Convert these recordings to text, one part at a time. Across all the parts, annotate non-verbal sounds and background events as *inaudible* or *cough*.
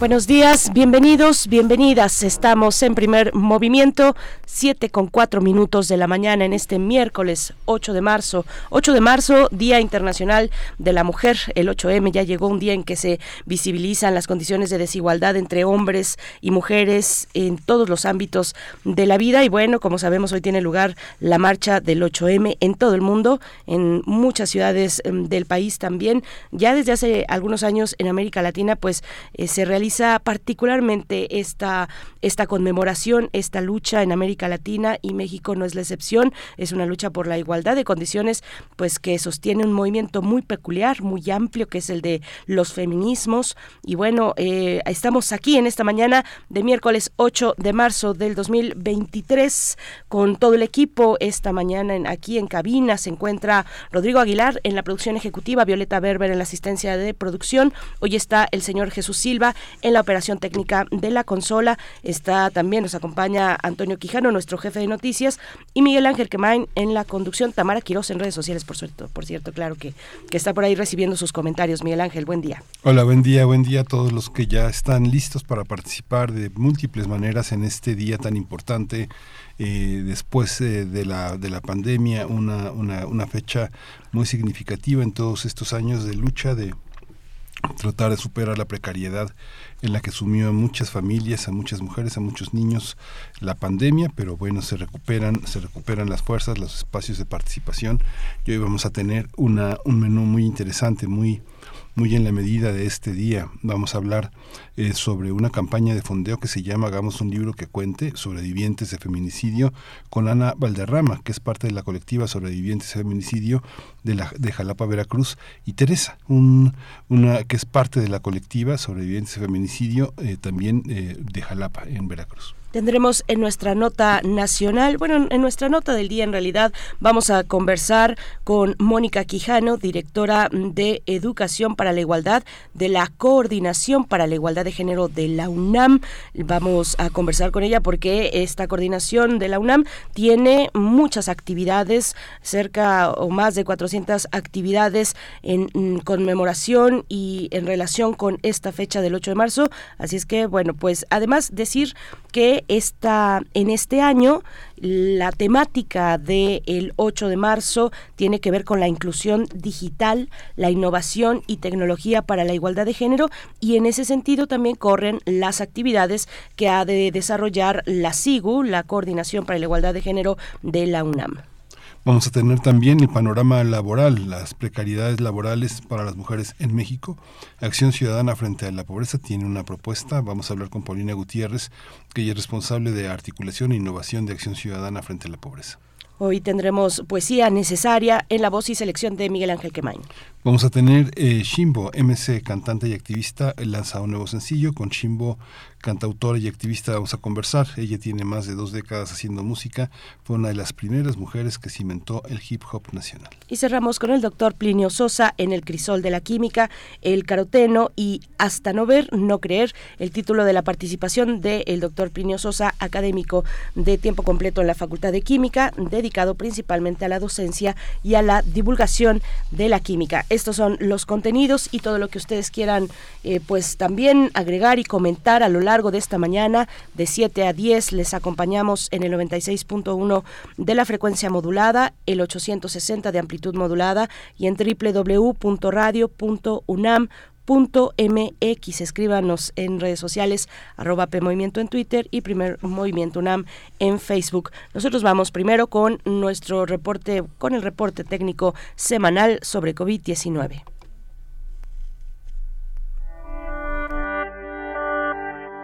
Buenos días, bienvenidos, bienvenidas. Estamos en primer movimiento, 7 con 4 minutos de la mañana en este miércoles 8 de marzo. 8 de marzo, Día Internacional de la Mujer. El 8M ya llegó un día en que se visibilizan las condiciones de desigualdad entre hombres y mujeres en todos los ámbitos de la vida. Y bueno, como sabemos, hoy tiene lugar la marcha del 8M en todo el mundo, en muchas ciudades em, del país también. Ya desde hace algunos años en América Latina, pues eh, se realiza particularmente esta, esta conmemoración, esta lucha en América Latina y México no es la excepción, es una lucha por la igualdad de condiciones, pues que sostiene un movimiento muy peculiar, muy amplio, que es el de los feminismos. Y bueno, eh, estamos aquí en esta mañana de miércoles 8 de marzo del 2023 con todo el equipo. Esta mañana en, aquí en cabina se encuentra Rodrigo Aguilar en la producción ejecutiva, Violeta Berber en la asistencia de producción. Hoy está el señor Jesús Silva en la operación técnica de la consola. Está también, nos acompaña Antonio Quijano, nuestro jefe de noticias, y Miguel Ángel Quemain en la conducción. Tamara Quiroz en redes sociales, por cierto, por cierto claro que, que está por ahí recibiendo sus comentarios. Miguel Ángel, buen día. Hola, buen día, buen día a todos los que ya están listos para participar de múltiples maneras en este día tan importante. Eh, después eh, de, la, de la pandemia, una, una, una fecha muy significativa en todos estos años de lucha, de tratar de superar la precariedad en la que sumió a muchas familias, a muchas mujeres, a muchos niños la pandemia, pero bueno, se recuperan, se recuperan las fuerzas, los espacios de participación. Y hoy vamos a tener una, un menú muy interesante, muy muy en la medida de este día. Vamos a hablar eh, sobre una campaña de fondeo que se llama Hagamos un libro que cuente sobrevivientes de feminicidio con Ana Valderrama, que es parte de la colectiva Sobrevivientes de Feminicidio de, la, de Jalapa, Veracruz, y Teresa, un, una, que es parte de la colectiva Sobrevivientes de Feminicidio eh, también eh, de Jalapa, en Veracruz. Tendremos en nuestra nota nacional, bueno, en nuestra nota del día en realidad vamos a conversar con Mónica Quijano, directora de Educación para la Igualdad de la Coordinación para la Igualdad de Género de la UNAM. Vamos a conversar con ella porque esta coordinación de la UNAM tiene muchas actividades, cerca o más de 400 actividades en conmemoración y en relación con esta fecha del 8 de marzo. Así es que, bueno, pues además decir que esta, en este año la temática del 8 de marzo tiene que ver con la inclusión digital, la innovación y tecnología para la igualdad de género y en ese sentido también corren las actividades que ha de desarrollar la SIGU, la Coordinación para la Igualdad de Género de la UNAM. Vamos a tener también el panorama laboral, las precariedades laborales para las mujeres en México. Acción Ciudadana frente a la pobreza tiene una propuesta. Vamos a hablar con Paulina Gutiérrez, que ella es responsable de articulación e innovación de Acción Ciudadana frente a la pobreza. Hoy tendremos poesía necesaria en la voz y selección de Miguel Ángel Quemain. Vamos a tener eh, Shimbo, MC, cantante y activista, lanza un nuevo sencillo. Con Shimbo cantautora y activista vamos a conversar. Ella tiene más de dos décadas haciendo música. Fue una de las primeras mujeres que cimentó el hip hop nacional. Y cerramos con el doctor Plinio Sosa en El Crisol de la Química, El Caroteno y Hasta no ver, no creer, el título de la participación del doctor Plinio Sosa, académico de tiempo completo en la Facultad de Química, dedicado principalmente a la docencia y a la divulgación de la química. Estos son los contenidos y todo lo que ustedes quieran eh, pues también agregar y comentar a lo largo largo de esta mañana, de 7 a 10, les acompañamos en el 96.1 de la frecuencia modulada, el 860 de amplitud modulada y en www.radio.unam.mx. Escríbanos en redes sociales, arroba PMovimiento en Twitter y Primer Movimiento UNAM en Facebook. Nosotros vamos primero con nuestro reporte, con el reporte técnico semanal sobre COVID-19.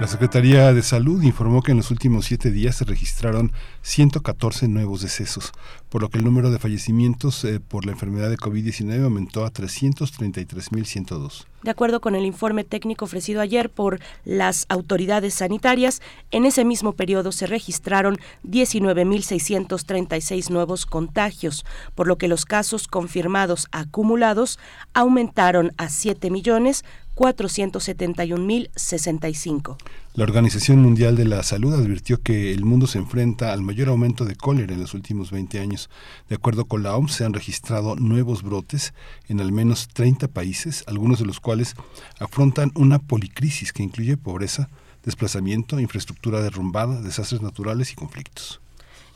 La Secretaría de Salud informó que en los últimos siete días se registraron 114 nuevos decesos, por lo que el número de fallecimientos eh, por la enfermedad de COVID-19 aumentó a 333.102. De acuerdo con el informe técnico ofrecido ayer por las autoridades sanitarias, en ese mismo periodo se registraron 19.636 nuevos contagios, por lo que los casos confirmados acumulados aumentaron a 7 millones 471.065. La Organización Mundial de la Salud advirtió que el mundo se enfrenta al mayor aumento de cólera en los últimos 20 años. De acuerdo con la OMS, se han registrado nuevos brotes en al menos 30 países, algunos de los cuales afrontan una policrisis que incluye pobreza, desplazamiento, infraestructura derrumbada, desastres naturales y conflictos.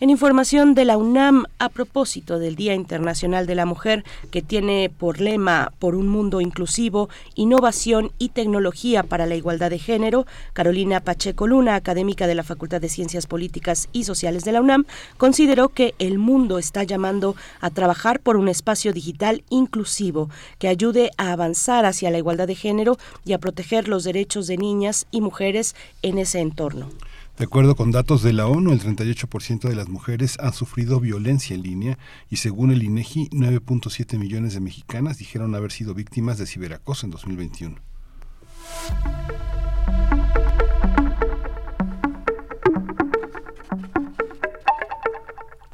En información de la UNAM, a propósito del Día Internacional de la Mujer, que tiene por lema Por un mundo inclusivo, innovación y tecnología para la igualdad de género, Carolina Pacheco Luna, académica de la Facultad de Ciencias Políticas y Sociales de la UNAM, consideró que el mundo está llamando a trabajar por un espacio digital inclusivo que ayude a avanzar hacia la igualdad de género y a proteger los derechos de niñas y mujeres en ese entorno. De acuerdo con datos de la ONU, el 38% de las mujeres han sufrido violencia en línea y según el INEGI, 9.7 millones de mexicanas dijeron haber sido víctimas de ciberacoso en 2021.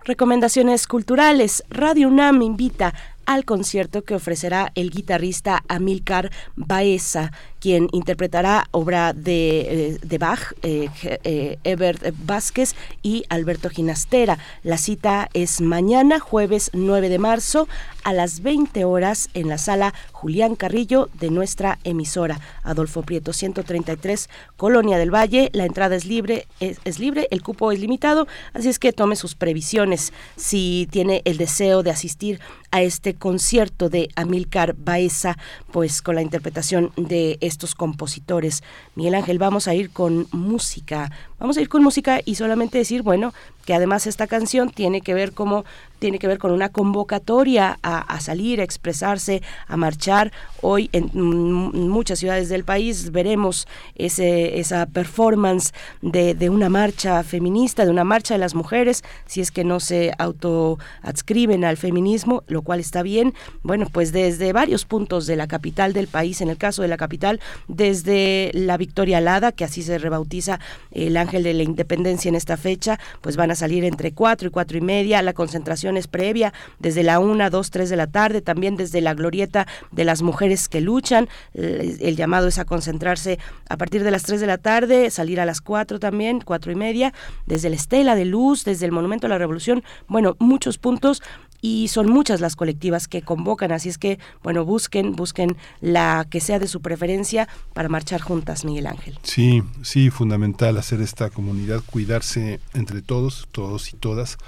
Recomendaciones culturales. Radio UNAM invita al concierto que ofrecerá el guitarrista Amílcar Baeza quien interpretará obra de, eh, de Bach, eh, eh, Ebert Vázquez y Alberto Ginastera. La cita es mañana, jueves 9 de marzo, a las 20 horas en la sala Julián Carrillo de nuestra emisora. Adolfo Prieto 133, Colonia del Valle. La entrada es libre, es, es, libre, el cupo es limitado, así es que tome sus previsiones. Si tiene el deseo de asistir a este concierto de Amilcar Baeza, pues con la interpretación de estos compositores. Miguel Ángel, vamos a ir con música, Vamos a ir con música y solamente decir, bueno, que además esta canción tiene que ver como tiene que ver con una convocatoria a, salir, a expresarse, a marchar. Hoy en mm, muchas ciudades del país veremos ese, esa performance de, de, una marcha feminista, de una marcha de las mujeres, si es que no se autoadscriben al feminismo, lo cual está bien. Bueno, pues desde varios puntos de la capital del país, en el caso de la capital, desde la Victoria Alada, que así se rebautiza eh, el ángel Ángel de la Independencia en esta fecha, pues van a salir entre 4 y 4 y media. La concentración es previa desde la 1, 2, 3 de la tarde, también desde la glorieta de las mujeres que luchan. Eh, el llamado es a concentrarse a partir de las 3 de la tarde, salir a las 4 también, 4 y media, desde la Estela de Luz, desde el Monumento a la Revolución. Bueno, muchos puntos y son muchas las colectivas que convocan, así es que, bueno, busquen, busquen la que sea de su preferencia para marchar juntas, Miguel Ángel. Sí, sí, fundamental hacer esta comunidad, cuidarse entre todos, todos y todas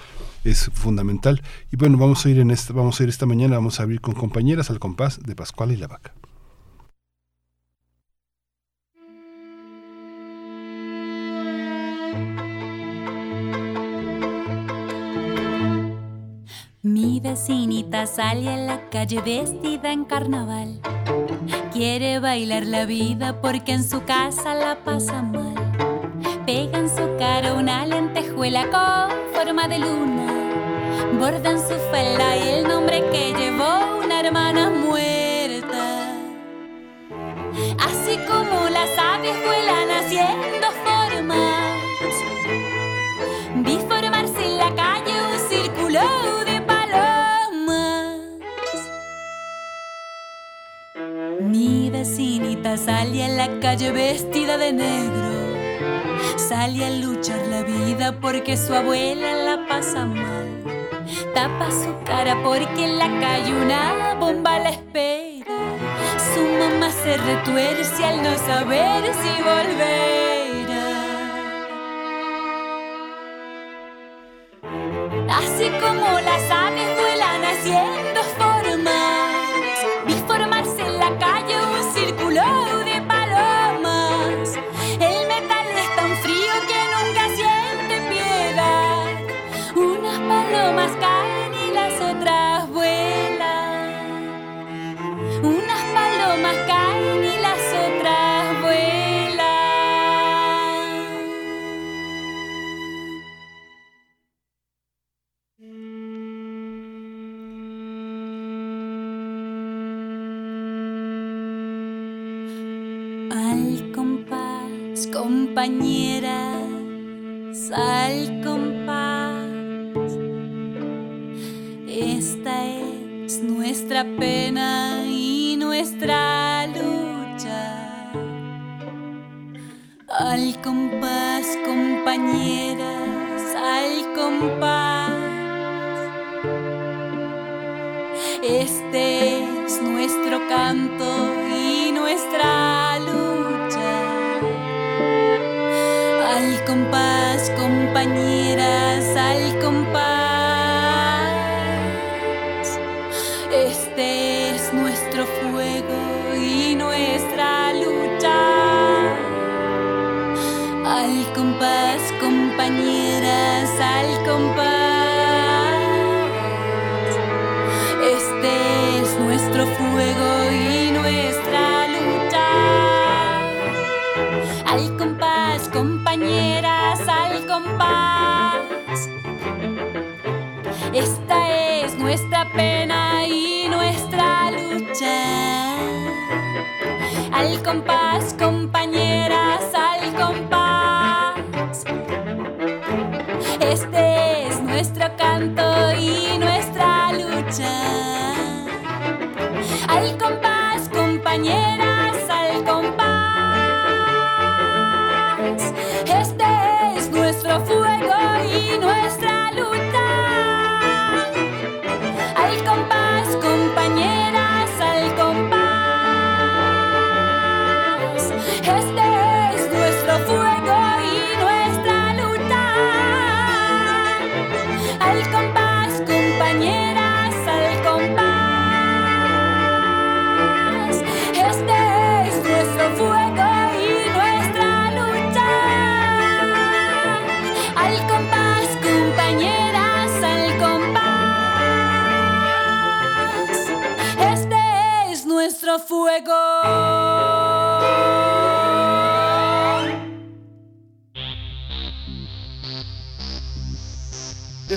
es fundamental. Y bueno, vamos a ir en esta, vamos a ir esta mañana, vamos a abrir con compañeras al compás de Pascual y la Vaca. Mi vecinita sale a la calle vestida en carnaval. Quiere bailar la vida porque en su casa la pasa mal. Pega en su cara una lentejuela con forma de luna. Borda en su falda el nombre que llevó una hermana muerta. Así como las aves vuelan haciendo vecinita salía a la calle vestida de negro. Sale a luchar la vida porque su abuela la pasa mal. Tapa su cara porque en la calle una bomba la espera. Su mamá se retuerce al no saber si volverá. Así como las compás, compañeras, al compás. Esta es nuestra pena y nuestra lucha. Al compás, compañeras, al compás. Este es nuestro canto y nuestra lucha. Compañeras, al compás. Pena y nuestra lucha. Al compás, compañeras, al compás. Este es nuestro canto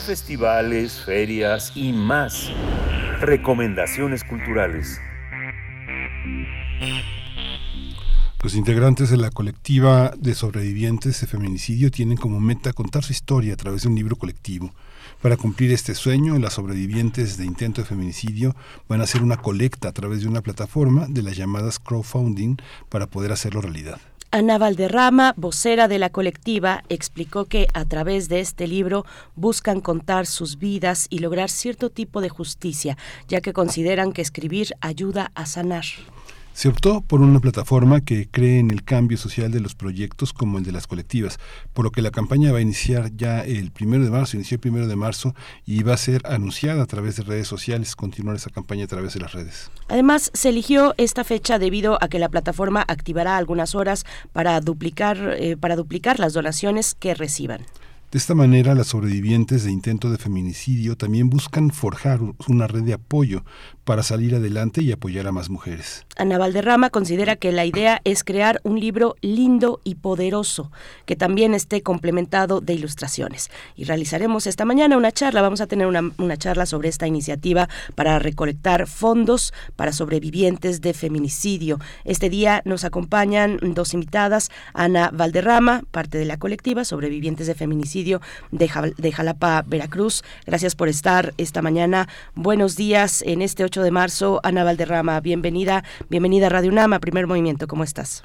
festivales, ferias y más. Recomendaciones culturales. Los integrantes de la colectiva de sobrevivientes de feminicidio tienen como meta contar su historia a través de un libro colectivo. Para cumplir este sueño, las sobrevivientes de intento de feminicidio van a hacer una colecta a través de una plataforma de las llamadas crowdfunding para poder hacerlo realidad. Ana Valderrama, vocera de la colectiva, explicó que a través de este libro buscan contar sus vidas y lograr cierto tipo de justicia, ya que consideran que escribir ayuda a sanar. Se optó por una plataforma que cree en el cambio social de los proyectos como el de las colectivas, por lo que la campaña va a iniciar ya el primero de marzo, inició el primero de marzo y va a ser anunciada a través de redes sociales, continuar esa campaña a través de las redes. Además, se eligió esta fecha debido a que la plataforma activará algunas horas para duplicar, eh, para duplicar las donaciones que reciban. De esta manera, las sobrevivientes de intento de feminicidio también buscan forjar una red de apoyo para salir adelante y apoyar a más mujeres. Ana Valderrama considera que la idea es crear un libro lindo y poderoso, que también esté complementado de ilustraciones. Y realizaremos esta mañana una charla, vamos a tener una, charla sobre esta iniciativa para recolectar fondos para sobrevivientes de feminicidio. Este día nos acompañan dos invitadas, Ana Valderrama, parte de la colectiva Sobrevivientes de Feminicidio de Jalapa, Veracruz. Gracias por estar esta mañana. Buenos días en este 8 de marzo. Ana Valderrama, bienvenida, bienvenida a Radio Nama, Primer Movimiento. ¿Cómo estás?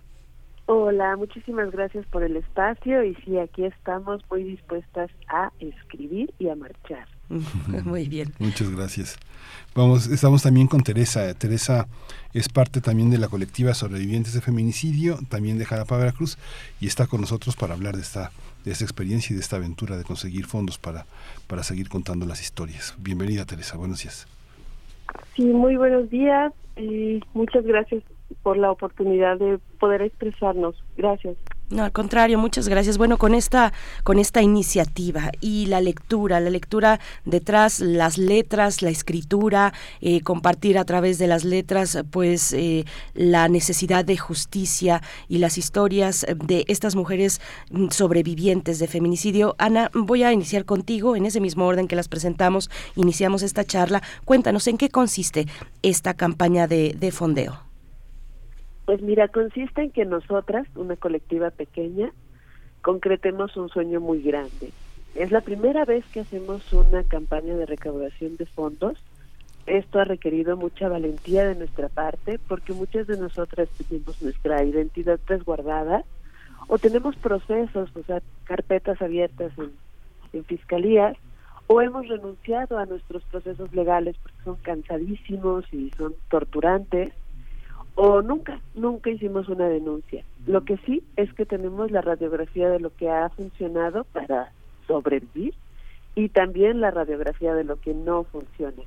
Hola, muchísimas gracias por el espacio y sí, aquí estamos muy dispuestas a escribir y a marchar. *laughs* Muy bien. Muchas gracias. Vamos, estamos también con Teresa. Teresa es parte también de la colectiva Sobrevivientes de Feminicidio, también de Jalapa, Veracruz, y está con nosotros para hablar de esta, de esta experiencia y de esta aventura de conseguir fondos para, para seguir contando las historias. Bienvenida, Teresa. Buenos días. Sí, muy buenos días y muchas gracias por la oportunidad de poder expresarnos. Gracias. No, al contrario, muchas gracias. Bueno, con esta, con esta iniciativa y la lectura, la lectura detrás, las letras, la escritura, eh, compartir a través de las letras, pues eh, la necesidad de justicia y las historias de estas mujeres mm, sobrevivientes de feminicidio. Ana, voy a iniciar contigo en ese mismo orden que las presentamos. Iniciamos esta charla. Cuéntanos en qué consiste esta campaña de, de fondeo. Pues mira, consiste en que nosotras, una colectiva pequeña, concretemos un sueño muy grande. Es la primera vez que hacemos una campaña de recaudación de fondos. Esto ha requerido mucha valentía de nuestra parte porque muchas de nosotras tenemos nuestra identidad resguardada o tenemos procesos, o sea, carpetas abiertas en, en fiscalías o hemos renunciado a nuestros procesos legales porque son cansadísimos y son torturantes o nunca, nunca hicimos una denuncia. Lo que sí es que tenemos la radiografía de lo que ha funcionado para sobrevivir y también la radiografía de lo que no funciona.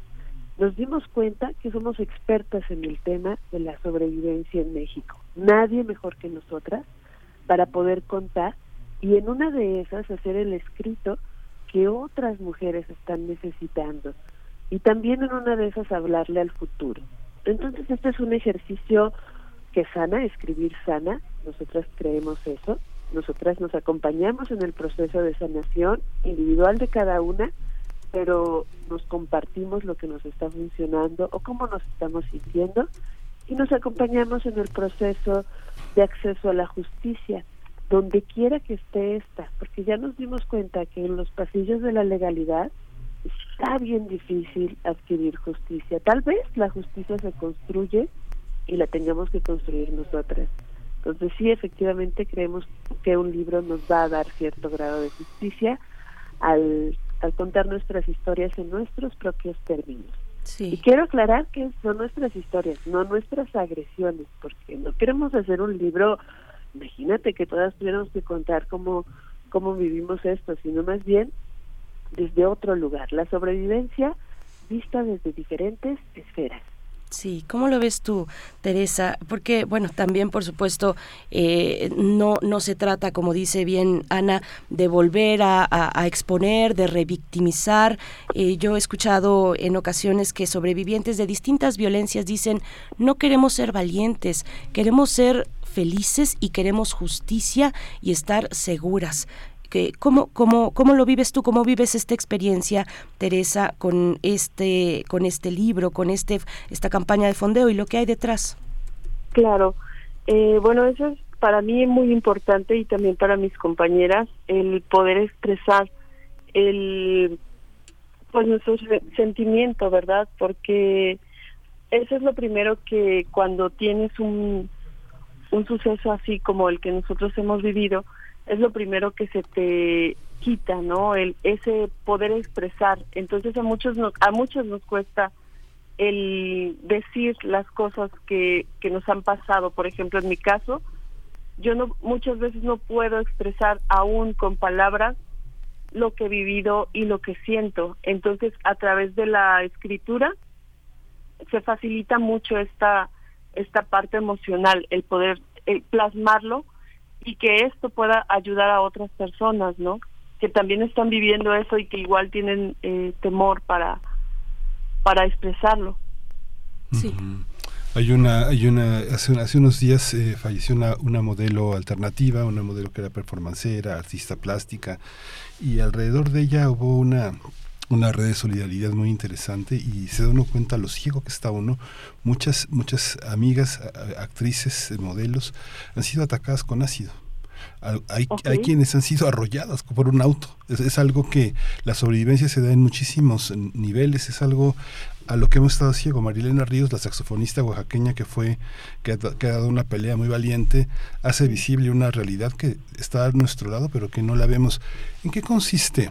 Nos dimos cuenta que somos expertas en el tema de la sobrevivencia en México. Nadie mejor que nosotras para poder contar y en una de esas hacer el escrito que otras mujeres están necesitando y también en una de esas hablarle al futuro. Entonces este es un ejercicio que sana, escribir sana, nosotras creemos eso, nosotras nos acompañamos en el proceso de sanación individual de cada una, pero nos compartimos lo que nos está funcionando o cómo nos estamos sintiendo y nos acompañamos en el proceso de acceso a la justicia, donde quiera que esté esta, porque ya nos dimos cuenta que en los pasillos de la legalidad está bien difícil adquirir justicia. Tal vez la justicia se construye y la tengamos que construir nosotras. Entonces sí, efectivamente creemos que un libro nos va a dar cierto grado de justicia al, al contar nuestras historias en nuestros propios términos. Y quiero aclarar que son nuestras historias, no nuestras agresiones, porque no queremos hacer un libro, imagínate que todas tuviéramos que contar cómo, cómo vivimos esto, sino más bien desde otro lugar, la sobrevivencia vista desde diferentes esferas. Sí, ¿cómo lo ves tú, Teresa? Porque, bueno, también, por supuesto, eh, no, no se trata, como dice bien Ana, de volver a, exponer, de revictimizar. Eh, yo he escuchado en ocasiones que sobrevivientes de distintas violencias dicen, no queremos ser valientes, queremos ser felices y queremos justicia y estar seguras. ¿Cómo, cómo, ¿Cómo lo vives tú? ¿Cómo vives esta experiencia, Teresa, con este, con este libro, con este, esta campaña de fondeo y lo que hay detrás? Claro, eh, bueno, eso es para mí muy importante y también para mis compañeras, el poder expresar el pues nuestro sentimiento, ¿verdad? Porque eso es lo primero que cuando tienes un, un suceso así como el que nosotros hemos vivido, es lo primero que se te quita, ¿no? El ese poder expresar. Entonces a muchos nos, a muchos nos cuesta el decir las cosas que, que nos han pasado. Por ejemplo, en mi caso, yo no muchas veces no puedo expresar aún con palabras lo que he vivido y lo que siento. Entonces, a través de la escritura se facilita mucho esta esta parte emocional, el poder plasmarlo y que esto pueda ayudar a otras personas, ¿no? Que también están viviendo eso y que igual tienen eh, temor para para expresarlo. Sí. Hay una, hay una, hace, hace unos días eh, falleció una, una modelo alternativa, una modelo que era performancera, artista plástica, y alrededor de ella hubo una, una red de solidaridad muy interesante y se da uno cuenta lo ciego que está uno. Muchas, muchas amigas, actrices, modelos han sido atacadas con ácido. Hay, hay, quienes han sido arrolladas por un auto. Es, algo que la sobrevivencia se da en muchísimos niveles. Es algo a lo que hemos estado ciego. Marilena Ríos, la saxofonista oaxaqueña que fue, que ha, que ha, dado una pelea muy valiente, hace visible una realidad que está a nuestro lado, pero que no la vemos. ¿En qué consiste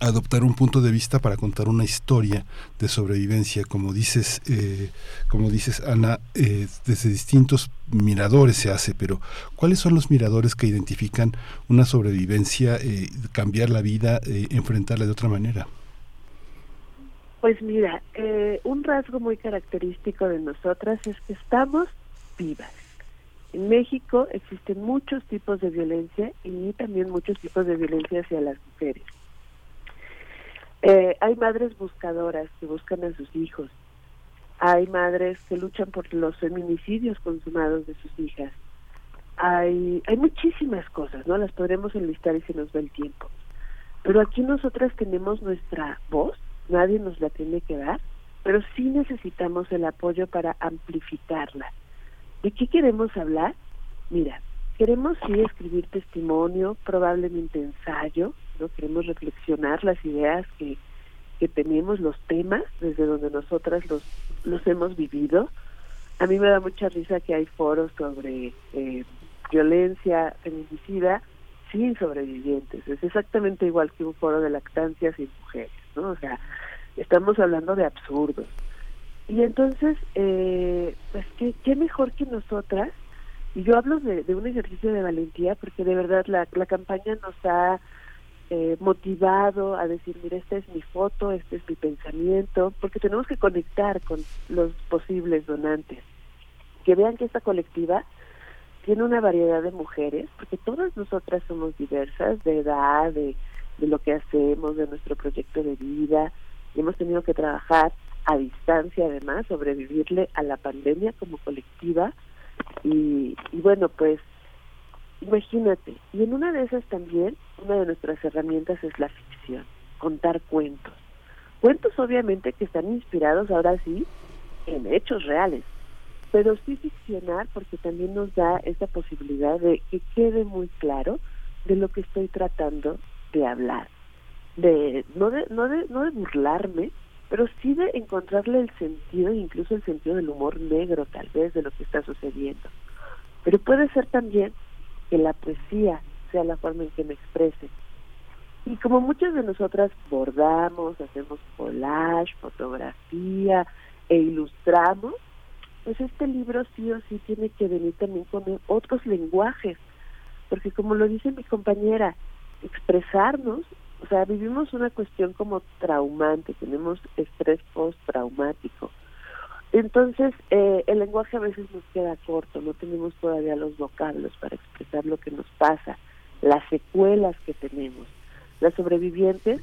adoptar un punto de vista para contar una historia de sobrevivencia, como dices, eh, como dices Ana, eh, desde distintos miradores se hace, pero ¿cuáles son los miradores que identifican una sobrevivencia, eh, cambiar la vida, enfrentarla de otra manera? Pues mira, un rasgo muy característico de nosotras es que estamos vivas. En México existen muchos tipos de violencia y también muchos tipos de violencia hacia las mujeres eh, hay madres buscadoras que buscan a sus hijos. Hay madres que luchan por los feminicidios consumados de sus hijas. Hay, hay muchísimas cosas, ¿no? Las podremos enlistar y se nos va el tiempo. Pero aquí nosotras tenemos nuestra voz, nadie nos la tiene que dar, pero sí necesitamos el apoyo para amplificarla. ¿De qué queremos hablar? Mira, queremos sí escribir testimonio, probablemente ensayo, ¿no? Queremos reflexionar las ideas que, que tenemos, los temas desde donde nosotras los, los hemos vivido. A mí me da mucha risa que hay foros sobre eh, violencia feminicida sin sobrevivientes. Es exactamente igual que un foro de lactancia sin mujeres, ¿no? O sea, estamos hablando de absurdos. Y entonces, eh, pues, ¿qué, ¿qué mejor que nosotras? Y yo hablo de, un ejercicio de valentía porque de verdad la, la campaña nos ha eh, motivado a decir, mira, esta es mi foto, este es mi pensamiento, porque tenemos que conectar con los posibles donantes. Que vean que esta colectiva tiene una variedad de mujeres, porque todas nosotras somos diversas, de edad, de, de lo que hacemos, de nuestro proyecto de vida, y hemos tenido que trabajar a distancia además, sobrevivirle a la pandemia como colectiva, y, y bueno, pues imagínate, y en una de esas también, una de nuestras herramientas es la ficción, contar cuentos. Cuentos obviamente que están inspirados ahora sí en hechos reales, pero sí ficcionar porque también nos da esa posibilidad de que quede muy claro de lo que estoy tratando de hablar, de no de no de no de burlarme, pero sí de encontrarle el sentido, incluso el sentido del humor negro tal vez de lo que está sucediendo. Pero puede ser también que la poesía sea la forma en que me exprese. Y como muchas de nosotras bordamos, hacemos collage, fotografía e ilustramos, pues este libro sí o sí tiene que venir también con otros lenguajes, porque como lo dice mi compañera, expresarnos, o sea, vivimos una cuestión como traumante, tenemos estrés postraumático. Entonces, eh, el lenguaje a veces nos queda corto, no tenemos todavía los vocablos para expresar lo que nos pasa, las secuelas que tenemos. Las sobrevivientes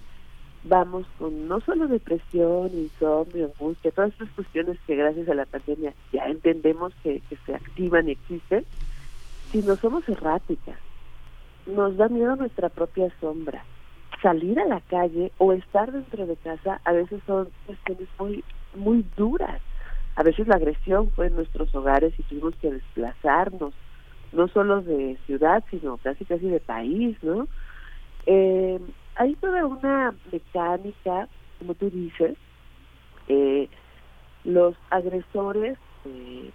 vamos con no solo depresión, insomnio, angustia, todas estas cuestiones que gracias a la pandemia ya entendemos que, se activan y existen, sino somos erráticas. Nos da miedo nuestra propia sombra. Salir a la calle o estar dentro de casa a veces son cuestiones muy, muy duras. A veces la agresión fue en nuestros hogares y tuvimos que desplazarnos, no solo de ciudad, sino casi casi de país, ¿no? Eh, hay toda una mecánica, como tú dices, eh, los agresores eh,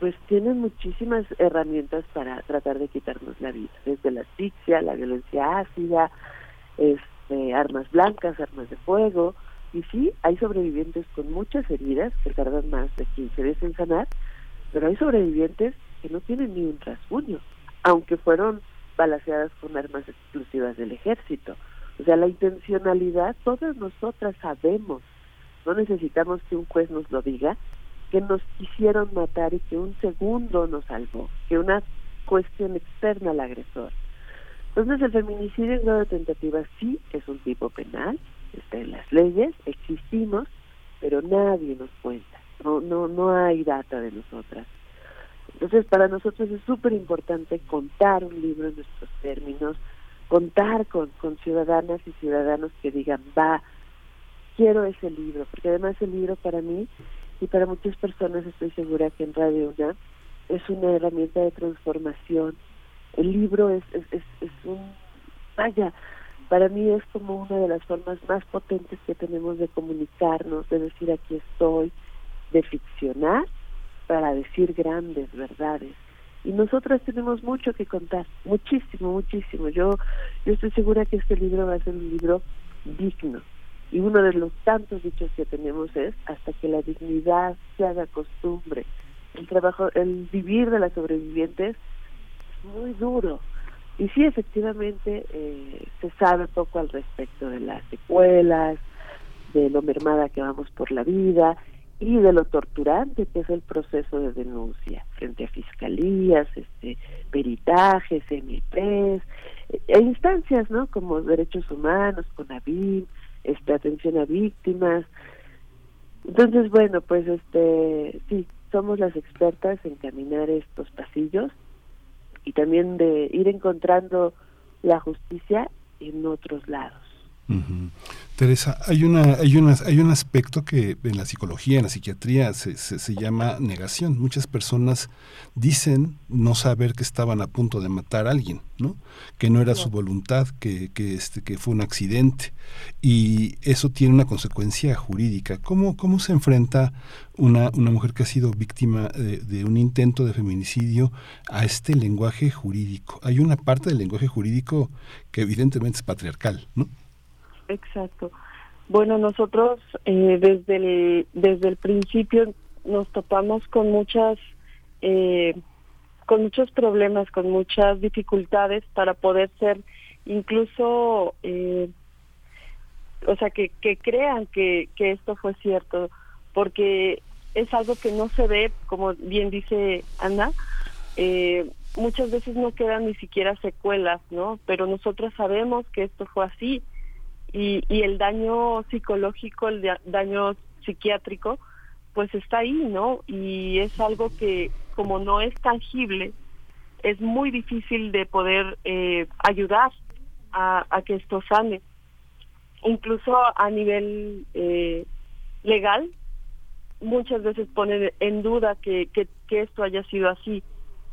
pues tienen muchísimas herramientas para tratar de quitarnos la vida, desde la asfixia, la violencia ácida, este, armas blancas, armas de fuego, y sí, hay sobrevivientes con muchas heridas que tardan más de 15 días en sanar, pero hay sobrevivientes que no tienen ni un rasguño, aunque fueron balaseadas con armas exclusivas del ejército. O sea, la intencionalidad, todas nosotras sabemos, no necesitamos que un juez nos lo diga, que nos quisieron matar y que un segundo nos salvó, que una cuestión externa al agresor. Entonces el feminicidio en grado de tentativa sí es un tipo penal, está en las leyes, existimos, pero nadie nos cuenta, no, no, no hay data de nosotras. Entonces, para nosotros es súper importante contar un libro en nuestros términos, contar con, con ciudadanas y ciudadanos que digan, va, quiero ese libro, porque además el libro para mí y para muchas personas estoy segura que en Radio UNAM es una herramienta de transformación. El libro es, es, es, es un, vaya, para mí es como una de las formas más potentes que tenemos de comunicarnos, de decir aquí estoy, de ficcionar para decir grandes verdades. Y nosotras tenemos mucho que contar, muchísimo, muchísimo. Yo, yo estoy segura que este libro va a ser un libro digno. Y uno de los tantos dichos que tenemos es hasta que la dignidad se haga costumbre. El trabajo, el vivir de las sobrevivientes es muy duro. Y sí, efectivamente, eh, se sabe poco al respecto de las secuelas, de lo mermada que vamos por la vida y de lo torturante que es el proceso de denuncia frente a fiscalías, este, peritajes, MPs, e instancias, ¿no? Como derechos humanos, con ABIN, este, atención a víctimas. Entonces, bueno, pues este, sí, somos las expertas en caminar estos pasillos y también de ir encontrando la justicia en otros lados. Teresa, hay una, hay una, hay un aspecto que en la psicología, en la psiquiatría, se, se, llama negación. Muchas personas dicen no saber que estaban a punto de matar a alguien, ¿no? Que no era su voluntad, que, que, este, que fue un accidente. Y eso tiene una consecuencia jurídica. ¿Cómo, cómo se enfrenta una, una mujer que ha sido víctima de, de un intento de feminicidio a este lenguaje jurídico? Hay una parte del lenguaje jurídico que evidentemente es patriarcal, ¿no? Exacto. Bueno, nosotros eh, desde, el, desde el principio nos topamos con muchas eh, con muchos problemas, con muchas dificultades para poder ser incluso, eh, o sea, que, que crean que, que esto fue cierto, porque es algo que no se ve, como bien dice Ana, eh, muchas veces no quedan ni siquiera secuelas, ¿no? Pero nosotros sabemos que esto fue así y, y el daño psicológico, el daño psiquiátrico, pues está ahí, ¿no? Y es algo que como no es tangible, es muy difícil de poder eh, ayudar a, que esto sane. Incluso a nivel eh, legal, muchas veces ponen en duda que, que, que, esto haya sido así.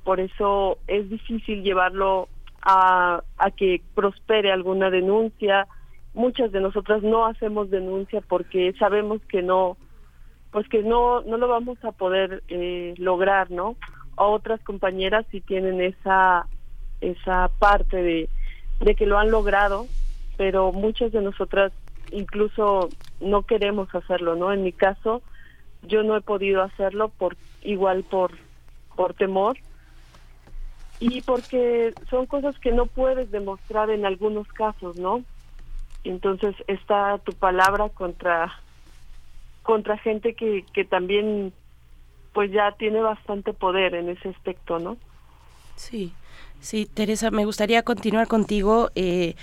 Por eso es difícil llevarlo a, a que prospere alguna denuncia, muchas de nosotras no hacemos denuncia porque sabemos que no pues que no no lo vamos a poder eh, lograr no a otras compañeras sí tienen esa esa parte de de que lo han logrado pero muchas de nosotras incluso no queremos hacerlo no en mi caso yo no he podido hacerlo por igual por por temor y porque son cosas que no puedes demostrar en algunos casos no entonces está tu palabra contra contra gente que, que también pues ya tiene bastante poder en ese aspecto, ¿no? Sí, sí, Teresa, me gustaría continuar contigo. Eh,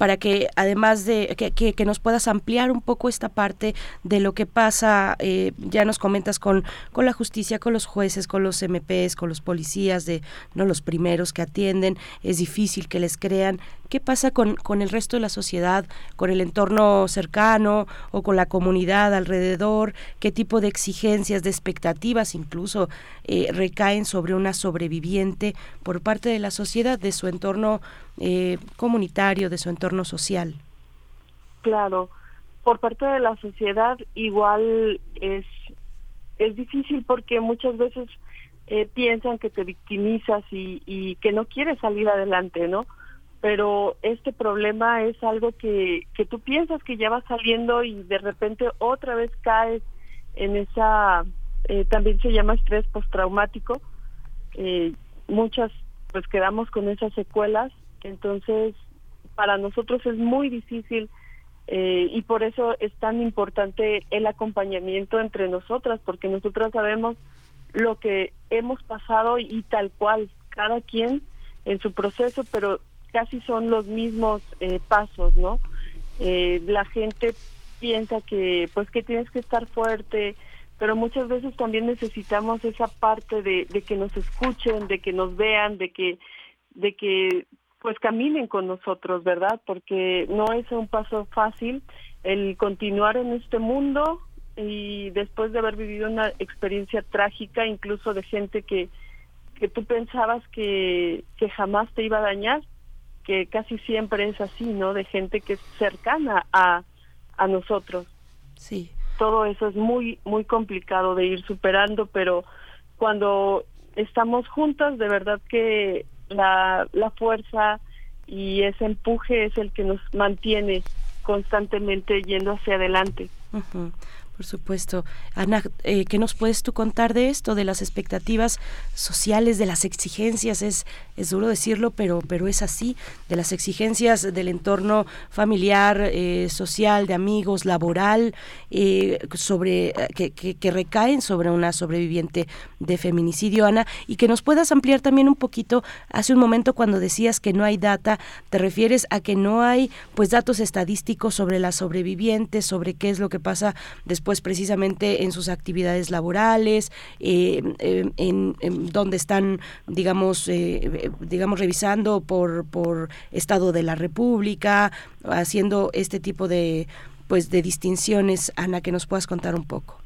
para que además de que, que, nos puedas ampliar un poco esta parte de lo que pasa, eh, ya nos comentas con, con la justicia, con los jueces, con los MPs, con los policías, de no los primeros que atienden, es difícil que les crean. ¿Qué pasa con, con el resto de la sociedad, con el entorno cercano o con la comunidad alrededor? ¿Qué tipo de exigencias, de expectativas incluso eh, recaen sobre una sobreviviente por parte de la sociedad, de su entorno eh, comunitario, de su entorno social? Claro, por parte de la sociedad igual es, es difícil porque muchas veces eh, piensan que te victimizas y, y que no quieres salir adelante, ¿no? pero este problema es algo que, que tú piensas que ya va saliendo y de repente otra vez caes en esa, eh, también se llama estrés postraumático, eh, muchas pues quedamos con esas secuelas, entonces para nosotros es muy difícil eh, y por eso es tan importante el acompañamiento entre nosotras, porque nosotras sabemos lo que hemos pasado y tal cual, cada quien en su proceso, pero casi son los mismos eh, pasos, ¿no? Eh, la gente piensa que pues que tienes que estar fuerte, pero muchas veces también necesitamos esa parte de, de que nos escuchen, de que nos vean, de que de que pues caminen con nosotros, ¿verdad? Porque no es un paso fácil el continuar en este mundo y después de haber vivido una experiencia trágica, incluso de gente que que tú pensabas que, que jamás te iba a dañar, que casi siempre es así, ¿no? De gente que es cercana a, a nosotros. Sí. Todo eso es muy, muy complicado de ir superando, pero cuando estamos juntas, de verdad que la, la fuerza y ese empuje es el que nos mantiene constantemente yendo hacia adelante. Por supuesto. Ana, eh, ¿qué nos puedes tú contar de esto, de las expectativas sociales, de las exigencias? Es, es duro decirlo, pero, pero es así, de las exigencias del entorno familiar, eh, social, de amigos, laboral, eh, sobre que, que, recaen sobre una sobreviviente de feminicidio, Ana, y que nos puedas ampliar también un poquito. Hace un momento cuando decías que no hay data, te refieres a que no hay pues datos estadísticos sobre las sobrevivientes, sobre qué es lo que pasa después pues precisamente en sus actividades laborales, eh, em, en, donde están, digamos, eh, digamos revisando por, por Estado de la República, haciendo este tipo de pues de distinciones, Ana, que nos puedas contar un poco.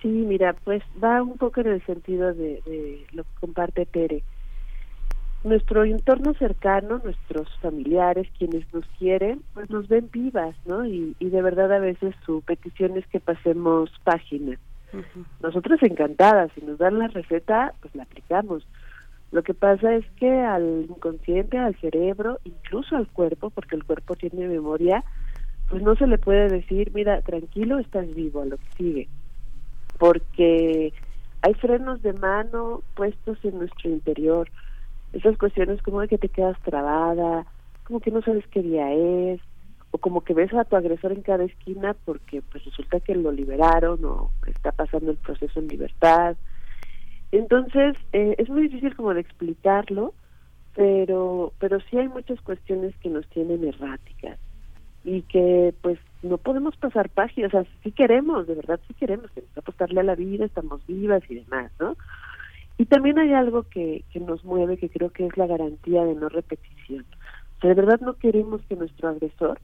Sí, mira, pues va un poco en el sentido de, de lo que comparte Tere nuestro entorno cercano, nuestros familiares, quienes nos quieren, pues nos ven vivas, ¿no? Y, de verdad a veces su petición es que pasemos página. Nosotros encantadas, si nos dan la receta, pues la aplicamos. Lo que pasa es que al inconsciente, al cerebro, incluso al cuerpo, porque el cuerpo tiene memoria, pues no se le puede decir, mira, tranquilo, estás vivo, a lo que sigue. Porque hay frenos de mano puestos en nuestro interior, esas cuestiones como de que te quedas trabada, como que no sabes qué día es, o como que ves a tu agresor en cada esquina porque pues resulta que lo liberaron o está pasando el proceso en libertad. Entonces, eh, es muy difícil como de explicarlo, pero, pero sí hay muchas cuestiones que nos tienen erráticas y que pues no podemos pasar páginas, o sea, sí queremos, de verdad sí queremos, queremos apostarle a la vida, estamos vivas y demás, ¿no? Y también hay algo que, que nos mueve, que creo que es la garantía de no repetición. O sea, de verdad no queremos que nuestro agresor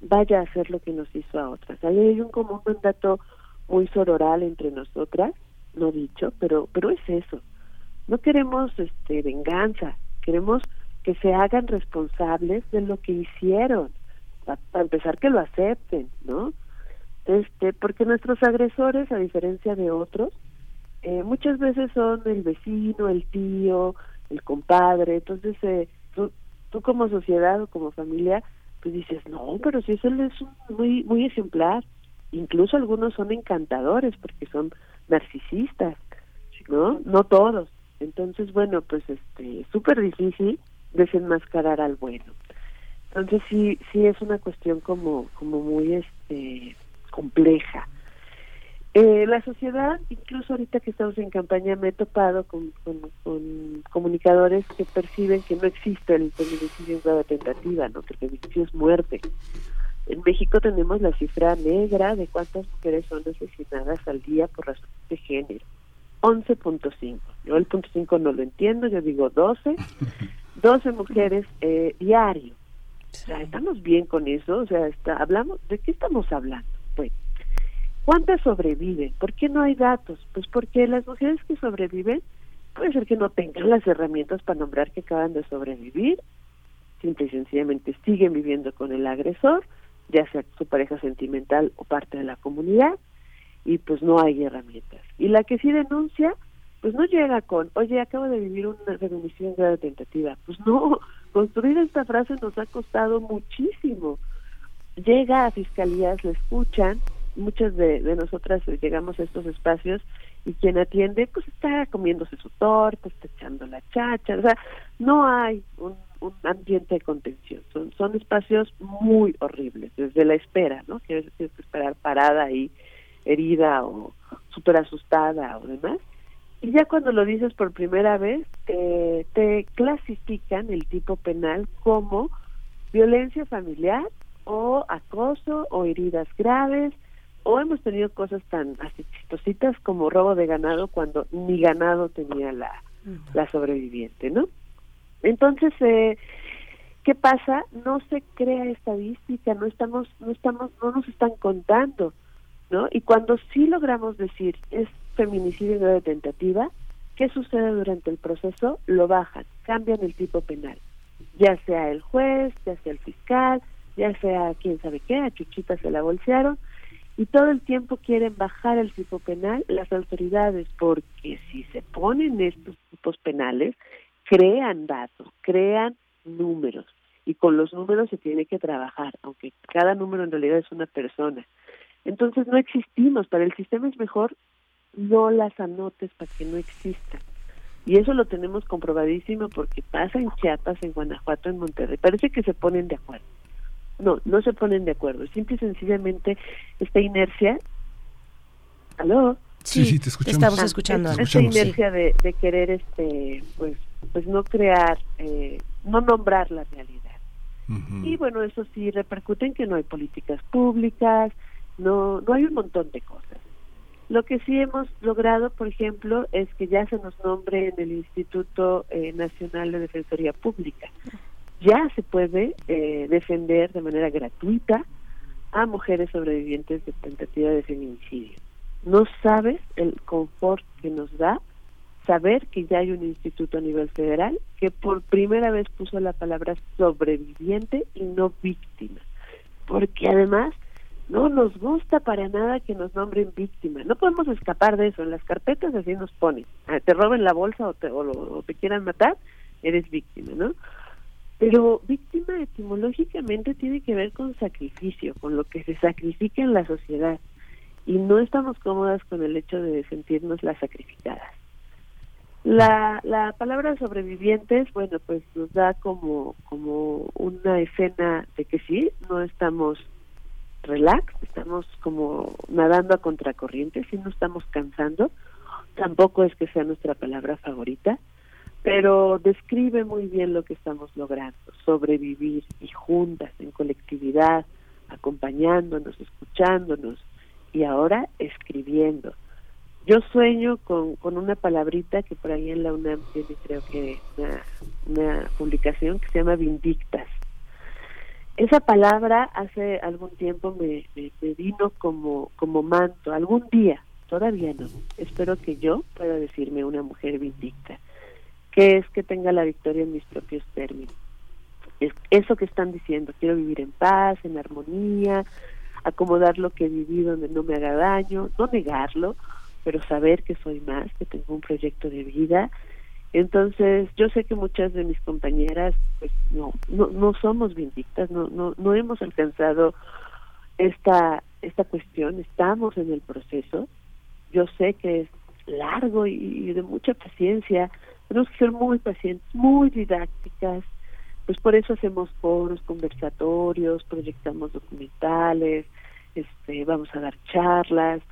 vaya a hacer lo que nos hizo a otras. Ahí hay un como un mandato muy sororal entre nosotras, no dicho, pero pero es eso. No queremos este venganza, queremos que se hagan responsables de lo que hicieron, para empezar que lo acepten, ¿no? Este, porque nuestros agresores, a diferencia de otros, eh, muchas veces son el vecino, el tío, el compadre, entonces eh, tú, tú como sociedad o como familia, pues dices, no, pero si eso es muy, muy ejemplar, incluso algunos son encantadores porque son narcisistas, ¿no? No todos. Entonces, bueno, pues este, súper difícil desenmascarar al bueno. Entonces sí, sí es una cuestión como, como muy este compleja. Eh, la sociedad, incluso ahorita que estamos en campaña, me he topado con, comunicadores que perciben que no existe el feminicidio en grado tentativa, ¿no? que el feminicidio es muerte. En México tenemos la cifra negra de cuántas mujeres son asesinadas al día por razones de género. 11.5. Yo el punto 5 no lo entiendo, yo digo 12. 12 *laughs* mujeres eh, diario. O sea, estamos bien con eso, o sea, está, hablamos, ¿de qué estamos hablando? Pues ¿Cuántas sobreviven? ¿Por qué no hay datos? Pues porque las mujeres que sobreviven puede ser que no tengan las herramientas para nombrar que acaban de sobrevivir, simple y sencillamente siguen viviendo con el agresor, ya sea su pareja sentimental o parte de la comunidad, y pues no hay herramientas. Y la que sí denuncia, pues no llega con, oye, acabo de vivir una feminicidio grado tentativa. Pues no, *laughs* construir esta frase nos ha costado muchísimo. Llega a fiscalías, le escuchan, muchas de, nosotras llegamos a estos espacios y quien atiende pues está comiéndose su torta, está echando la chacha, o sea, no hay un, ambiente de contención, son, son espacios muy horribles, desde la espera, ¿no? Que tienes que esperar parada ahí, herida o súper asustada o demás. Y ya cuando lo dices por primera vez, te clasifican el tipo penal como violencia familiar o acoso o heridas graves o hemos tenido cosas tan así chistositas como robo de ganado cuando ni ganado tenía la, la sobreviviente, ¿no? Entonces, eh, ¿qué pasa? No se crea estadística, no estamos, no estamos, no nos están contando, ¿no? Y cuando sí logramos decir es feminicidio de tentativa, ¿qué sucede durante el proceso? Lo bajan, cambian el tipo penal, ya sea el juez, ya sea el fiscal, ya sea quién sabe qué, a Chuchita se la bolsearon, y todo el tiempo quieren bajar el tipo penal las autoridades porque si se ponen estos tipos penales crean datos, crean números y con los números se tiene que trabajar, aunque cada número en realidad es una persona. Entonces no existimos, para el sistema es mejor no las anotes para que no existan. Y eso lo tenemos comprobadísimo porque pasa en Chiapas, en Guanajuato, en Monterrey. Parece que se ponen de acuerdo. No, no se ponen de acuerdo. Simple y sencillamente esta inercia. ¿Aló? Sí, sí, te escuchamos. Estamos escuchando. esta inercia de, de, querer, este, pues, pues no crear, eh, no nombrar la realidad. Y bueno, eso sí repercute en que no hay políticas públicas, no, no hay un montón de cosas. Lo que sí hemos logrado, por ejemplo, es que ya se nos nombre en el Instituto eh, Nacional de Defensoría Pública ya se puede eh, defender de manera gratuita a mujeres sobrevivientes de tentativa de feminicidio. No sabes el confort que nos da saber que ya hay un instituto a nivel federal que por primera vez puso la palabra sobreviviente y no víctima. Porque además no nos gusta para nada que nos nombren víctima. No podemos escapar de eso. En las carpetas así nos ponen. Ah, te roben la bolsa o te, o te quieran matar, eres víctima, ¿no? Pero víctima etimológicamente tiene que ver con sacrificio, con lo que se sacrifica en la sociedad. Y no estamos cómodas con el hecho de sentirnos las sacrificadas. La, la palabra sobrevivientes, bueno, pues nos da como, como una escena de que sí, no estamos relax, estamos como nadando a contracorriente, sí no estamos cansando, tampoco es que sea nuestra palabra favorita, pero describe muy bien lo que estamos logrando, sobrevivir y juntas, en colectividad, acompañándonos, escuchándonos y ahora escribiendo. Yo sueño con, con una palabrita que por ahí en la UNAM tiene creo que una, una publicación que se llama Vindictas. Esa palabra hace algún tiempo me, me, me vino como, como manto, algún día, todavía no, espero que yo pueda decirme una mujer vindicta que es que tenga la victoria en mis propios términos. Es eso que están diciendo, quiero vivir en paz, en armonía, acomodar lo que vivido donde no me haga daño, no negarlo, pero saber que soy más, que tengo un proyecto de vida. Entonces, yo sé que muchas de mis compañeras pues no no, no somos vindictas, no no no hemos alcanzado esta esta cuestión, estamos en el proceso. Yo sé que es largo y de mucha paciencia, tenemos que ser muy pacientes, muy didácticas, pues por eso hacemos foros, conversatorios, proyectamos documentales, este, vamos a dar charlas,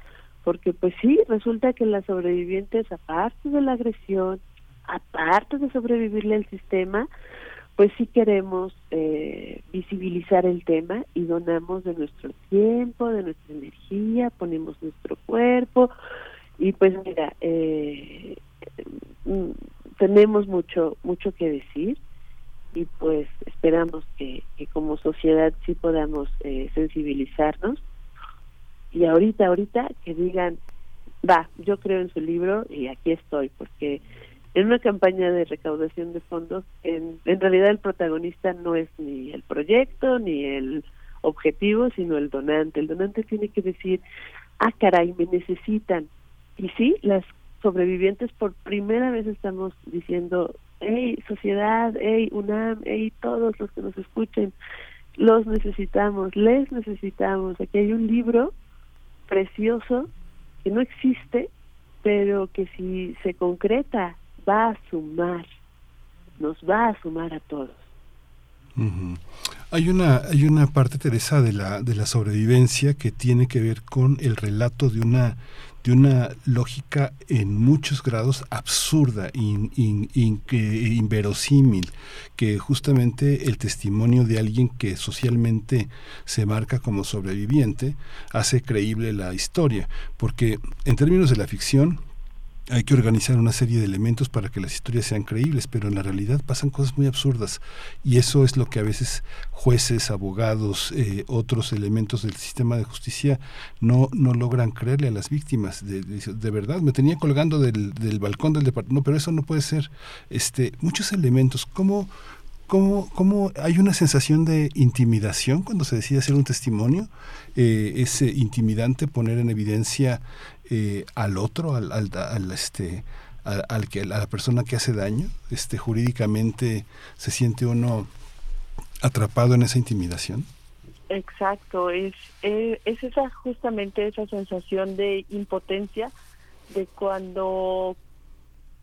porque pues sí, resulta que las sobrevivientes, aparte de la agresión, aparte de sobrevivirle al sistema, pues sí queremos eh, visibilizar el tema y donamos de nuestro tiempo, de nuestra energía, ponemos nuestro cuerpo. Y pues mira, eh, tenemos mucho mucho que decir y pues esperamos que, como sociedad sí podamos eh, sensibilizarnos. Y ahorita ahorita que digan va yo creo en su libro y aquí estoy porque en una campaña de recaudación de fondos en, en realidad el protagonista no es ni el proyecto ni el objetivo sino el donante. El donante tiene que decir ah caray me necesitan y sí las sobrevivientes por primera vez estamos diciendo, hey, sociedad, hey, UNAM, hey, todos los que nos escuchen, los necesitamos, les necesitamos. Aquí hay un libro precioso que no existe, pero que si se concreta va a sumar, nos va a sumar a todos. Hay una hay una parte Teresa de la de la sobrevivencia que tiene que ver con el relato de una una lógica en muchos grados absurda, in, inverosímil, que justamente el testimonio de alguien que socialmente se marca como sobreviviente hace creíble la historia, porque en términos de la ficción, hay que organizar una serie de elementos para que las historias sean creíbles, pero en la realidad pasan cosas muy absurdas y eso es lo que a veces jueces, abogados, eh, otros elementos del sistema de justicia no, no logran creerle a las víctimas. De, de, verdad, me tenía colgando del, del balcón del departamento, no, pero eso no puede ser. Este, muchos elementos, ¿cómo, ¿Cómo, ¿Cómo, hay una sensación de intimidación cuando se decide hacer un testimonio? Eh, ¿Es eh, intimidante poner en evidencia eh, al otro, al, al, este, al, que, a la persona que hace daño? Este, ¿Jurídicamente se siente uno atrapado en esa intimidación? Exacto, es, es, es esa justamente esa sensación de impotencia de cuando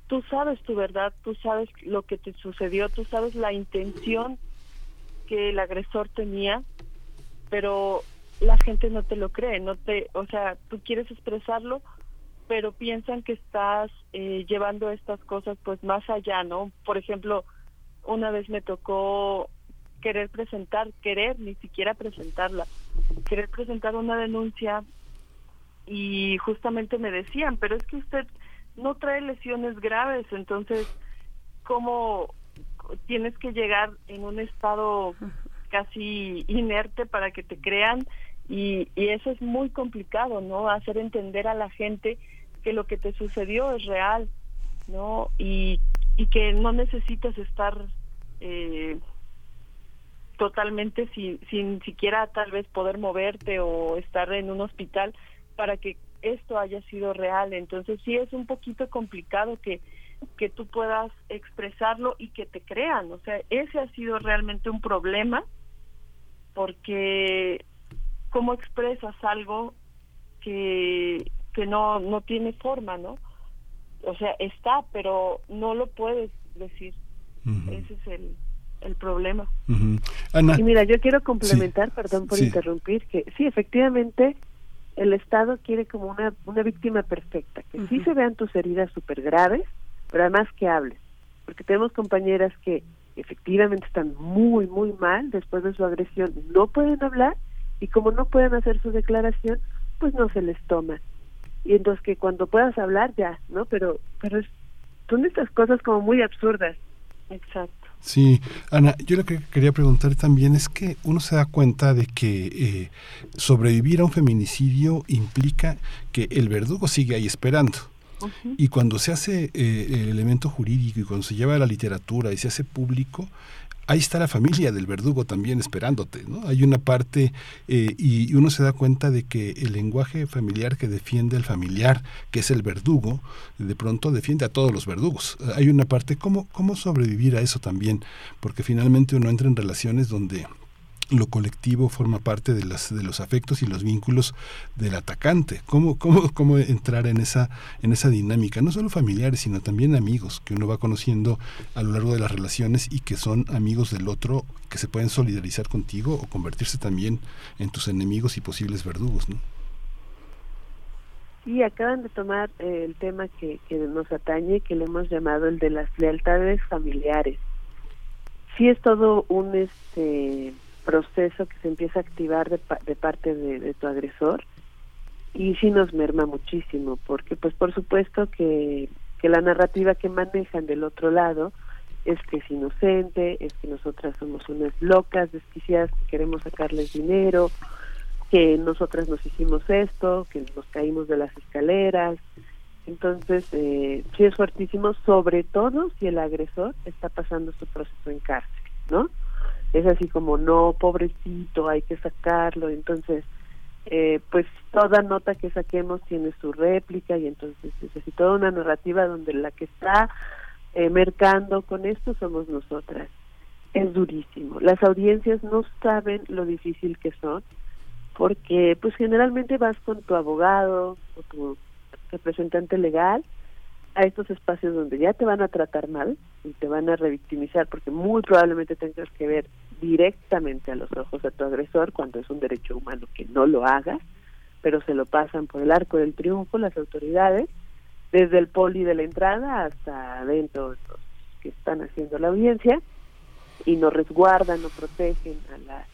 tú sabes tu verdad, tú sabes lo que te sucedió, tú sabes la intención que el agresor tenía, pero la gente no te lo cree, no te, o sea, tú quieres expresarlo, pero piensan que estás eh, llevando estas cosas pues más allá, ¿no? Por ejemplo, una vez me tocó querer presentar, querer ni siquiera presentarla, querer presentar una denuncia y justamente me decían, pero es que usted no trae lesiones graves, entonces, ¿cómo tienes que llegar en un estado casi inerte para que te crean? Y, y eso es muy complicado, ¿no? Hacer entender a la gente que lo que te sucedió es real, ¿no? Y, y que no necesitas estar eh, totalmente sin, sin siquiera tal vez poder moverte o estar en un hospital para que esto haya sido real. Entonces sí es un poquito complicado que, que tú puedas expresarlo y que te crean. O sea, ese ha sido realmente un problema porque cómo expresas algo que, que no, no tiene forma, ¿no? O sea, está, pero no lo puedes decir. Ese es el, el problema. Ana. Y mira, yo quiero complementar, perdón por interrumpir, que sí, efectivamente, el Estado quiere como una, una víctima perfecta, que sí se vean tus heridas súper graves, pero además que hables. Porque tenemos compañeras que efectivamente están muy, muy mal después de su agresión, no pueden hablar y como no pueden hacer su declaración, pues no se les toma. Y entonces que cuando puedas hablar ya, ¿no? Pero, pero es, son estas cosas como muy absurdas. Exacto. Sí, Ana, yo lo que quería preguntar también es que uno se da cuenta de que eh, sobrevivir a un feminicidio implica que el verdugo sigue ahí esperando. Y cuando se hace eh, el elemento jurídico y cuando se lleva a la literatura y se hace público, ahí está la familia del verdugo también esperándote, ¿no? Hay una parte eh, y uno se da cuenta de que el lenguaje familiar que defiende al familiar, que es el verdugo, de pronto defiende a todos los verdugos. Hay una parte, ¿cómo, cómo sobrevivir a eso también? Porque finalmente uno entra en relaciones donde lo colectivo forma parte de, las, de los afectos y los vínculos del atacante. ¿Cómo, cómo, cómo entrar en esa, en esa dinámica? No solo familiares, sino también amigos que uno va conociendo a lo largo de las relaciones y que son amigos del otro, que se pueden solidarizar contigo o convertirse también en tus enemigos y posibles verdugos. ¿no? Sí, acaban de tomar eh, el tema que, que nos atañe, que le hemos llamado el de las lealtades familiares. Sí es todo un... este proceso que se empieza a activar de, de parte de, tu agresor y sí nos merma muchísimo porque pues por supuesto que, que la narrativa que manejan del otro lado es que es inocente, es que nosotras somos unas locas, desquiciadas, que queremos sacarles dinero, que nosotras nos hicimos esto, que nos caímos de las escaleras. Entonces, eh, sí es fuertísimo, sobre todo si el agresor está pasando su proceso en cárcel, ¿no? Es así como no pobrecito hay que sacarlo entonces eh, pues toda nota que saquemos tiene su réplica y entonces es así toda una narrativa donde la que está eh, mercando con esto somos nosotras. Es durísimo. Las audiencias no saben lo difícil que son porque pues generalmente vas con tu abogado o tu representante legal a estos espacios donde ya te van a tratar mal y te van a revictimizar porque muy probablemente tengas que ver directamente a los ojos de tu agresor cuando es un derecho humano que no lo haga, pero se lo pasan por el arco del triunfo las autoridades, desde el poli de la entrada hasta adentro los que están haciendo la audiencia, y no resguardan, no protegen a la,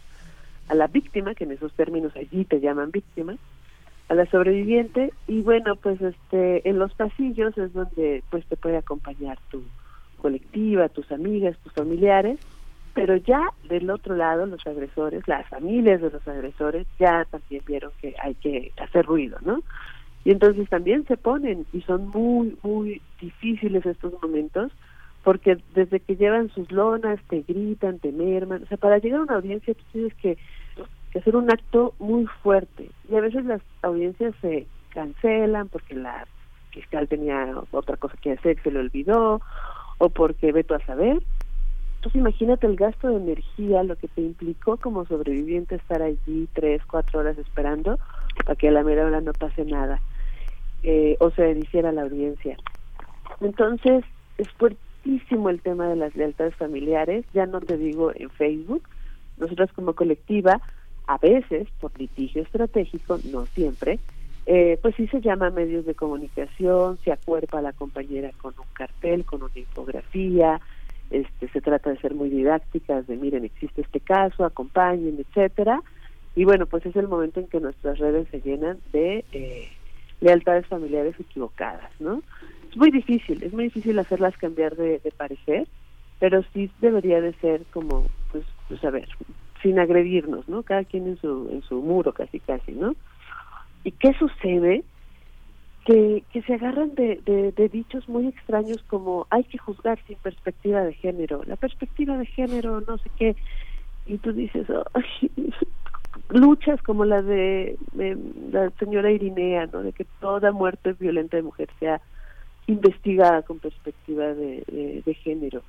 a la víctima, que en esos términos allí te llaman víctima, a la sobreviviente, y bueno, pues este en los pasillos es donde pues te puede acompañar tu colectiva, tus amigas, tus familiares, pero ya del otro lado los agresores, las familias de los agresores ya también vieron que hay que hacer ruido, ¿no? Y entonces también se ponen y son muy, muy difíciles estos momentos porque desde que llevan sus lonas te gritan, te merman, o sea, para llegar a una audiencia tú tienes que, hacer un acto muy fuerte y a veces las audiencias se cancelan porque la fiscal tenía otra cosa que hacer, se le olvidó o porque veto a saber entonces imagínate el gasto de energía, lo que te implicó como sobreviviente estar allí tres, cuatro horas esperando para que a la mera hora no pase nada eh, o se hiciera la audiencia. Entonces es fuertísimo el tema de las lealtades familiares, ya no te digo en Facebook, nosotros como colectiva, a veces por litigio estratégico, no siempre, eh, pues sí se llama medios de comunicación, se acuerpa a la compañera con un cartel, con una infografía, este, se trata de ser muy didácticas, de miren, existe este caso, acompañen, etcétera. Y bueno, pues es el momento en que nuestras redes se llenan de eh, lealtades familiares equivocadas, ¿no? Es muy difícil, es muy difícil hacerlas cambiar de, parecer, pero sí debería de ser como, pues, pues a ver, sin agredirnos, ¿no? Cada quien en su, en su muro, casi, casi, ¿no? ¿Y qué sucede? Que, que se agarran de, de, dichos muy extraños como hay que juzgar sin perspectiva de género, la perspectiva de género, no sé qué, y tú dices, *laughs* luchas como la de, la señora Irinea, ¿no? De que toda muerte violenta de mujer sea investigada con perspectiva de, de género.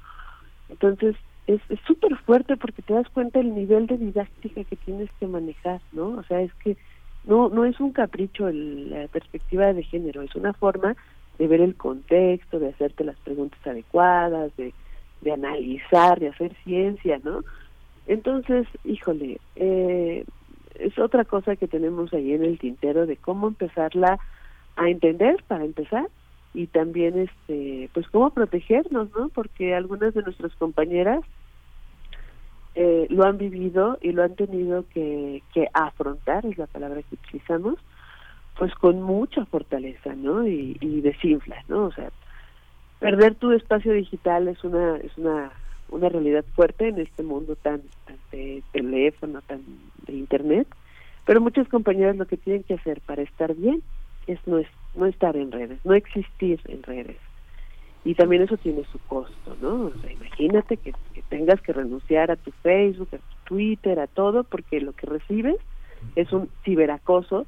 Entonces, es súper fuerte porque te das cuenta del nivel de didáctica que tienes que manejar, ¿no? O sea, es que no no es un capricho la perspectiva de género, es una forma de ver el contexto, de hacerte las preguntas adecuadas, de, de analizar, de hacer ciencia, ¿no? Entonces, híjole, eh, es otra cosa que tenemos ahí en el tintero de cómo empezarla a entender para empezar y también este pues cómo protegernos no porque algunas de nuestras compañeras eh, lo han vivido y lo han tenido que, que afrontar es la palabra que utilizamos pues con mucha fortaleza no y, y desinflas no o sea perder tu espacio digital es una es una una realidad fuerte en este mundo tan, tan de teléfono tan de internet pero muchas compañeras lo que tienen que hacer para estar bien es no, es, no estar en redes, no existir en redes. Y también eso tiene su costo, ¿no? O sea, imagínate que, tengas que renunciar a tu Facebook, a tu Twitter, a todo, porque lo que recibes es un ciberacoso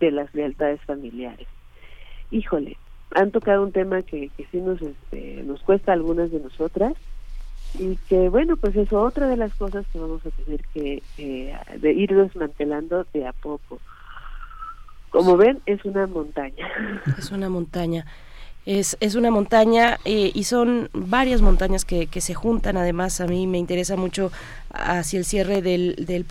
de las lealtades familiares. Híjole, han tocado un tema que, que sí nos, este, nos cuesta a algunas de nosotras y que bueno, pues es otra de las cosas que vamos a tener que de ir desmantelando de a poco. Como ven, es una montaña. Es una montaña. Es, es una montaña eh, y son varias montañas que, que, se juntan. Además, a mí me interesa mucho hacia el cierre del, del,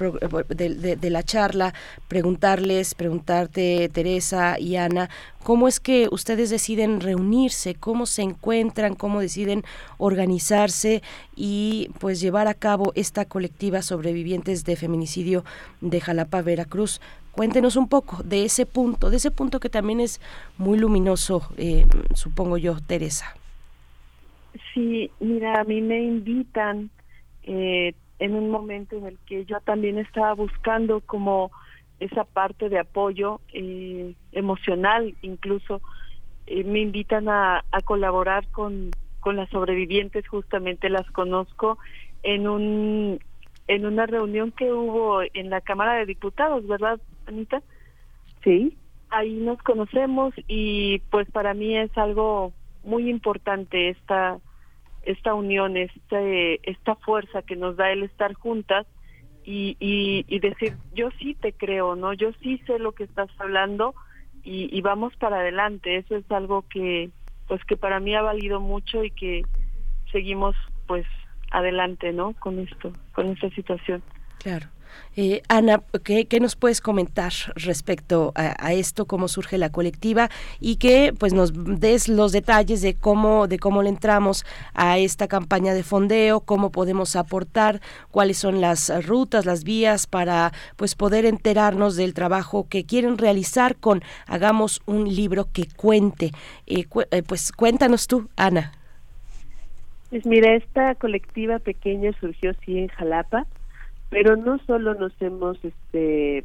de, de, la charla preguntarles, preguntarte, Teresa y Ana, cómo es que ustedes deciden reunirse, cómo se encuentran, cómo deciden organizarse y pues llevar a cabo esta colectiva sobrevivientes de feminicidio de Jalapa, Veracruz. Cuéntenos un poco de ese punto, de ese punto que también es muy luminoso, eh, supongo yo, Teresa. Sí, mira, a mí me invitan eh, en un momento en el que yo también estaba buscando como esa parte de apoyo eh, emocional, incluso me invitan a, a colaborar con, con las sobrevivientes, justamente las conozco en un en una reunión que hubo en la Cámara de Diputados, ¿verdad, Anita? Sí. Ahí nos conocemos y pues para mí es algo muy importante esta esta unión, este, esta fuerza que nos da el estar juntas y, y, decir, yo sí te creo, ¿no? Yo sí sé lo que estás hablando y, y vamos para adelante. Eso es algo que, pues que para mí ha valido mucho y que seguimos pues adelante, ¿no? Con esto, con esta situación. Claro. Eh, Ana, ¿qué, nos puedes comentar respecto a, esto, cómo surge la colectiva y que pues nos des los detalles de cómo de cómo le entramos a esta campaña de fondeo, cómo podemos aportar, cuáles son las rutas, las vías para pues poder enterarnos del trabajo que quieren realizar con hagamos un libro que cuente. Eh, eh, pues cuéntanos tú, Ana. Pues mira, esta colectiva pequeña surgió sí en Jalapa, pero no solo nos hemos este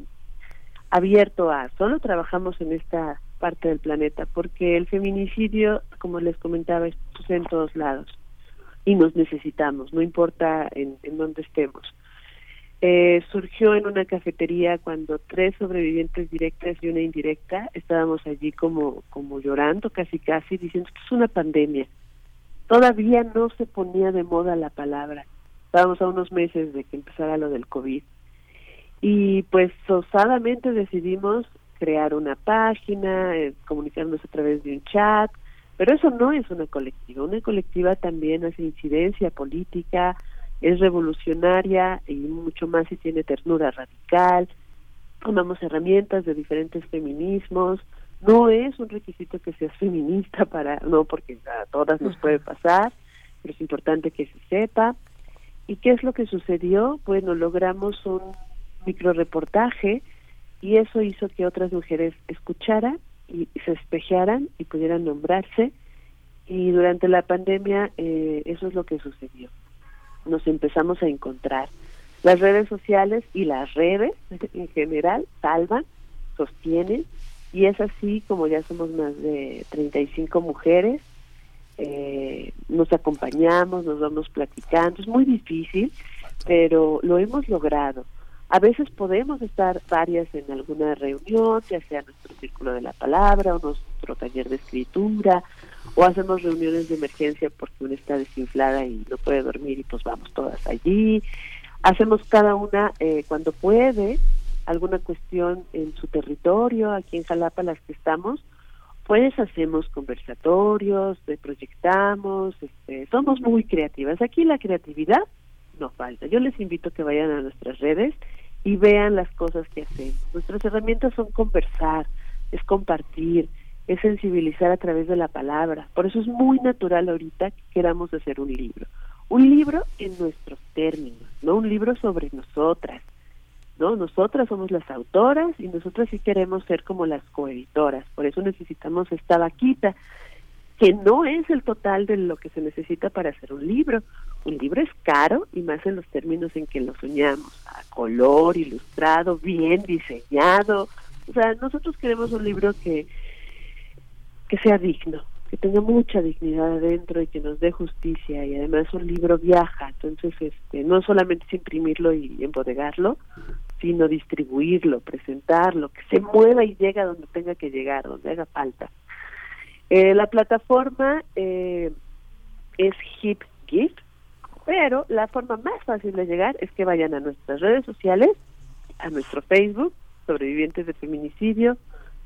abierto a, solo trabajamos en esta parte del planeta, porque el feminicidio, como les comentaba, está en todos lados y nos necesitamos, no importa en, en dónde estemos. Eh, surgió en una cafetería cuando tres sobrevivientes directas y una indirecta estábamos allí como, como llorando casi casi, diciendo que es una pandemia Todavía no se ponía de moda la palabra. Estábamos a unos meses de que empezara lo del COVID. Y pues osadamente decidimos crear una página, eh, comunicarnos a través de un chat, pero eso no es una colectiva. Una colectiva también hace incidencia política, es revolucionaria y mucho más si tiene ternura radical. Tomamos herramientas de diferentes feminismos, no es un requisito que seas feminista para, no, porque a todas nos puede pasar, pero es importante que se sepa. ¿Y qué es lo que sucedió? Bueno, logramos un micro reportaje y eso hizo que otras mujeres escucharan y se espejaran y pudieran nombrarse. Y durante la pandemia eh, eso es lo que sucedió. Nos empezamos a encontrar. Las redes sociales y las redes *laughs* en general salvan, sostienen, y es así como ya somos más de 35 mujeres, eh, nos acompañamos, nos vamos platicando, es muy difícil, pero lo hemos logrado. A veces podemos estar varias en alguna reunión, ya sea nuestro círculo de la palabra o nuestro taller de escritura, o hacemos reuniones de emergencia porque una está desinflada y no puede dormir y pues vamos todas allí. Hacemos cada una eh, cuando puede alguna cuestión en su territorio, aquí en Jalapa las que estamos, pues hacemos conversatorios, proyectamos, este, somos muy creativas. Aquí la creatividad no falta. Yo les invito a que vayan a nuestras redes y vean las cosas que hacemos. Nuestras herramientas son conversar, es compartir, es sensibilizar a través de la palabra. Por eso es muy natural ahorita que queramos hacer un libro. Un libro en nuestros términos, no un libro sobre nosotras. ¿No? Nosotras somos las autoras y nosotras sí queremos ser como las coeditoras. Por eso necesitamos esta vaquita que no es el total de lo que se necesita para hacer un libro. Un libro es caro y más en los términos en que lo soñamos, a color, ilustrado, bien diseñado. O sea, nosotros queremos un libro que, que sea digno, tenga mucha dignidad adentro y que nos dé justicia y además un libro viaja, entonces este no solamente es imprimirlo y embodegarlo, sino distribuirlo, presentarlo, que se mueva y llegue donde tenga que llegar, donde haga falta. Eh, la plataforma eh, es HipGift, pero la forma más fácil de llegar es que vayan a nuestras redes sociales, a nuestro Facebook, Sobrevivientes de Feminicidio,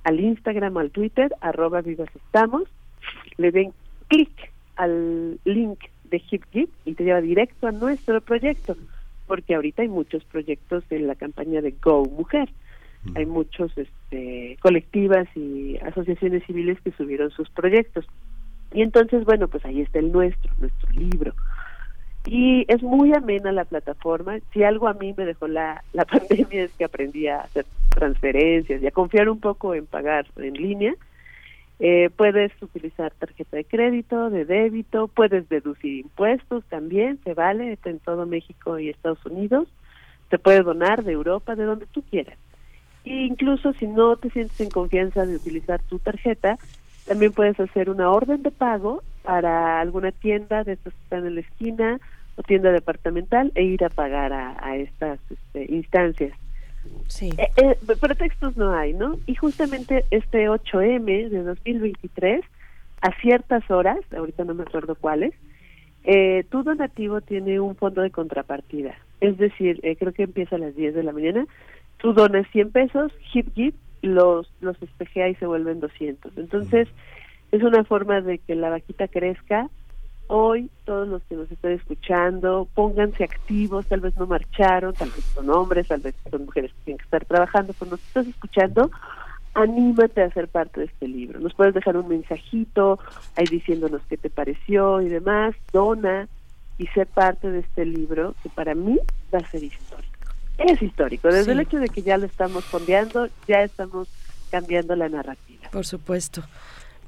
al Instagram o al Twitter, arroba vivas estamos, le den clic al link de HipGift y te lleva directo a nuestro proyecto, porque ahorita hay muchos proyectos en la campaña de Go Mujer hay muchos este, colectivas y asociaciones civiles que subieron sus proyectos. Y entonces, bueno, pues ahí está el nuestro, nuestro libro. Y es muy amena la plataforma. Si algo a mí me dejó la, la *laughs* pandemia es que aprendí a hacer transferencias y a confiar un poco en pagar en línea. Eh, puedes utilizar tarjeta de crédito, de débito, puedes deducir impuestos también, se vale, en todo México y Estados Unidos. Se puede donar de Europa, de donde tú quieras. E incluso si no te sientes en confianza de utilizar tu tarjeta, también puedes hacer una orden de pago para alguna tienda de estas que están en la esquina o tienda departamental e ir a pagar a, estas este, instancias. Sí. Eh, eh, pretextos no hay, ¿no? Y justamente este 8M de 2023, a ciertas horas, ahorita no me acuerdo cuáles, eh, tu donativo tiene un fondo de contrapartida. Es decir, creo que empieza a las 10 de la mañana tú donas 100 pesos, hip los, los espejea y se vuelven 200. Entonces, es una forma de que la vaquita crezca. Hoy, todos los que nos están escuchando, pónganse activos, tal vez no marcharon, tal vez son hombres, tal vez son mujeres que tienen que estar trabajando, pero nos estás escuchando, anímate a ser parte de este libro. Nos puedes dejar un mensajito ahí diciéndonos qué te pareció y demás, dona y sé parte de este libro que para mí va a ser histórico es histórico. Desde el hecho de que ya lo estamos fondeando, ya estamos cambiando la narrativa. Por supuesto.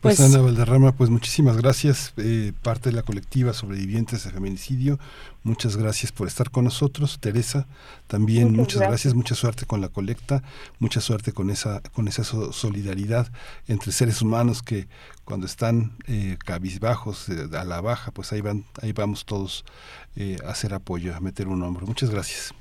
Pues, pues, Ana Valderrama, pues muchísimas gracias, eh, parte de la colectiva Sobrevivientes de Feminicidio. Muchas gracias por estar con nosotros. Teresa, también muchas, gracias. mucha suerte con la colecta, mucha suerte con esa, con esa solidaridad entre seres humanos que cuando están eh, cabizbajos eh, a la baja, pues ahí van, ahí vamos todos a hacer apoyo, a meter un hombro. Muchas gracias.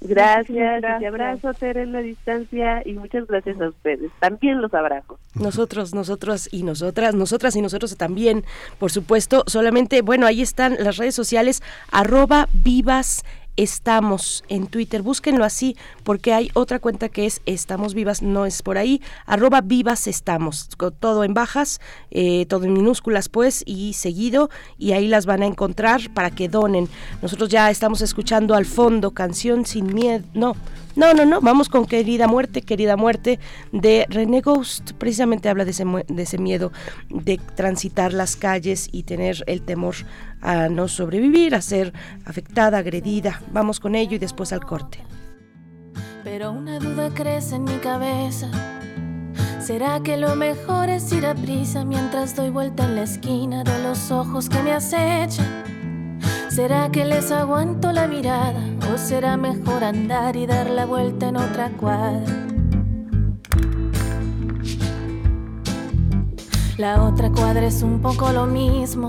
Gracias, abrazo, Tere, en la distancia y muchas gracias a ustedes. También los abrazo. Nosotros, nosotros y nosotras, nosotras y nosotros también, por supuesto. Solamente, bueno, ahí están las redes sociales, arroba vivas estamos en Twitter. Búsquenlo así porque hay otra cuenta que es Estamos Vivas, no es por ahí, arroba vivas estamos, todo en bajas, eh, todo en minúsculas pues y seguido y ahí las van a encontrar para que donen. Nosotros ya estamos escuchando al fondo canción sin miedo, no, no, no, no, vamos con Querida Muerte, Querida Muerte de René Ghost. Precisamente habla de ese, de ese miedo de transitar las calles y tener el temor a no sobrevivir, a ser afectada, agredida. Vamos con ello y después al corte. Pero una duda crece en mi cabeza. ¿Será que lo mejor es ir a prisa mientras doy vuelta en la esquina de los ojos que me acechan? ¿Será que les aguanto la mirada? ¿O será mejor andar y dar la vuelta en otra cuadra? La otra cuadra es un poco lo mismo.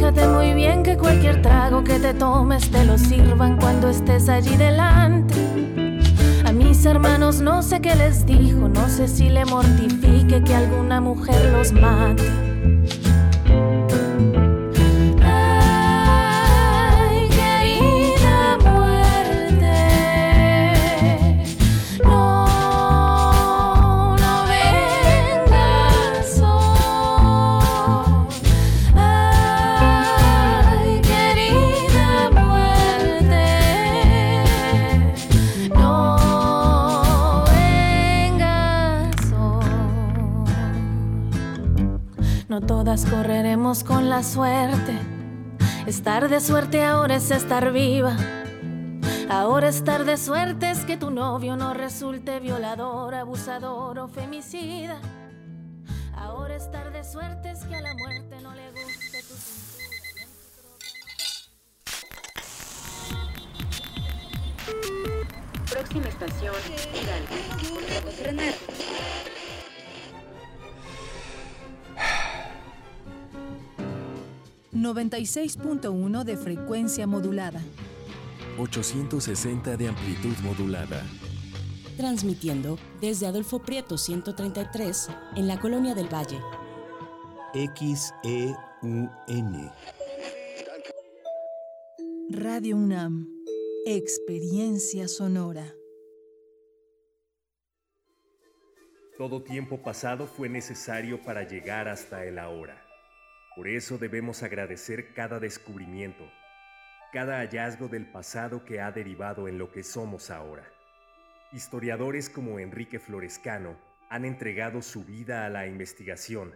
Fíjate muy bien que cualquier trago que te tomes te lo sirvan cuando estés allí delante. A mis hermanos no sé qué les dijo, no sé si le mortifique que alguna mujer los mate. Todas correremos con la suerte. Estar de suerte ahora es estar viva. Ahora estar de suerte es que tu novio no resulte violador, abusador o femicida. Ahora estar de suerte es que a la muerte no le guste tu cintura. Próxima estación, Hidalgo. Contratos ...96.1 de frecuencia modulada. 860 de amplitud modulada. Transmitiendo desde Adolfo Prieto 133 en la Colonia del Valle. XEUN. Radio UNAM. Experiencia sonora. Todo tiempo pasado fue necesario para llegar hasta el ahora. Por eso debemos agradecer cada descubrimiento, cada hallazgo del pasado que ha derivado en lo que somos ahora. Historiadores como Enrique Florescano han entregado su vida a la investigación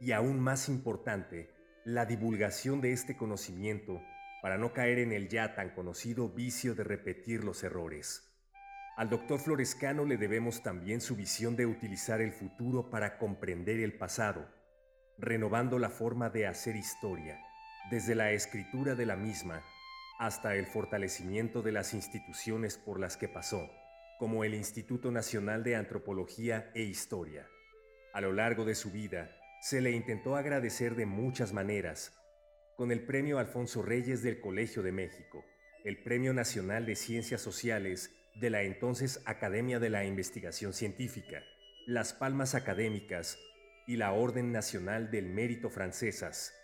y, aún más importante, la divulgación de este conocimiento para no caer en el ya tan conocido vicio de repetir los errores. Al doctor Florescano le debemos también su visión de utilizar el futuro para comprender el pasado, renovando la forma de hacer historia, desde la escritura de la misma hasta el fortalecimiento de las instituciones por las que pasó, como el Instituto Nacional de Antropología e Historia. A lo largo de su vida, se le intentó agradecer de muchas maneras, con el Premio Alfonso Reyes del Colegio de México, el Premio Nacional de Ciencias Sociales de la entonces Academia de la Investigación Científica, las Palmas Académicas y la Orden Nacional del Mérito Francesas,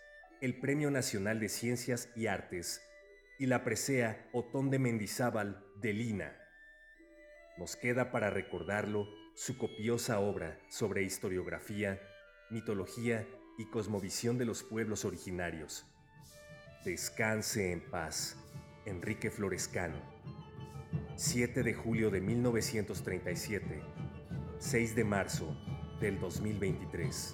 el Premio Nacional de Ciencias y Artes y la presea Otón de Mendizábal de Lina. Nos queda para recordarlo su copiosa obra sobre historiografía, mitología y cosmovisión de los pueblos originarios. Descanse en paz, Enrique Florescano. 7 de julio de 1937, 6 de marzo del 2023.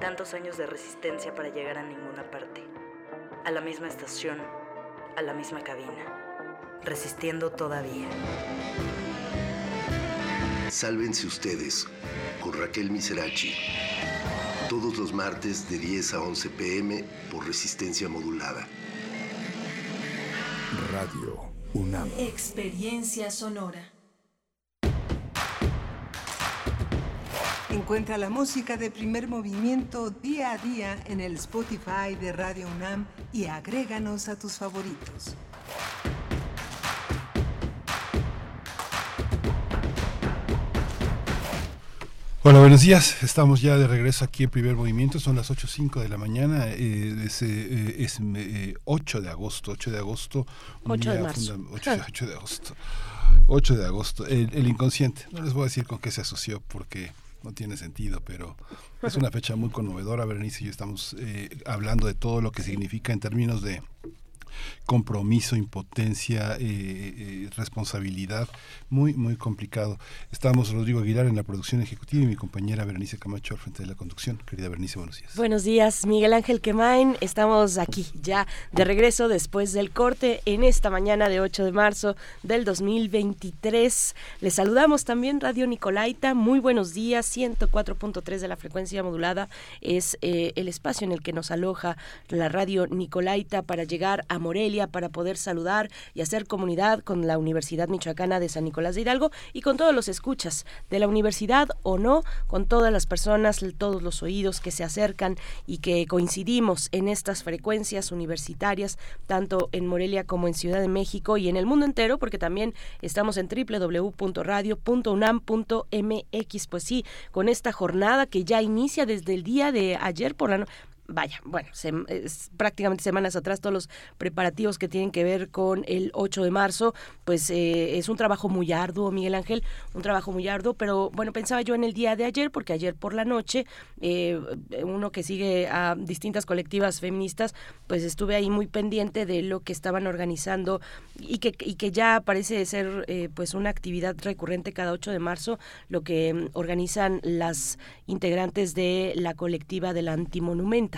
Tantos años de resistencia para llegar a ninguna parte. A la misma estación, a la misma cabina. Resistiendo todavía. Sálvense ustedes con Raquel Miserachi. Todos los martes de 10 a 11 pm por resistencia modulada. Radio UNAM. Experiencia sonora. Encuentra la música de primer movimiento día a día en el Spotify de Radio UNAM y agréganos a tus favoritos. Hola, buenos días. Estamos ya de regreso aquí en Primer Movimiento. Son las 8.05 de la mañana. Eh, es, eh, es eh, 8 de agosto. 8 de agosto. un 8 de día marzo. funda- 8, de- 8 de agosto. 8 de agosto. El, el inconsciente. No les voy a decir con qué se asoció porque no tiene sentido, pero es una fecha muy conmovedora. Berenice y yo estamos eh, hablando de todo lo que significa en términos de compromiso, impotencia, eh, eh, responsabilidad, muy, muy complicado. Estamos Rodrigo Aguilar en la producción ejecutiva y mi compañera Berenice Camacho al frente de la conducción. Querida Berenice, buenos días. Buenos días, Miguel Ángel Quemain. Estamos aquí ya de regreso después del corte en esta mañana de 8 de marzo del 2023. Les saludamos también Radio Nicolaita. Muy buenos días. 104.3 de la frecuencia modulada es eh, el espacio en el que nos aloja la Radio Nicolaita para llegar a Morelia, para poder saludar y hacer comunidad con la Universidad Michoacana de San Nicolás de Hidalgo y con todos los escuchas de la universidad o no, con todas las personas, todos los oídos que se acercan y que coincidimos en estas frecuencias universitarias, tanto en Morelia como en Ciudad de México y en el mundo entero, porque también estamos en www.radio.unam.mx. Pues sí, con esta jornada que ya inicia desde el día de ayer por la noche vaya, bueno, sem- es prácticamente semanas atrás todos los preparativos que tienen que ver con el 8 de marzo, pues eh, es un trabajo muy arduo, Miguel Ángel, un trabajo muy arduo, pero bueno, pensaba yo en el día de ayer, porque ayer por la noche, eh, uno que sigue a distintas colectivas feministas, pues estuve ahí muy pendiente de lo que estaban organizando y que, y que ya parece ser eh, pues una actividad recurrente cada 8 de marzo, lo que mm, organizan las integrantes de la colectiva de la Antimonumenta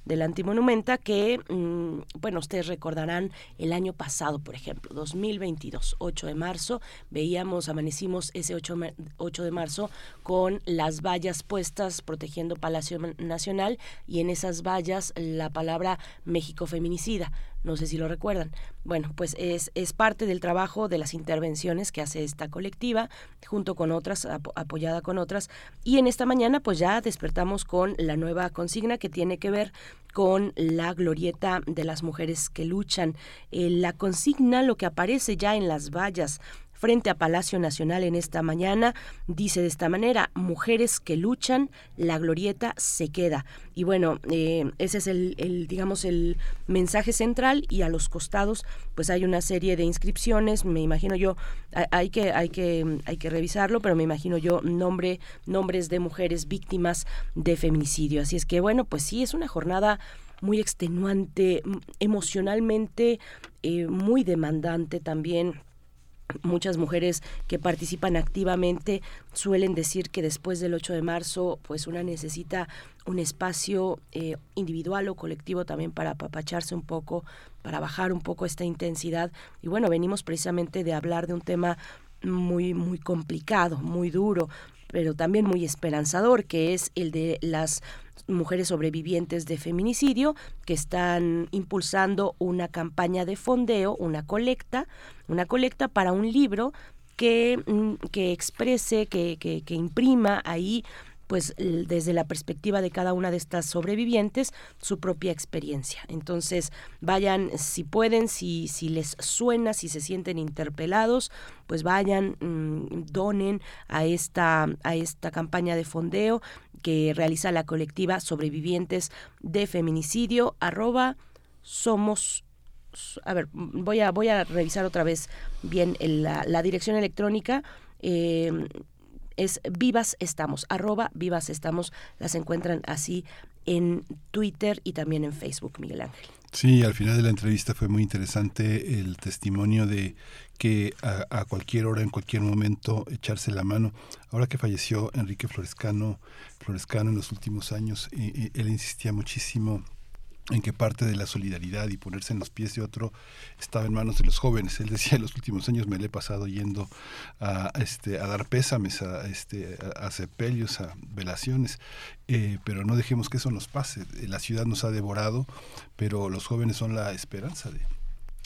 de la Antimonumenta que, mm, bueno, ustedes recordarán el año pasado, por ejemplo, 2022, 8 de marzo, veíamos, amanecimos ese 8, ma- 8 de marzo con las vallas puestas protegiendo Palacio Nacional y en esas vallas la palabra México feminicida. No sé si lo recuerdan. Bueno, pues es, es parte del trabajo de las intervenciones que hace esta colectiva, junto con otras, apo- apoyada con otras. Y en esta mañana, pues ya despertamos con la nueva consigna que tiene que ver con la glorieta de las mujeres que luchan. Eh, la consigna, lo que aparece ya en las vallas frente a Palacio Nacional en esta mañana, dice de esta manera, mujeres que luchan, la glorieta se queda. Y bueno, eh, ese es el, el, digamos, el mensaje central y a los costados pues hay una serie de inscripciones, me imagino yo, hay- que, hay que, hay que revisarlo, pero me imagino yo nombre, nombres de mujeres víctimas de feminicidio. Así es que bueno, pues sí, es una jornada muy extenuante, emocionalmente eh, muy demandante también muchas mujeres que participan activamente suelen decir que después del 8 de marzo pues una necesita un espacio eh, individual o colectivo también para apapacharse un poco para bajar un poco esta intensidad. Y bueno venimos precisamente de hablar de un tema muy muy complicado muy duro pero también muy esperanzador, que es el de las mujeres sobrevivientes de feminicidio que están impulsando una campaña de fondeo, una colecta, una colecta para un libro que, mm, que exprese, que, que, que imprima ahí pues desde la perspectiva de cada una de estas sobrevivientes su propia experiencia. Entonces, vayan si pueden, si, si les suena, si se sienten interpelados, pues vayan, mm, donen a esta, a esta campaña de fondeo que realiza la colectiva Sobrevivientes de Feminicidio, arroba somos a ver, voy a, voy a revisar otra vez bien la, la dirección electrónica. Eh, es Vivas Estamos, arroba Vivas Estamos, las encuentran así en Twitter y también en Facebook, Miguel Ángel. Sí, al final de la entrevista fue muy interesante el testimonio de que a, cualquier hora, en cualquier momento, echarse la mano. Ahora que falleció Enrique Florescano, Florescano en los últimos años, él insistía muchísimo en que parte de la solidaridad y ponerse en los pies de otro estaba en manos de los jóvenes. Él decía, en los últimos años me le he pasado yendo a, este, a dar pésames, a, este, a, sepelios, a velaciones, eh, pero no dejemos que eso nos pase. La ciudad nos ha devorado, pero los jóvenes son la esperanza de,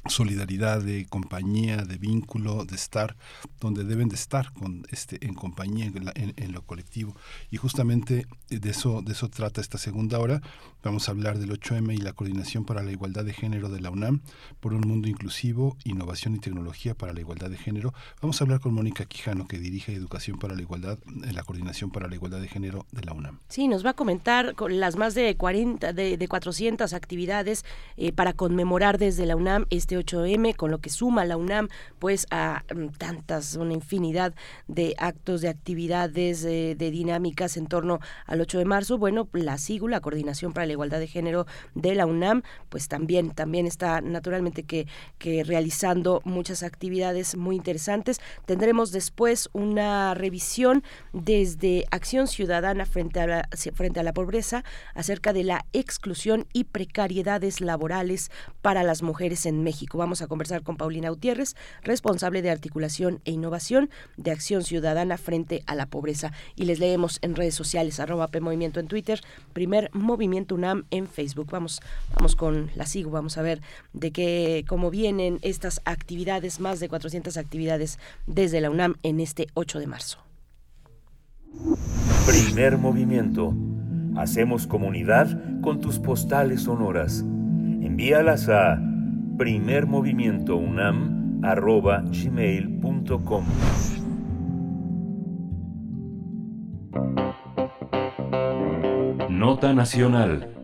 solidaridad, de compañía, de vínculo, de estar donde deben de estar con este en compañía en, lo colectivo. Y justamente de eso de eso trata esta segunda hora. Vamos a hablar del 8M y la coordinación para la igualdad de género de la UNAM por un mundo inclusivo innovación y tecnología para la igualdad de género. Vamos a hablar con Mónica Quijano que dirige educación para la igualdad en la coordinación para la igualdad de género de la UNAM. Sí nos va a comentar con las más de 40 de, de 400 actividades eh, para conmemorar desde la UNAM este 8M, con lo que suma la UNAM pues a mm, tantas, una infinidad de actos, de actividades, de dinámicas en torno al 8 de marzo. Bueno, la SIGU, la Coordinación para la Igualdad de Género de la UNAM, pues también, también está naturalmente que, que realizando muchas actividades muy interesantes. Tendremos después una revisión desde Acción Ciudadana frente a frente a la pobreza acerca de la exclusión y precariedades laborales para las mujeres en México. Vamos a conversar con Paulina Gutiérrez, responsable de articulación e innovación de Acción Ciudadana frente a la pobreza. Y les leemos en redes sociales, arroba P Movimiento en Twitter, primer Movimiento UNAM en Facebook. Vamos, vamos con la SIGU, vamos a ver de qué, cómo vienen estas actividades, más de 400 actividades desde la UNAM en este 8 de marzo. Primer movimiento. Hacemos comunidad con tus postales sonoras. Envíalas a primermovimientounam.gmail.com Nota Nacional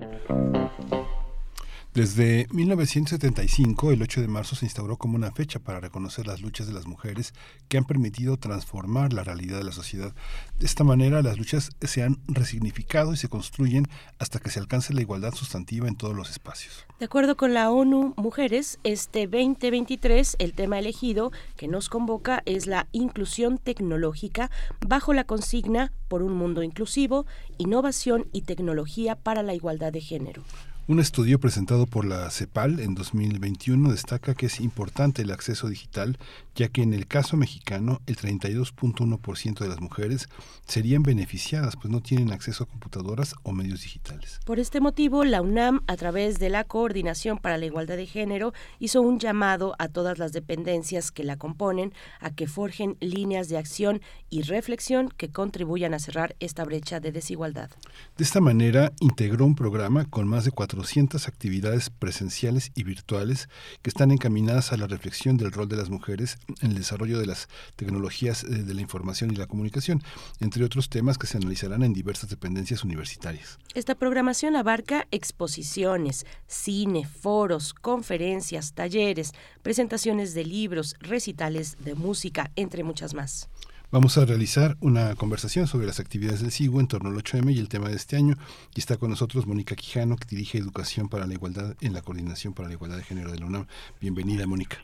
desde 1975, el 8 de marzo se instauró como una fecha para reconocer las luchas de las mujeres que han permitido transformar la realidad de la sociedad. De esta manera, las luchas se han resignificado y se construyen hasta que se alcance la igualdad sustantiva en todos los espacios. De acuerdo con la ONU Mujeres, este 2023, el tema elegido que nos convoca es la inclusión tecnológica bajo la consigna por un mundo inclusivo, innovación y tecnología para la igualdad de género. Un estudio presentado por la CEPAL en 2021 destaca que es importante el acceso digital, ya que en el caso mexicano el 32.1% de las mujeres serían beneficiadas, pues no tienen acceso a computadoras o medios digitales. Por este motivo, la UNAM, a través de la Coordinación para la Igualdad de Género, hizo un llamado a todas las dependencias que la componen a que forjen líneas de acción y reflexión que contribuyan a cerrar esta brecha de desigualdad. De esta manera, integró un programa con más de 400 actividades presenciales y virtuales que están encaminadas a la reflexión del rol de las mujeres en el desarrollo de las tecnologías eh, de la información y la comunicación, entre otros temas que se analizarán en diversas dependencias universitarias. Esta programación abarca exposiciones, cine, foros, conferencias, talleres, presentaciones de libros, recitales de música, entre muchas más. Vamos a realizar una conversación sobre las actividades del SIGU en torno al 8M y el tema de este año. Y está con nosotros Mónica Quijano, que dirige Educación para la Igualdad en la Coordinación para la Igualdad de Género de la UNAM. Bienvenida, Mónica.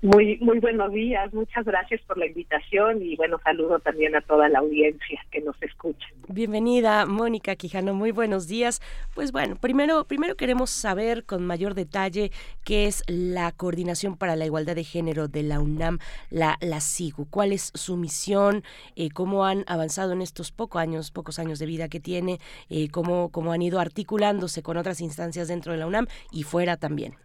Muy, muy buenos días, muchas gracias por la invitación y bueno, saludo también a toda la audiencia que nos escucha. Bienvenida, Mónica Quijano, muy buenos días. Pues bueno, primero, primero queremos saber con mayor detalle qué es la Coordinación para la Igualdad de Género de la UNAM, la, la SIGU, cuál es su misión, eh, cómo han avanzado en estos pocos años, pocos años de vida que tiene, eh, cómo, cómo han ido articulándose con otras instancias dentro de la UNAM y fuera también.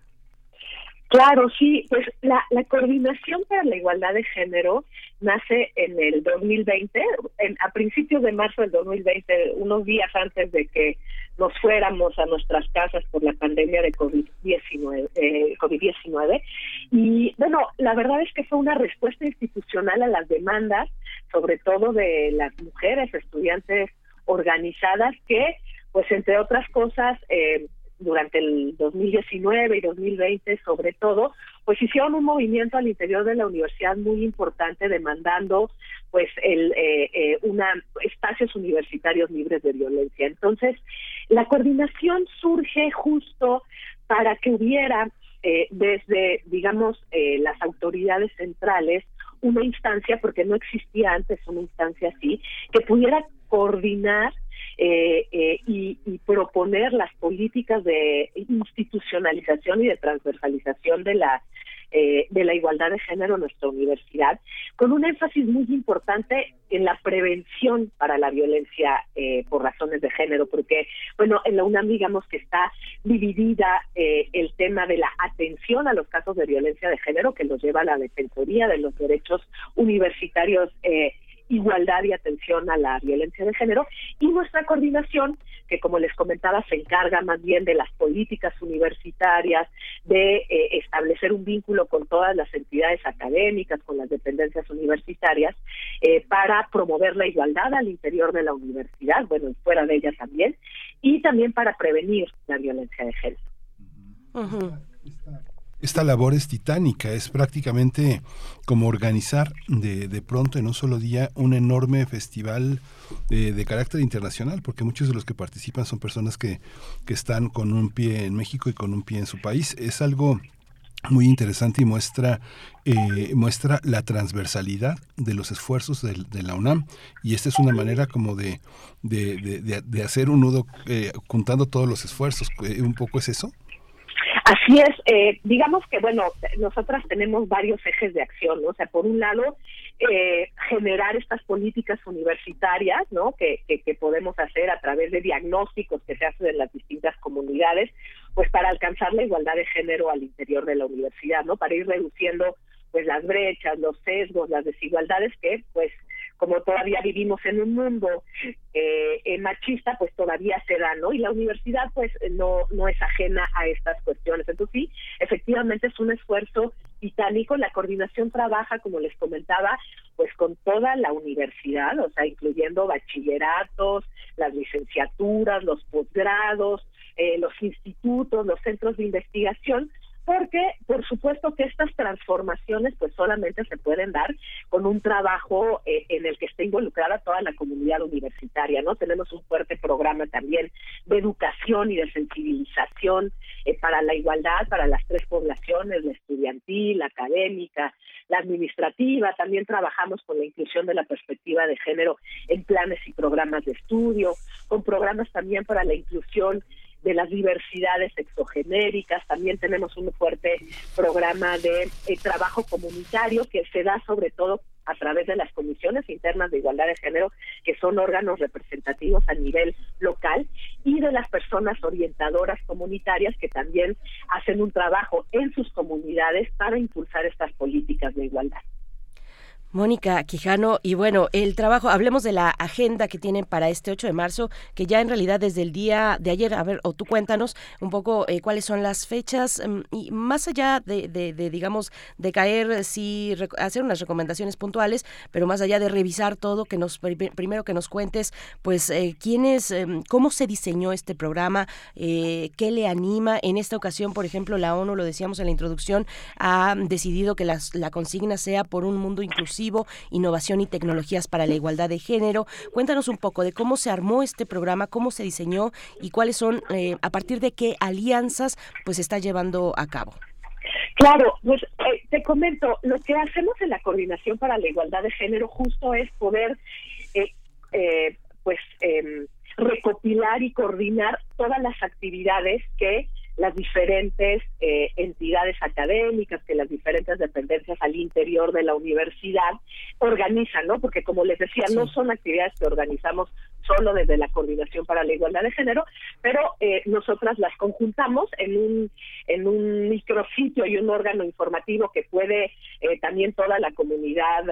Claro, sí, pues la, coordinación para la igualdad de género nace en el 2020, en, a principios de marzo del 2020, unos días antes de que nos fuéramos a nuestras casas por la pandemia de COVID-19. Eh, COVID-19. Y bueno, la verdad es que fue una respuesta institucional a las demandas, sobre todo de las mujeres estudiantes organizadas que, pues entre otras cosas, eh, durante el 2019 y 2020 sobre todo, pues hicieron un movimiento al interior de la universidad muy importante demandando pues el eh, eh, una espacios universitarios libres de violencia. Entonces, la coordinación surge justo para que hubiera eh, desde, digamos, eh, las autoridades centrales una instancia, porque no existía antes una instancia así, que pudiera coordinar eh, eh, y, proponer las políticas de institucionalización y de transversalización de la eh, de la igualdad de género en nuestra universidad, con un énfasis muy importante en la prevención para la violencia por razones de género, porque, bueno, en la UNAM digamos que está dividida el tema de la atención a los casos de violencia de género, que los lleva a la Defensoría de los Derechos Universitarios igualdad y atención a la violencia de género y nuestra coordinación que como les comentaba se encarga más bien de las políticas universitarias de eh, establecer un vínculo con todas las entidades académicas con las dependencias universitarias eh, para promover la igualdad al interior de la universidad bueno y fuera de ella también y también para prevenir la violencia de género esta labor es titánica, es prácticamente como organizar de, de pronto en un solo día un enorme festival de, carácter internacional, porque muchos de los que participan son personas que, que están con un pie en México y con un pie en su país. Es algo muy interesante y muestra eh, muestra la transversalidad de los esfuerzos de, de, la UNAM y esta es una manera como de, de, de, hacer un nudo eh, juntando todos los esfuerzos. Eh, ¿Un poco es eso? Así es, eh, digamos que, bueno, nosotras tenemos varios ejes de acción, ¿no? O sea, por un lado, eh, generar estas políticas universitarias, ¿no? Que, que, podemos hacer a través de diagnósticos que se hacen en las distintas comunidades, pues para alcanzar la igualdad de género al interior de la universidad, ¿no? Para ir reduciendo, pues, las brechas, los sesgos, las desigualdades que, pues, como todavía vivimos en un mundo eh, machista, pues todavía se da, ¿no? Y la universidad, pues, no, no es ajena a estas cuestiones. Entonces, sí, efectivamente es un esfuerzo titánico. La coordinación trabaja, como les comentaba, pues con toda la universidad, o sea, incluyendo bachilleratos, las licenciaturas, los posgrados, eh, los institutos, los centros de investigación, porque por supuesto que estas transformaciones pues solamente se pueden dar con un trabajo eh, en el que esté involucrada toda la comunidad universitaria, ¿no? Tenemos un fuerte programa también de educación y de sensibilización eh, para la igualdad, para las tres poblaciones, la estudiantil, la académica, la administrativa, también trabajamos con la inclusión de la perspectiva de género en planes y programas de estudio, con programas también para la inclusión de las diversidades exogenéricas. También tenemos un fuerte programa de eh, trabajo comunitario que se da sobre todo a través de las comisiones internas de igualdad de género, que son órganos representativos a nivel local, y de las personas orientadoras comunitarias que también hacen un trabajo en sus comunidades para impulsar estas políticas de igualdad. Mónica Quijano, y bueno, el trabajo, hablemos de la agenda que tienen para este 8 de marzo, que ya en realidad desde el día de ayer, a ver, o tú cuéntanos un poco eh, cuáles son las fechas, mm, y más allá de, de, digamos, de caer, sí, hacer unas recomendaciones puntuales, pero más allá de revisar todo, que nos, primero que nos cuentes, pues, eh, quiénes, em, cómo se diseñó este programa, eh, qué le anima. En esta ocasión, por ejemplo, la ONU, lo decíamos en la introducción, ha decidido que las, la consigna sea por un mundo inclusivo innovación y tecnologías para la igualdad de género. Cuéntanos un poco de cómo se armó este programa, cómo se diseñó y cuáles son, eh, a partir de qué alianzas pues está llevando a cabo. Claro, pues eh, te comento, lo que hacemos en la Coordinación para la Igualdad de Género justo es poder, eh, eh, pues, em, recopilar y coordinar todas las actividades que las diferentes eh, entidades académicas, que las diferentes dependencias al interior de la universidad organizan, ¿no? Porque como les decía, no son actividades que organizamos solo desde la Coordinación para la Igualdad de Género, pero eh, nosotras las conjuntamos en un, en un micrositio y un órgano informativo que puede eh, también toda la comunidad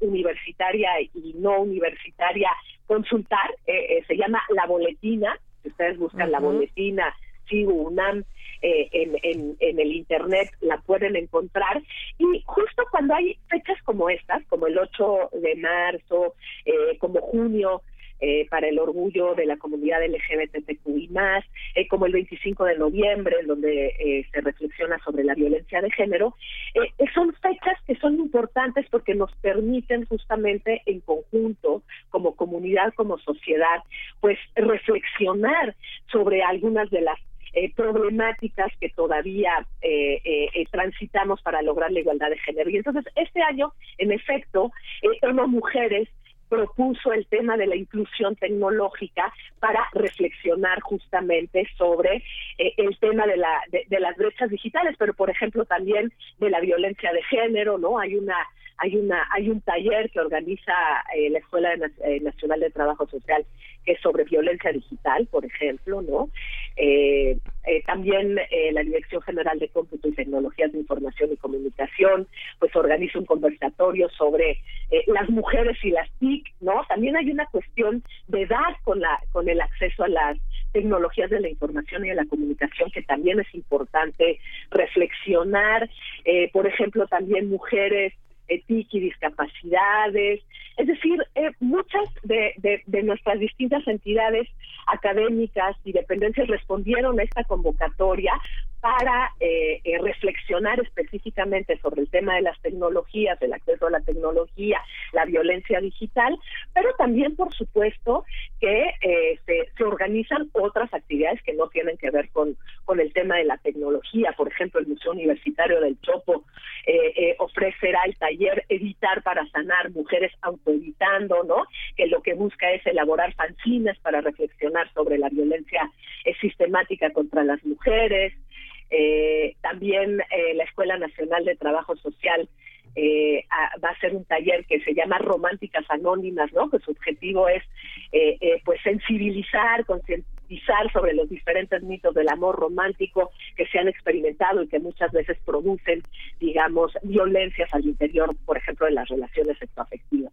universitaria y no universitaria consultar. se llama La Boletina, si ustedes buscan La Boletina, UNAM, eh, en, el Internet la pueden encontrar. Y justo cuando hay fechas como estas, como el 8 de marzo, eh, como junio, eh, para el orgullo de la comunidad LGBTQI más, como el 25 de noviembre, en donde se reflexiona sobre la violencia de género, son fechas que son importantes porque nos permiten justamente en conjunto, como comunidad, como sociedad, pues reflexionar sobre algunas de las problemáticas que todavía transitamos para lograr la igualdad de género. Y entonces, este año, en efecto, eh, mujeres propuso el tema de la inclusión tecnológica para reflexionar justamente sobre eh, el tema de, la, de, las brechas digitales, pero por ejemplo también de la violencia de género, ¿no? Hay una hay una hay un taller que organiza eh, la Escuela eh, Nacional de Trabajo Social que es sobre violencia digital, por ejemplo, ¿no? también la Dirección General de Cómputo y Tecnologías de Información y Comunicación, pues organiza un conversatorio sobre las mujeres y las TIC, ¿no? También hay una cuestión de edad con la con el acceso a las tecnologías de la información y de la comunicación que también es importante reflexionar, eh, por ejemplo, también mujeres TIC y discapacidades, es decir, eh, muchas de, de, nuestras distintas entidades académicas y dependencias respondieron a esta convocatoria para eh, eh, reflexionar específicamente sobre el tema de las tecnologías, el acceso a la tecnología, la violencia digital, pero también, por supuesto, que eh, se, organizan otras actividades que no tienen que ver con, con el tema de la tecnología. Por ejemplo, el Museo Universitario del Chopo ofrecerá el taller Editar para Sanar, Mujeres Autoeditando, ¿no? que lo que busca es elaborar fanzines para reflexionar sobre la violencia sistemática contra las mujeres. Eh, también eh, la Escuela Nacional de Trabajo Social eh, va a hacer un taller que se llama Románticas Anónimas, ¿no? Que su objetivo es pues sensibilizar, concientizar sobre los diferentes mitos del amor romántico que se han experimentado y que muchas veces producen, digamos, violencias al interior, por ejemplo, de las relaciones sexoafectivas.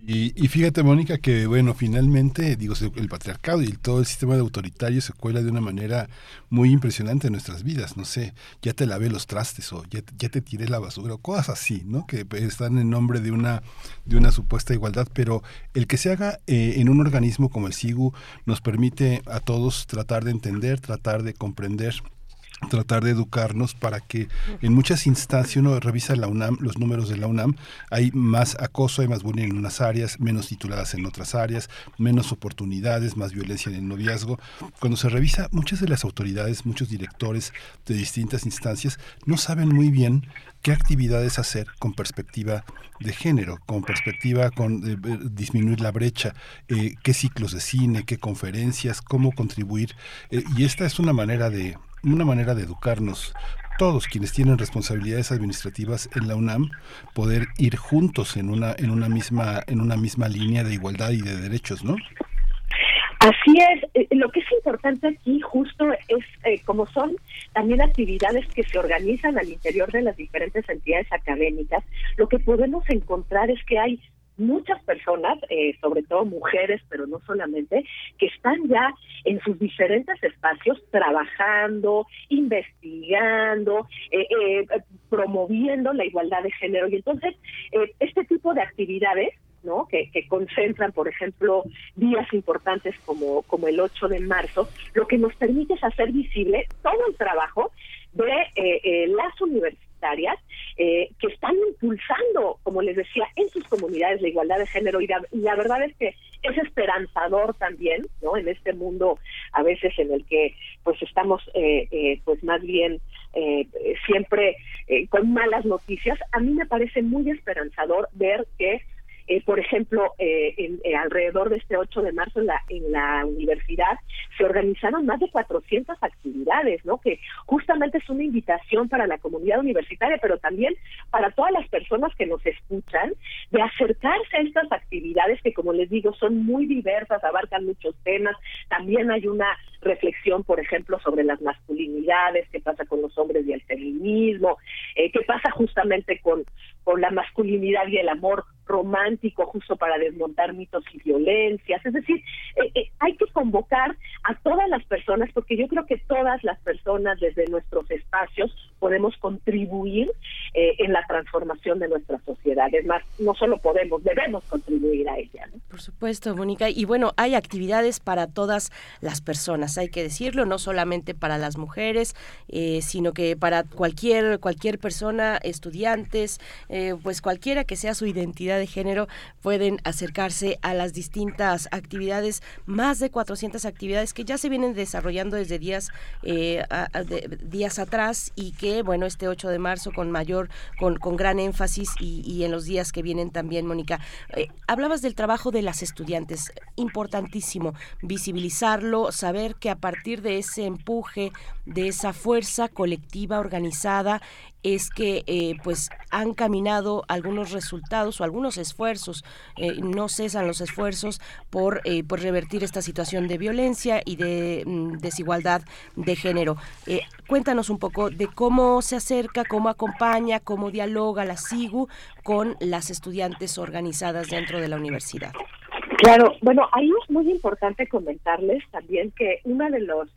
Y, fíjate, Mónica, que bueno, finalmente, digo, el patriarcado y todo el sistema de autoritario se cuela de una manera muy impresionante en nuestras vidas. No sé, ya te lavé los trastes o ya, te tiré la basura o cosas así, ¿no? Que están en nombre de una, de una supuesta igualdad, pero el que se haga eh, en un organismo como el SIGU nos permite a todos tratar de entender, tratar de comprender tratar de educarnos para que en muchas instancias uno revisa la UNAM, los números de la UNAM, hay más acoso, hay más bullying en unas áreas, menos tituladas en otras áreas, menos oportunidades, más violencia en el noviazgo. Cuando se revisa, muchas de las autoridades, muchos directores de distintas instancias no saben muy bien qué actividades hacer con perspectiva de género, con perspectiva con eh, disminuir la brecha, eh, qué ciclos de cine, qué conferencias, cómo contribuir. Eh, y esta es una manera de, una manera de educarnos todos quienes tienen responsabilidades administrativas en la UNAM poder ir juntos en una en una misma en una misma línea de igualdad y de derechos, ¿no? Así es, eh, lo que es importante aquí justo es eh, como son también actividades que se organizan al interior de las diferentes entidades académicas, lo que podemos encontrar es que hay muchas personas, eh, sobre todo mujeres, pero no solamente, que están ya en sus diferentes espacios trabajando, investigando, eh, eh, promoviendo la igualdad de género. Y entonces, este tipo de actividades ¿no? Que, que, concentran, por ejemplo, días importantes como, como el 8 de marzo, lo que nos permite es hacer visible todo el trabajo de las universidades eh, que están impulsando, como les decía, en sus comunidades la igualdad de género y la, verdad es que es esperanzador también, ¿no? En este mundo a veces en el que pues estamos eh, eh, pues más bien eh, siempre eh, con malas noticias, a mí me parece muy esperanzador ver que eh, por ejemplo, eh, en, eh, alrededor de este 8 de marzo en la, en la universidad se organizaron más de 400 actividades, ¿no? Que justamente es una invitación para la comunidad universitaria, pero también para todas las personas que nos escuchan, de acercarse a estas actividades que, como les digo, son muy diversas, abarcan muchos temas. También hay una reflexión, por ejemplo, sobre las masculinidades, qué pasa con los hombres y el feminismo, eh, qué pasa justamente con, con la masculinidad y el amor romántico justo para desmontar mitos y violencias. Es decir, eh, eh, hay que convocar a todas las personas porque yo creo que todas las personas desde nuestros espacios podemos contribuir eh, en la transformación de nuestra sociedad. Es más, no solo podemos, debemos contribuir a ella. Por supuesto, Mónica. Y bueno, hay actividades para todas las personas, hay que decirlo, no solamente para las mujeres, sino que para cualquier, cualquier persona, estudiantes, pues cualquiera que sea su identidad de género pueden acercarse a las distintas actividades, más de 400 actividades que ya se vienen desarrollando desde días, eh, días atrás y que, bueno, este 8 de marzo con mayor, con, con gran énfasis y, en los días que vienen también, Mónica. Eh, hablabas del trabajo de las estudiantes, importantísimo, visibilizarlo, saber que a partir de ese empuje, de esa fuerza colectiva organizada, es que eh, pues han caminado algunos resultados o algunos esfuerzos, eh, no cesan los esfuerzos por, eh, por revertir esta situación de violencia y de mm, desigualdad de género. cuéntanos un poco de cómo se acerca, cómo acompaña, cómo dialoga la SIGU con las estudiantes organizadas dentro de la universidad. Claro, bueno, ahí es muy importante comentarles también que una de los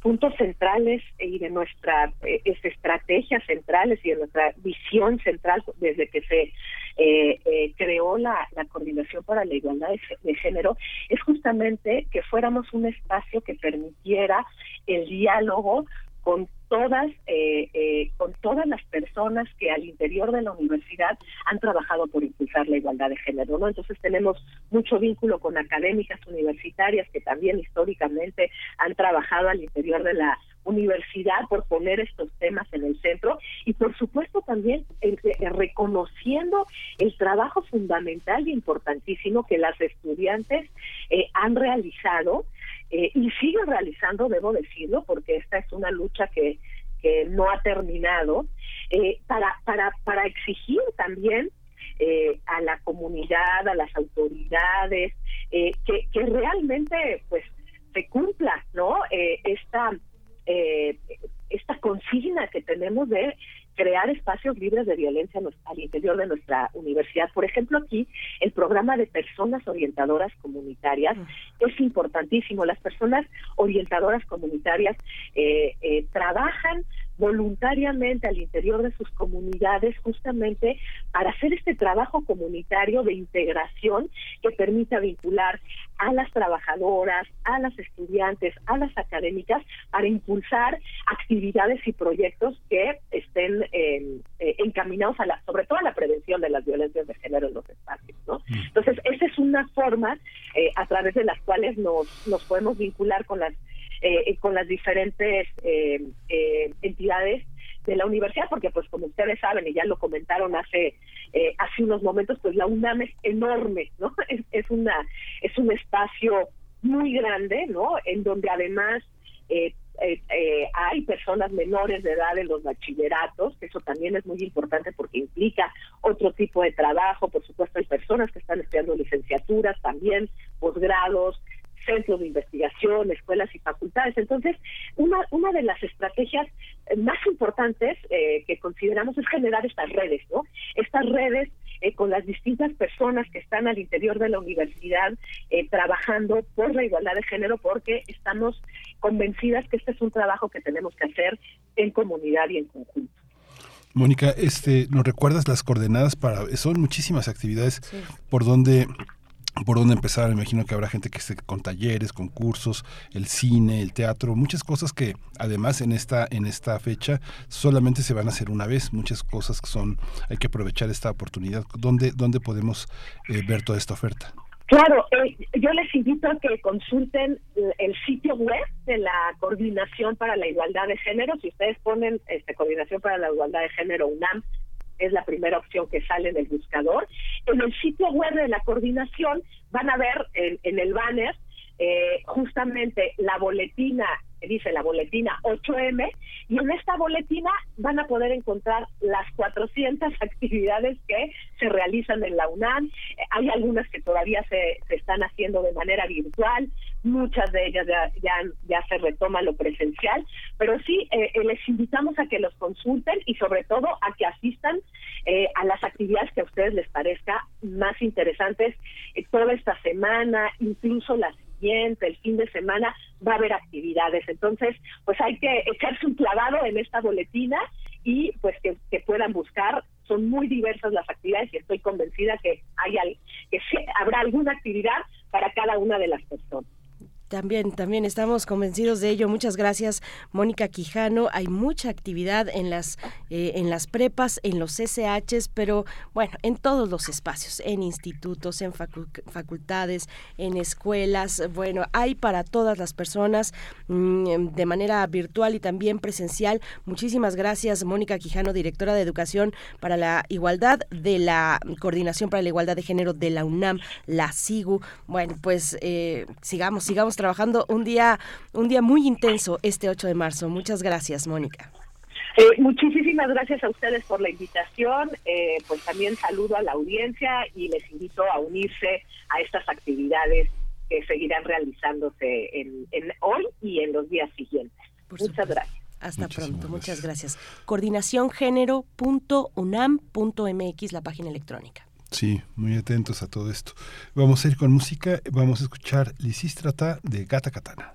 puntos centrales y de nuestra eh, estrategias centrales y de nuestra visión central desde que se eh, eh, creó la, coordinación para la igualdad de, género es justamente que fuéramos un espacio que permitiera el diálogo con todas eh, eh, con todas las personas que al interior de la universidad han trabajado por impulsar la igualdad de género no entonces tenemos mucho vínculo con académicas universitarias que también históricamente han trabajado al interior de la universidad por poner estos temas en el centro y por supuesto también eh, reconociendo el trabajo fundamental e importantísimo que las estudiantes han realizado eh, y siguen realizando, debo decirlo, porque esta es una lucha que, que no ha terminado, eh, para, para, para exigir también eh, a la comunidad, a las autoridades, que, que realmente pues se cumpla no esta esta consigna que tenemos de crear espacios libres de violencia al interior de nuestra universidad. Por ejemplo, aquí el programa de personas orientadoras comunitarias es importantísimo. Las personas orientadoras comunitarias eh, eh, trabajan voluntariamente al interior de sus comunidades justamente para hacer este trabajo comunitario de integración que permita vincular a las trabajadoras, a las estudiantes, a las académicas para impulsar actividades y proyectos que estén eh, encaminados a la, sobre todo a la prevención de las violencias de género en los espacios, ¿no? Mm. Entonces, esa es una forma eh, a través de las cuales nos, nos podemos vincular con las eh, con las diferentes eh, eh, entidades de la universidad, porque pues como ustedes saben y ya lo comentaron hace hace unos momentos, pues la UNAM es enorme, ¿no? *laughs* Es, es una es un espacio muy grande, ¿no? En donde además hay personas menores de edad en los bachilleratos, que eso también es muy importante porque implica otro tipo de trabajo, por supuesto hay personas que están estudiando licenciaturas también, posgrados, centros de investigación, escuelas y facultades. Entonces, una, una de las estrategias más importantes eh, que consideramos es generar estas redes, ¿no? Estas redes eh, con las distintas personas que están al interior de la universidad eh, trabajando por la igualdad de género, porque estamos convencidas que este es un trabajo que tenemos que hacer en comunidad y en conjunto. Mónica, este, ¿nos recuerdas las coordenadas para, son muchísimas actividades por donde por dónde empezar. Me imagino que habrá gente que esté con talleres, con cursos, el cine, el teatro, muchas cosas que además en esta en esta fecha solamente se van a hacer una vez. Muchas cosas que son hay que aprovechar esta oportunidad. ¿Dónde dónde podemos eh, ver toda esta oferta? Claro, eh, yo les invito a que consulten el sitio web de la Coordinación para la Igualdad de Género. Si ustedes ponen este, Coordinación para la Igualdad de Género UNAM, es la primera opción que sale del buscador. En el sitio web de la coordinación van a ver en, el banner eh, justamente la boletina dice la boletina 8M, y en esta boletina van a poder encontrar las 400 *laughs* actividades que se realizan en la UNAM. Eh, hay algunas que todavía se, se están haciendo de manera virtual, muchas de ellas ya, ya, se retoma lo presencial, pero sí eh, eh, les invitamos a que los consulten y sobre todo a que asistan a las actividades que a ustedes les parezca más interesantes toda esta semana, incluso las el fin de semana, va a haber actividades. Entonces, pues hay que echarse un clavado en esta boletina y pues que, puedan buscar. Son muy diversas las actividades y estoy convencida que, hay, que habrá alguna actividad para cada una de las personas. También, también estamos convencidos de ello. Muchas gracias, Mónica Quijano. Hay mucha actividad en las, eh, en las prepas, en los SHs, pero bueno, en todos los espacios, en institutos, en facultades, en escuelas. Bueno, hay para todas las personas mm, de manera virtual y también presencial. Muchísimas gracias, Mónica Quijano, directora de Educación para la Igualdad de la Coordinación para la Igualdad de Género de la UNAM, la SIGU. Bueno, pues eh, sigamos, sigamos trabajando un día, un día muy intenso este 8 de marzo. Muchas gracias, Mónica. Eh, muchísimas gracias a ustedes por la invitación. Eh, pues también saludo a la audiencia y les invito a unirse a estas actividades que seguirán realizándose en, hoy y en los días siguientes. Muchas gracias. Hasta pronto, muchas gracias. Coordinacióngénero.unam.mx, la página electrónica. Sí, muy atentos a todo esto. Vamos a ir con música, vamos a escuchar Lisístrata de Gata Katana.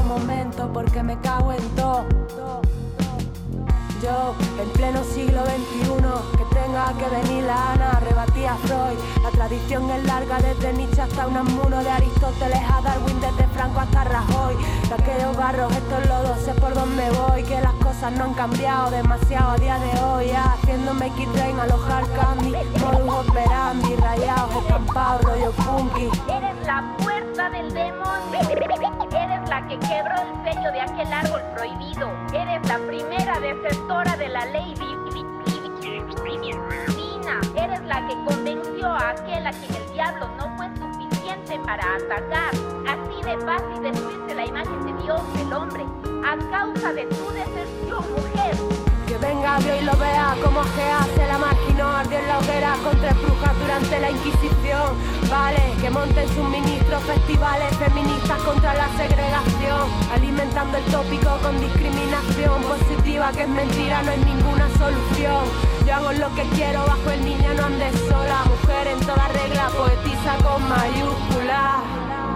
momento porque me cago en todo. En pleno siglo XXI, que tenga que venir la Ana, rebatía Freud. La tradición es larga desde Nietzsche hasta un amuno de Aristóteles a Darwin, desde Franco hasta Rajoy. De aquellos barros, estos lodos, sé por dónde voy, que las cosas no han cambiado demasiado a día de hoy. Haciéndome Make It Rain, alojar candy, modus operandi, rayados, estampados, rollo funky. Eres la puerta del demonio la que quebró el sello de aquel árbol prohibido. Eres la primera desertora de la ley divina. Eres la que convenció a aquel a quien el diablo no fue suficiente para atacar. Así de fácil destruirse la imagen de Dios, el hombre, a causa de tu deserción, mujer. Dios y lo vea como que hace la máquina ardió en la hoguera contra brujas durante la Inquisición. Vale, que monten suministros, festivales feministas contra la segregación, alimentando el tópico con discriminación positiva que es mentira, no es ninguna solución. Yo hago lo que quiero bajo el niño, no andes sola, mujer en toda regla, poetiza con mayúsculas.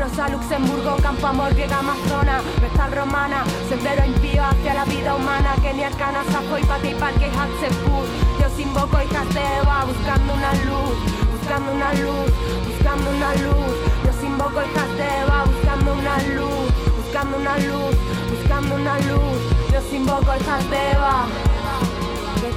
Rosa, Luxemburgo, Campo Amor, Griega, Amazona, Vestal Romana, Sendero impío hacia la vida humana, Kenia, Arcana, Sapo, Pati, Parque, Hatsepur. Yo os invoco, hijas de Eva, buscando una luz, buscando una luz, buscando una luz. Yo invoco, hijas de Eva, buscando una luz, buscando una luz, buscando una luz. Yo invoco, hijas de Eva.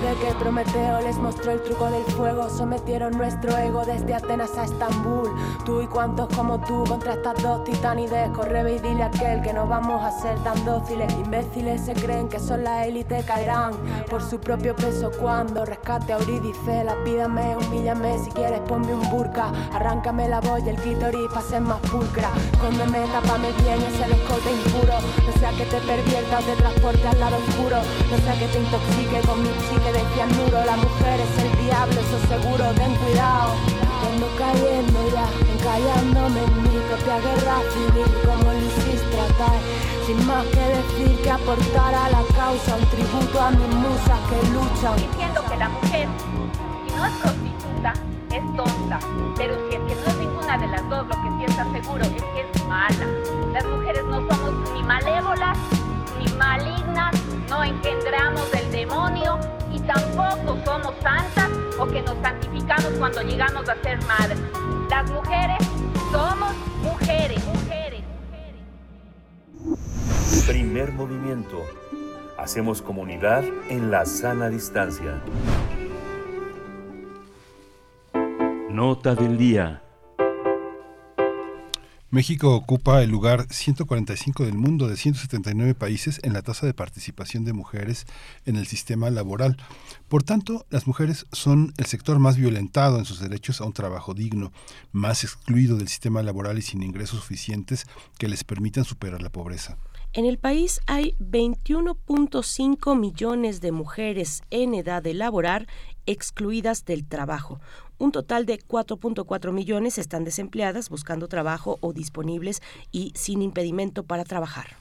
Desde que Prometeo les mostró el truco del fuego, sometieron nuestro ego desde Atenas a Estambul. Tú y cuantos como tú contra estas dos titanides. Corre y dile a aquel que no vamos a ser tan dóciles. Imbéciles se creen que son la élite, caerán por su propio peso cuando rescate a Eurídice. La pídame, humíllame, si quieres ponme un burka. Arráncame la y el clítoris para ser más pulcra. Cóndeme, tapame bien ese descote impuro. No sea que te pervierta o te transporte al lado oscuro. No sea que te intoxique con mi psique de cianuro. La mujer es el diablo, eso seguro, ten cuidado. Ando cayendo ya, encallándome en mi propia guerra civil, como lo hiciste tratar. Sin más que decir que aportar a la causa un tributo a mis musas que luchan. Diciendo que la mujer, si no es prostituta, es tonta. Pero si es que no es ninguna de las dos, lo que sí está seguro es que es mala. Las mujeres no somos ni malévolas ni malignas, no engendramos del demonio tampoco somos santas o que nos santificamos cuando llegamos a ser madres. Las mujeres somos mujeres, mujeres. Primer movimiento. Hacemos comunidad en la sana distancia. Nota del día. México ocupa el lugar 145 del mundo de 179 países en la tasa de participación de mujeres en el sistema laboral. Por tanto, las mujeres son el sector más violentado en sus derechos a un trabajo digno, más excluido del sistema laboral y sin ingresos suficientes que les permitan superar la pobreza. En el país hay 21.5 millones de mujeres en edad de laborar excluidas del trabajo. Un total de 4.4 millones están desempleadas, buscando trabajo o disponibles y sin impedimento para trabajar.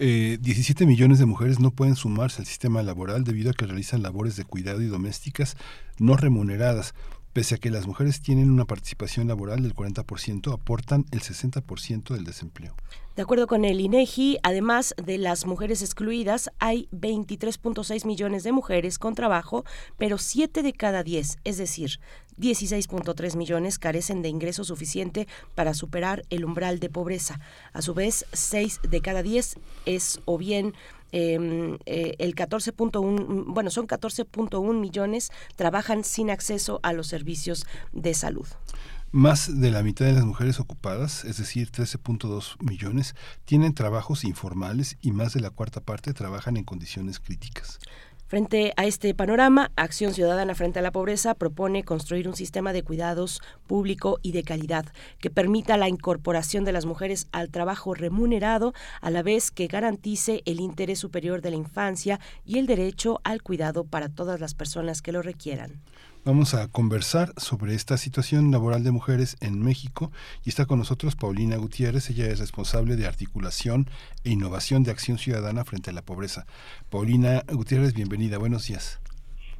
Eh, 17 millones de mujeres no pueden sumarse al sistema laboral debido a que realizan labores de cuidado y domésticas no remuneradas. Pese a que las mujeres tienen una participación laboral del 40%, aportan el 60% del desempleo. De acuerdo con el INEGI, además de las mujeres excluidas, hay 23.6 millones de mujeres con trabajo, pero 7 de cada 10, es decir, 16.3 millones carecen de ingreso suficiente para superar el umbral de pobreza. A su vez, 6 de cada 10 es o bien eh, eh, el 14.1, bueno, son 14.1 millones trabajan sin acceso a los servicios de salud. Más de la mitad de las mujeres ocupadas, es decir, 13.2 millones, tienen trabajos informales y más de la cuarta parte trabajan en condiciones críticas. Frente a este panorama, Acción Ciudadana frente a la Pobreza propone construir un sistema de cuidados público y de calidad que permita la incorporación de las mujeres al trabajo remunerado, a la vez que garantice el interés superior de la infancia y el derecho al cuidado para todas las personas que lo requieran. Vamos a conversar sobre esta situación laboral de mujeres en México y está con nosotros Paulina Gutiérrez, ella es responsable de articulación e innovación de Acción Ciudadana frente a la pobreza. Paulina Gutiérrez, bienvenida, buenos días.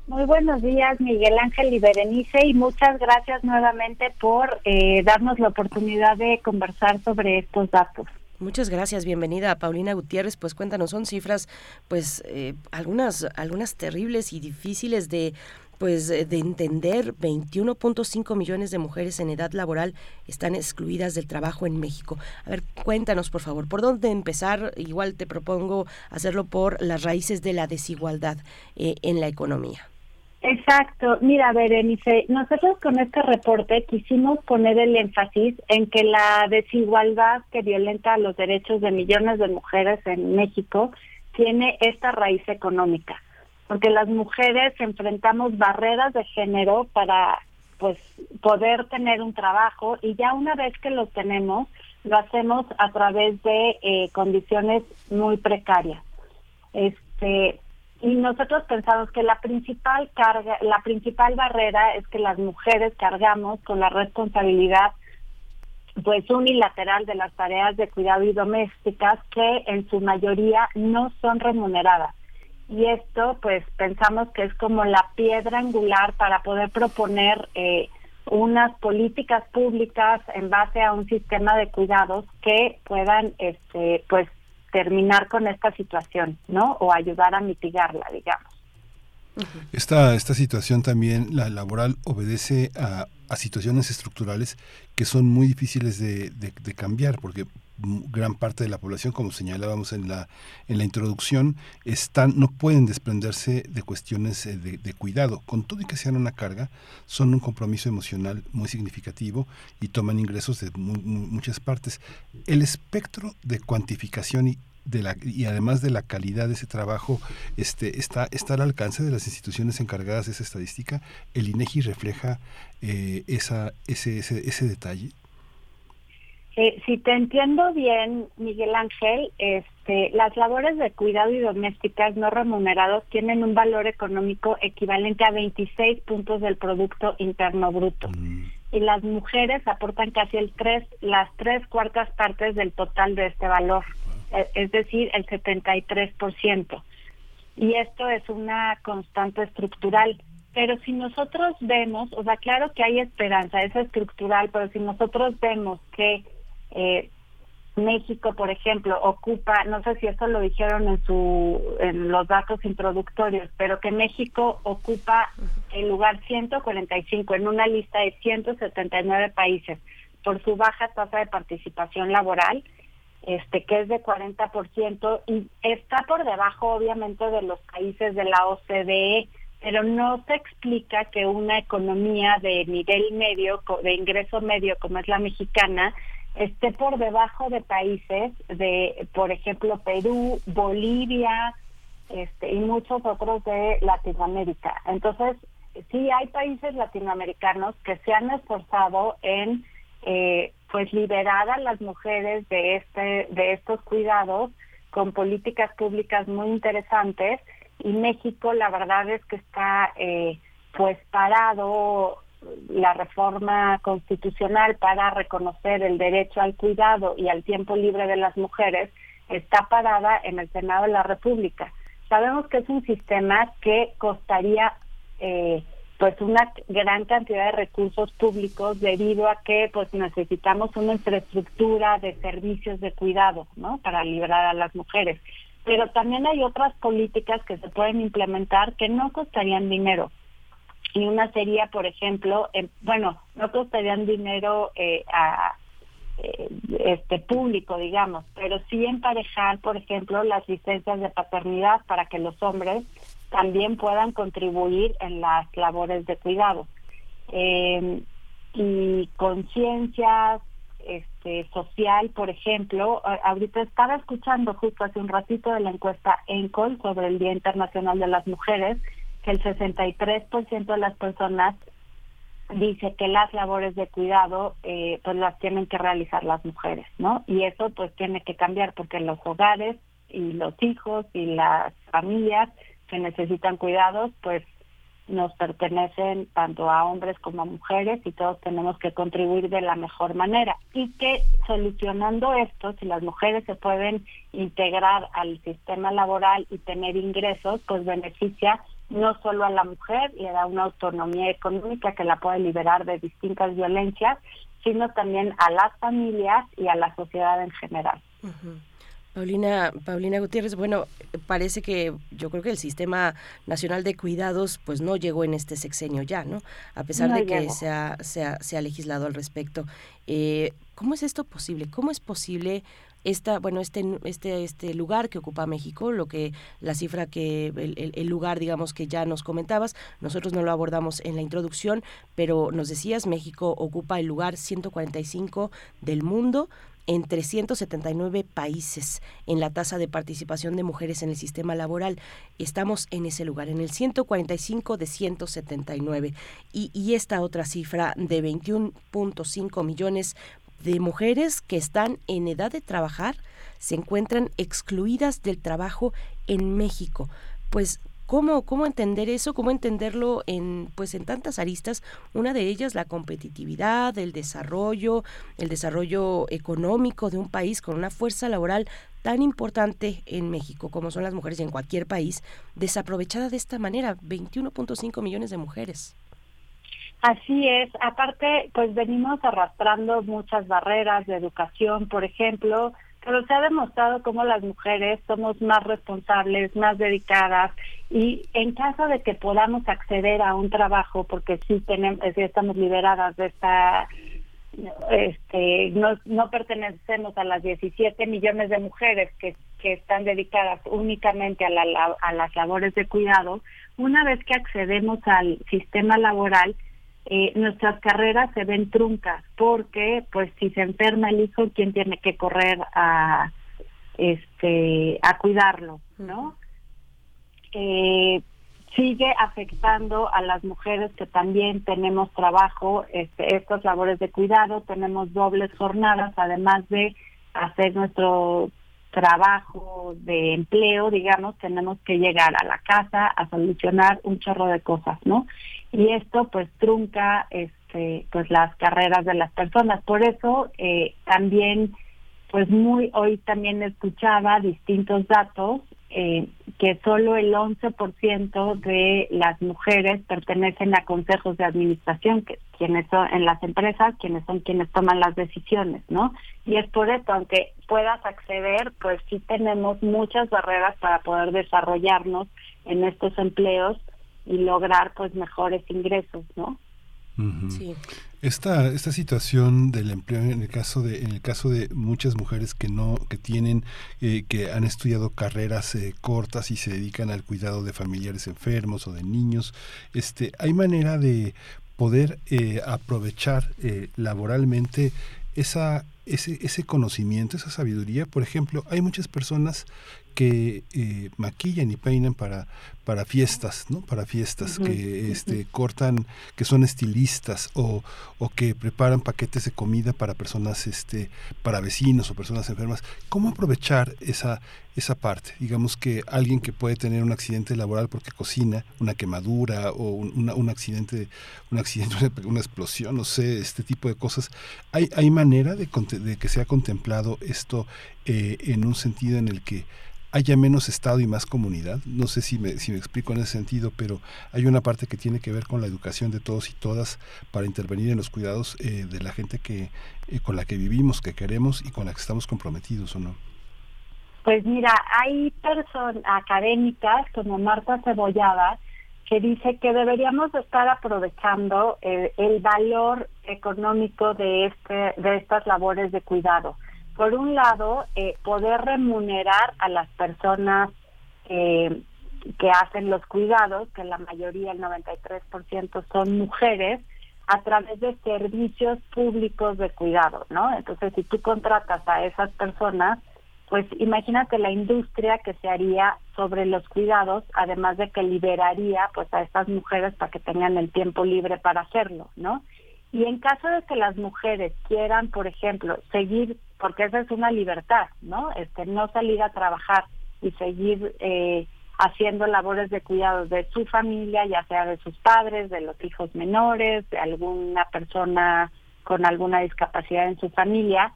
Muy buenos días, Miguel Ángel y Berenice, y muchas gracias nuevamente por eh, darnos la oportunidad de conversar sobre estos datos. Muchas gracias, bienvenida Paulina Gutiérrez. Pues cuéntanos, son cifras, pues eh, algunas, algunas terribles y difíciles de pues de entender 21.5 millones de mujeres en edad laboral están excluidas del trabajo en México. A ver, cuéntanos por favor, ¿por dónde empezar? Igual te propongo hacerlo por las raíces de la desigualdad eh, en la economía. Exacto. Mira, Berenice, nosotros con este reporte quisimos poner el énfasis en que la desigualdad que violenta los derechos de millones de mujeres en México tiene esta raíz económica, porque las mujeres enfrentamos barreras de género para pues poder tener un trabajo y ya una vez que lo tenemos lo hacemos a través de eh, condiciones muy precarias. Este y nosotros pensamos que la principal carga, la principal barrera es que las mujeres cargamos con la responsabilidad pues unilateral de las tareas de cuidado y domésticas que en su mayoría no son remuneradas. Y esto pues pensamos que es como la piedra angular para poder proponer eh, unas políticas públicas en base a un sistema de cuidados que puedan este pues terminar con esta situación, ¿no? O ayudar a mitigarla, digamos. Esta, esta situación también, la laboral, obedece a a situaciones estructurales que son muy difíciles de, cambiar, porque gran parte de la población, como señalábamos en la, en la introducción, están, no pueden desprenderse de cuestiones eh, de, cuidado. Con todo y que sean una carga, son un compromiso emocional muy significativo y toman ingresos de muchas partes. El espectro de cuantificación y, de la, y además de la calidad de ese trabajo este, está, está al alcance de las instituciones encargadas de esa estadística. El INEGI refleja eh, esa, ese, ese, ese detalle. Eh, si te entiendo bien, Miguel Ángel, este, las labores de cuidado y domésticas no remunerados tienen un valor económico equivalente a 26 puntos del Producto Interno Bruto. Mm. Y las mujeres aportan casi el tres, las tres cuartas partes del total de este valor, es decir, el 73%. Y esto es una constante estructural. Pero si nosotros vemos, o sea, claro que hay esperanza, es estructural, pero si nosotros vemos que eh, México, por ejemplo, ocupa, no sé si eso lo dijeron en su en los datos introductorios, pero que México ocupa el lugar 145 en una lista de 179 países por su baja tasa de participación laboral, este que es de 40% y está por debajo obviamente de los países de la OCDE, pero no se explica que una economía de nivel medio, de ingreso medio como es la mexicana, esté por debajo de países de, por ejemplo, Perú, Bolivia este, y muchos otros de Latinoamérica. Entonces, sí hay países latinoamericanos que se han esforzado en eh, pues liberar a las mujeres de este de estos cuidados con políticas públicas muy interesantes y México la verdad es que está eh, pues parado la reforma constitucional para reconocer el derecho al cuidado y al tiempo libre de las mujeres está parada en el Senado de la República. Sabemos que es un sistema que costaría eh, pues una gran cantidad de recursos públicos debido a que pues necesitamos una infraestructura de servicios de cuidado, ¿no? Para liberar a las mujeres. Pero también hay otras políticas que se pueden implementar que no costarían dinero y una sería, por ejemplo, bueno, no costarían dinero eh, a eh, este público, digamos, pero sí emparejar, por ejemplo, las licencias de paternidad para que los hombres también puedan contribuir en las labores de cuidado. Eh, y conciencia este, social, por ejemplo, ahorita estaba escuchando justo hace un ratito de la encuesta ENCOL sobre el Día Internacional de las Mujeres que el 63% de las personas dice que las labores de cuidado eh, pues las tienen que realizar las mujeres, ¿no? Y eso pues tiene que cambiar porque los hogares y los hijos y las familias que necesitan cuidados pues nos pertenecen tanto a hombres como a mujeres y todos tenemos que contribuir de la mejor manera y que solucionando esto si las mujeres se pueden integrar al sistema laboral y tener ingresos pues beneficia no solo a la mujer, le da una autonomía económica que la puede liberar de distintas violencias, sino también a las familias y a la sociedad en general. Paulina, Paulina Gutiérrez, bueno, parece que yo creo que el sistema nacional de cuidados pues no llegó en este sexenio ya, ¿no? A pesar de que se ha, se, ha, legislado al respecto. Eh, ¿Cómo es esto posible? ¿Cómo es posible esta, bueno, este, este, este lugar que ocupa México, lo que la cifra que, el, el, lugar, digamos, que ya nos comentabas, nosotros no lo abordamos en la introducción, pero nos decías, México ocupa el lugar 145 del mundo en 379 países en la tasa de participación de mujeres en el sistema laboral. Estamos en ese lugar, en el 145 de 179. Y, y esta otra cifra de 21.5 millones de mujeres que están en edad de trabajar se encuentran excluidas del trabajo en México. Pues ¿Cómo, ¿Cómo entender eso? ¿Cómo entenderlo en, pues, en tantas aristas? Una de ellas, la competitividad, el desarrollo, el desarrollo económico de un país con una fuerza laboral tan importante en México como son las mujeres y en cualquier país, desaprovechada de esta manera, 21.5 millones de mujeres. Así es, aparte, pues venimos arrastrando muchas barreras de educación, por ejemplo, pero se ha demostrado cómo las mujeres somos más responsables, más dedicadas y en caso de que podamos acceder a un trabajo, porque sí tenemos, sí estamos liberadas de esta este, no, no pertenecemos a las 17 millones de mujeres que, que están dedicadas únicamente a, la, a las labores de cuidado, una vez que accedemos al sistema laboral, eh, nuestras carreras se ven truncas porque pues si se enferma el hijo quién tiene que correr a este a cuidarlo no eh, sigue afectando a las mujeres que también tenemos trabajo este estas labores de cuidado tenemos dobles jornadas además de hacer nuestro trabajo de empleo, digamos, tenemos que llegar a la casa a solucionar un chorro de cosas, ¿no? Y esto pues trunca este pues las carreras de las personas. Por eso eh, también pues muy hoy también escuchaba distintos datos eh, que solo el 11% de las mujeres pertenecen a consejos de administración, que quienes son en las empresas, quienes son quienes toman las decisiones, ¿no? Y es por esto, aunque puedas acceder, pues sí tenemos muchas barreras para poder desarrollarnos en estos empleos y lograr pues mejores ingresos, ¿no? Sí. Esta, esta situación del empleo en el caso de en el caso de muchas mujeres que no que tienen eh, que han estudiado carreras eh, cortas y se dedican al cuidado de familiares enfermos o de niños este hay manera de poder eh, aprovechar laboralmente esa ese, ese conocimiento, esa sabiduría. Por ejemplo, hay muchas personas que eh, maquillan y peinan para, para fiestas, ¿no? Para fiestas, que este, cortan, que son estilistas o, o que preparan paquetes de comida para personas, este, para vecinos o personas enfermas. ¿Cómo aprovechar esa, esa parte? Digamos que alguien que puede tener un accidente laboral porque cocina, una quemadura o un, un accidente, un accidente, *laughs* una, explosión, no sé, este tipo de cosas. ¿Hay, hay manera de, de que sea contemplado esto eh, en un sentido en el que haya menos Estado y más comunidad. No sé si me, si me explico en ese sentido, pero hay una parte que tiene que ver con la educación de todos y todas para intervenir en los cuidados eh, de la gente que eh, con la que vivimos, que queremos y con la que estamos comprometidos, ¿o no? Pues mira, hay personas académicas como Marta Cebollada que dice que deberíamos estar aprovechando el, el valor económico de este de estas labores de cuidado por un lado, eh, poder remunerar a las personas eh, que hacen los cuidados, que la mayoría, el 93% son mujeres, a través de servicios públicos de cuidado, ¿no? Entonces, si tú contratas a esas personas, pues imagínate la industria que se haría sobre los cuidados, además de que liberaría pues a estas mujeres para que tengan el tiempo libre para hacerlo, ¿no? Y en caso de que las mujeres quieran, por ejemplo, seguir porque esa es una libertad, ¿no? Este, no salir a trabajar y seguir eh, haciendo labores de cuidado de su familia, ya sea de sus padres, de los hijos menores, de alguna persona con alguna discapacidad en su familia,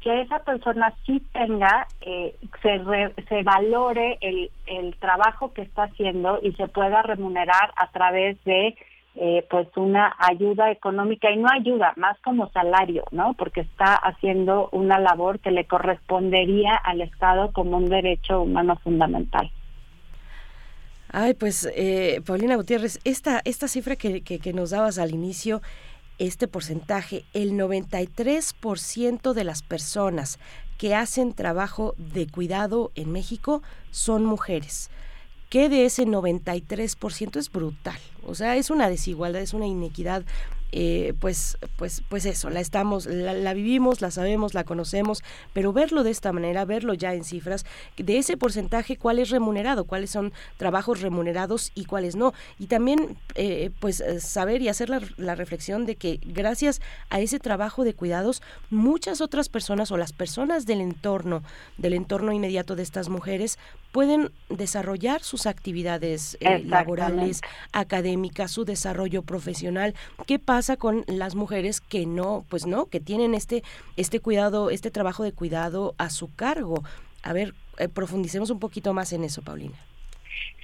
que esa persona sí tenga, eh, se, se valore el, el trabajo que está haciendo y se pueda remunerar a través de eh, pues una ayuda económica y no ayuda, más como salario, ¿no? Porque está haciendo una labor que le correspondería al Estado como un derecho humano fundamental. Ay, pues eh, Paulina Gutiérrez, esta, esta cifra que, que, que nos dabas al inicio, este porcentaje, el 93% de las personas que hacen trabajo de cuidado en México son mujeres que de ese 93% es brutal. O sea, es una desigualdad, es una inequidad eh, pues, pues, pues eso, la estamos, la, vivimos, la sabemos, la conocemos, pero verlo de esta manera, verlo ya en cifras, de ese porcentaje, cuál es remunerado, cuáles son trabajos remunerados y cuáles no. Y también, eh, pues, eh, saber y hacer la, la, reflexión de que gracias a ese trabajo de cuidados, muchas otras personas o las personas del entorno, del entorno inmediato de estas mujeres, pueden desarrollar sus actividades laborales, académicas, su desarrollo profesional. ¿Qué pasa? Con las mujeres que no, pues no, que tienen este, este cuidado, este trabajo de cuidado a su cargo? A ver, eh, profundicemos un poquito más en eso, Paulina.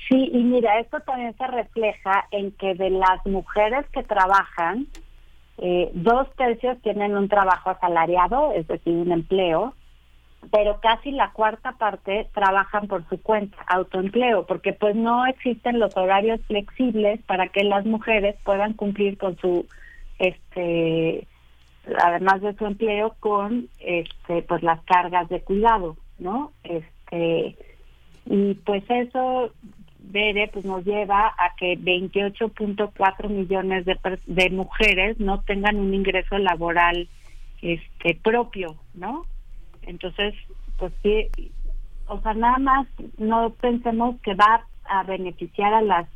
Sí, y mira, esto también se refleja en que de las mujeres que trabajan, eh, dos tercios tienen un trabajo asalariado, es decir, un empleo, pero casi la cuarta parte trabajan por su cuenta, autoempleo, porque pues no existen los horarios flexibles para que las mujeres puedan cumplir con su este además de su empleo con este pues las cargas de cuidado, ¿no? Este y pues eso Bere pues nos lleva a que 28.4 millones de, de mujeres no tengan un ingreso laboral este propio, ¿no? Entonces, pues sí, o sea, nada más no pensemos que va a beneficiar a las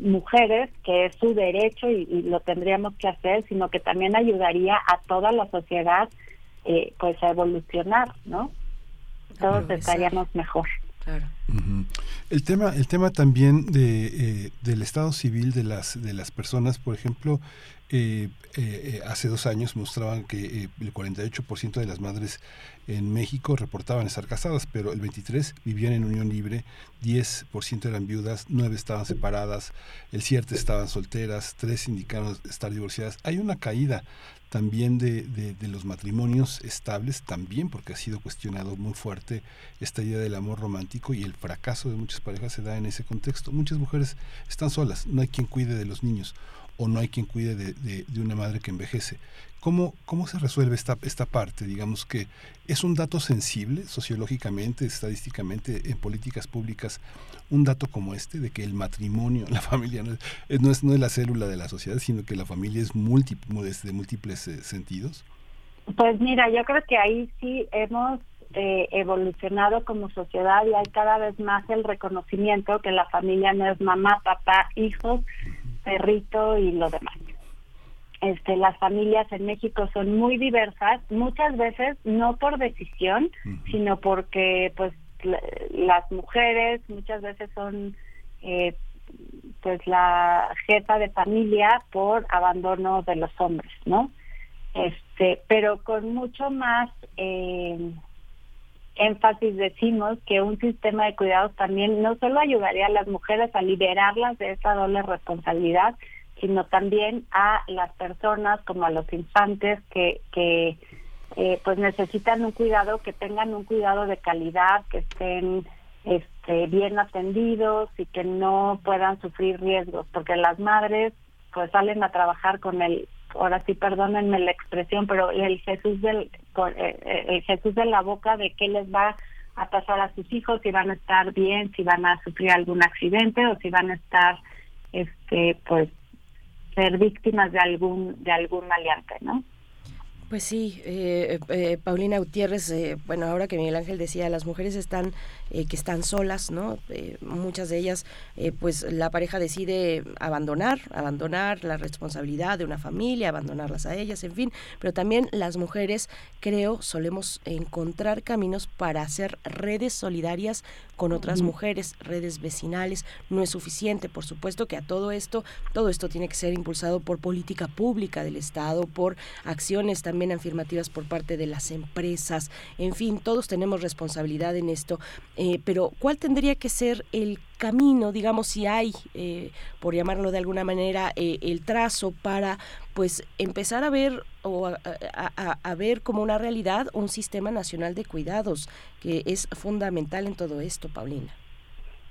mujeres, que es su derecho y, lo tendríamos que hacer, sino que también ayudaría a toda la sociedad eh, pues a evolucionar, ¿no? Todos estaríamos mejor. Claro. El tema, el tema también de, eh, del estado civil de las de las personas, por ejemplo, eh, eh, hace dos años mostraban que el 48% de las madres en México reportaban estar casadas, pero el 23 vivían en unión libre, 10% eran viudas, 9 estaban separadas, el 7 estaban solteras, 3 indicaron estar divorciadas. Hay una caída también de, de, los matrimonios estables, también porque ha sido cuestionado muy fuerte esta idea del amor romántico y el fracaso de muchas parejas se da en ese contexto. Muchas mujeres están solas, no hay quien cuide de los niños o no hay quien cuide de, de, una madre que envejece. ¿Cómo, ¿Cómo se resuelve esta, esta parte? Digamos que es un dato sensible sociológicamente, estadísticamente, en políticas públicas, un dato como este, de que el matrimonio, *laughs* la familia, no es, no es, no es la célula de la sociedad, sino que la familia es múltiple, de múltiples eh, sentidos. Pues mira, yo creo que ahí sí hemos eh, evolucionado como sociedad y hay cada vez más el reconocimiento que la familia no es mamá, papá, hijos, perrito y lo demás. Este, las familias en México son muy diversas, muchas veces no por decisión, sino porque pues las mujeres muchas veces son eh, pues la jefa de familia por abandono de los hombres, ¿no? Este, pero con mucho más eh, énfasis decimos que un sistema de cuidados también no solo ayudaría a las mujeres a liberarlas de esa doble responsabilidad, sino también a las personas como a los infantes que, que eh, pues necesitan un cuidado, que tengan un cuidado de calidad, que estén este, bien atendidos y que no puedan sufrir riesgos, porque las madres pues salen a trabajar con el ahora sí perdónenme la expresión, pero el Jesús del eh, eh, el Jesús de la boca de qué les va a pasar a sus hijos, si van a estar bien, si van a sufrir algún accidente o si van a estar este pues ser víctimas de algún de algún maleante, ¿no? Pues sí, eh, eh, Paulina Gutiérrez, eh, bueno, ahora que Miguel Ángel decía, las mujeres están que están solas, ¿no? muchas de ellas, pues la pareja decide abandonar, abandonar la responsabilidad de una familia, abandonarlas a ellas, en fin, pero también las mujeres, creo, solemos encontrar caminos para hacer redes solidarias con otras mujeres, redes vecinales, no es suficiente, por supuesto que a todo esto, todo esto tiene que ser impulsado por política pública del Estado, por acciones también también afirmativas por parte de las empresas, en fin, todos tenemos responsabilidad en esto, eh, pero ¿cuál tendría que ser el camino, digamos, si hay, eh, por llamarlo de alguna manera, eh, el trazo para, pues, empezar a ver o a, ver como una realidad un sistema nacional de cuidados que es fundamental en todo esto, Paulina.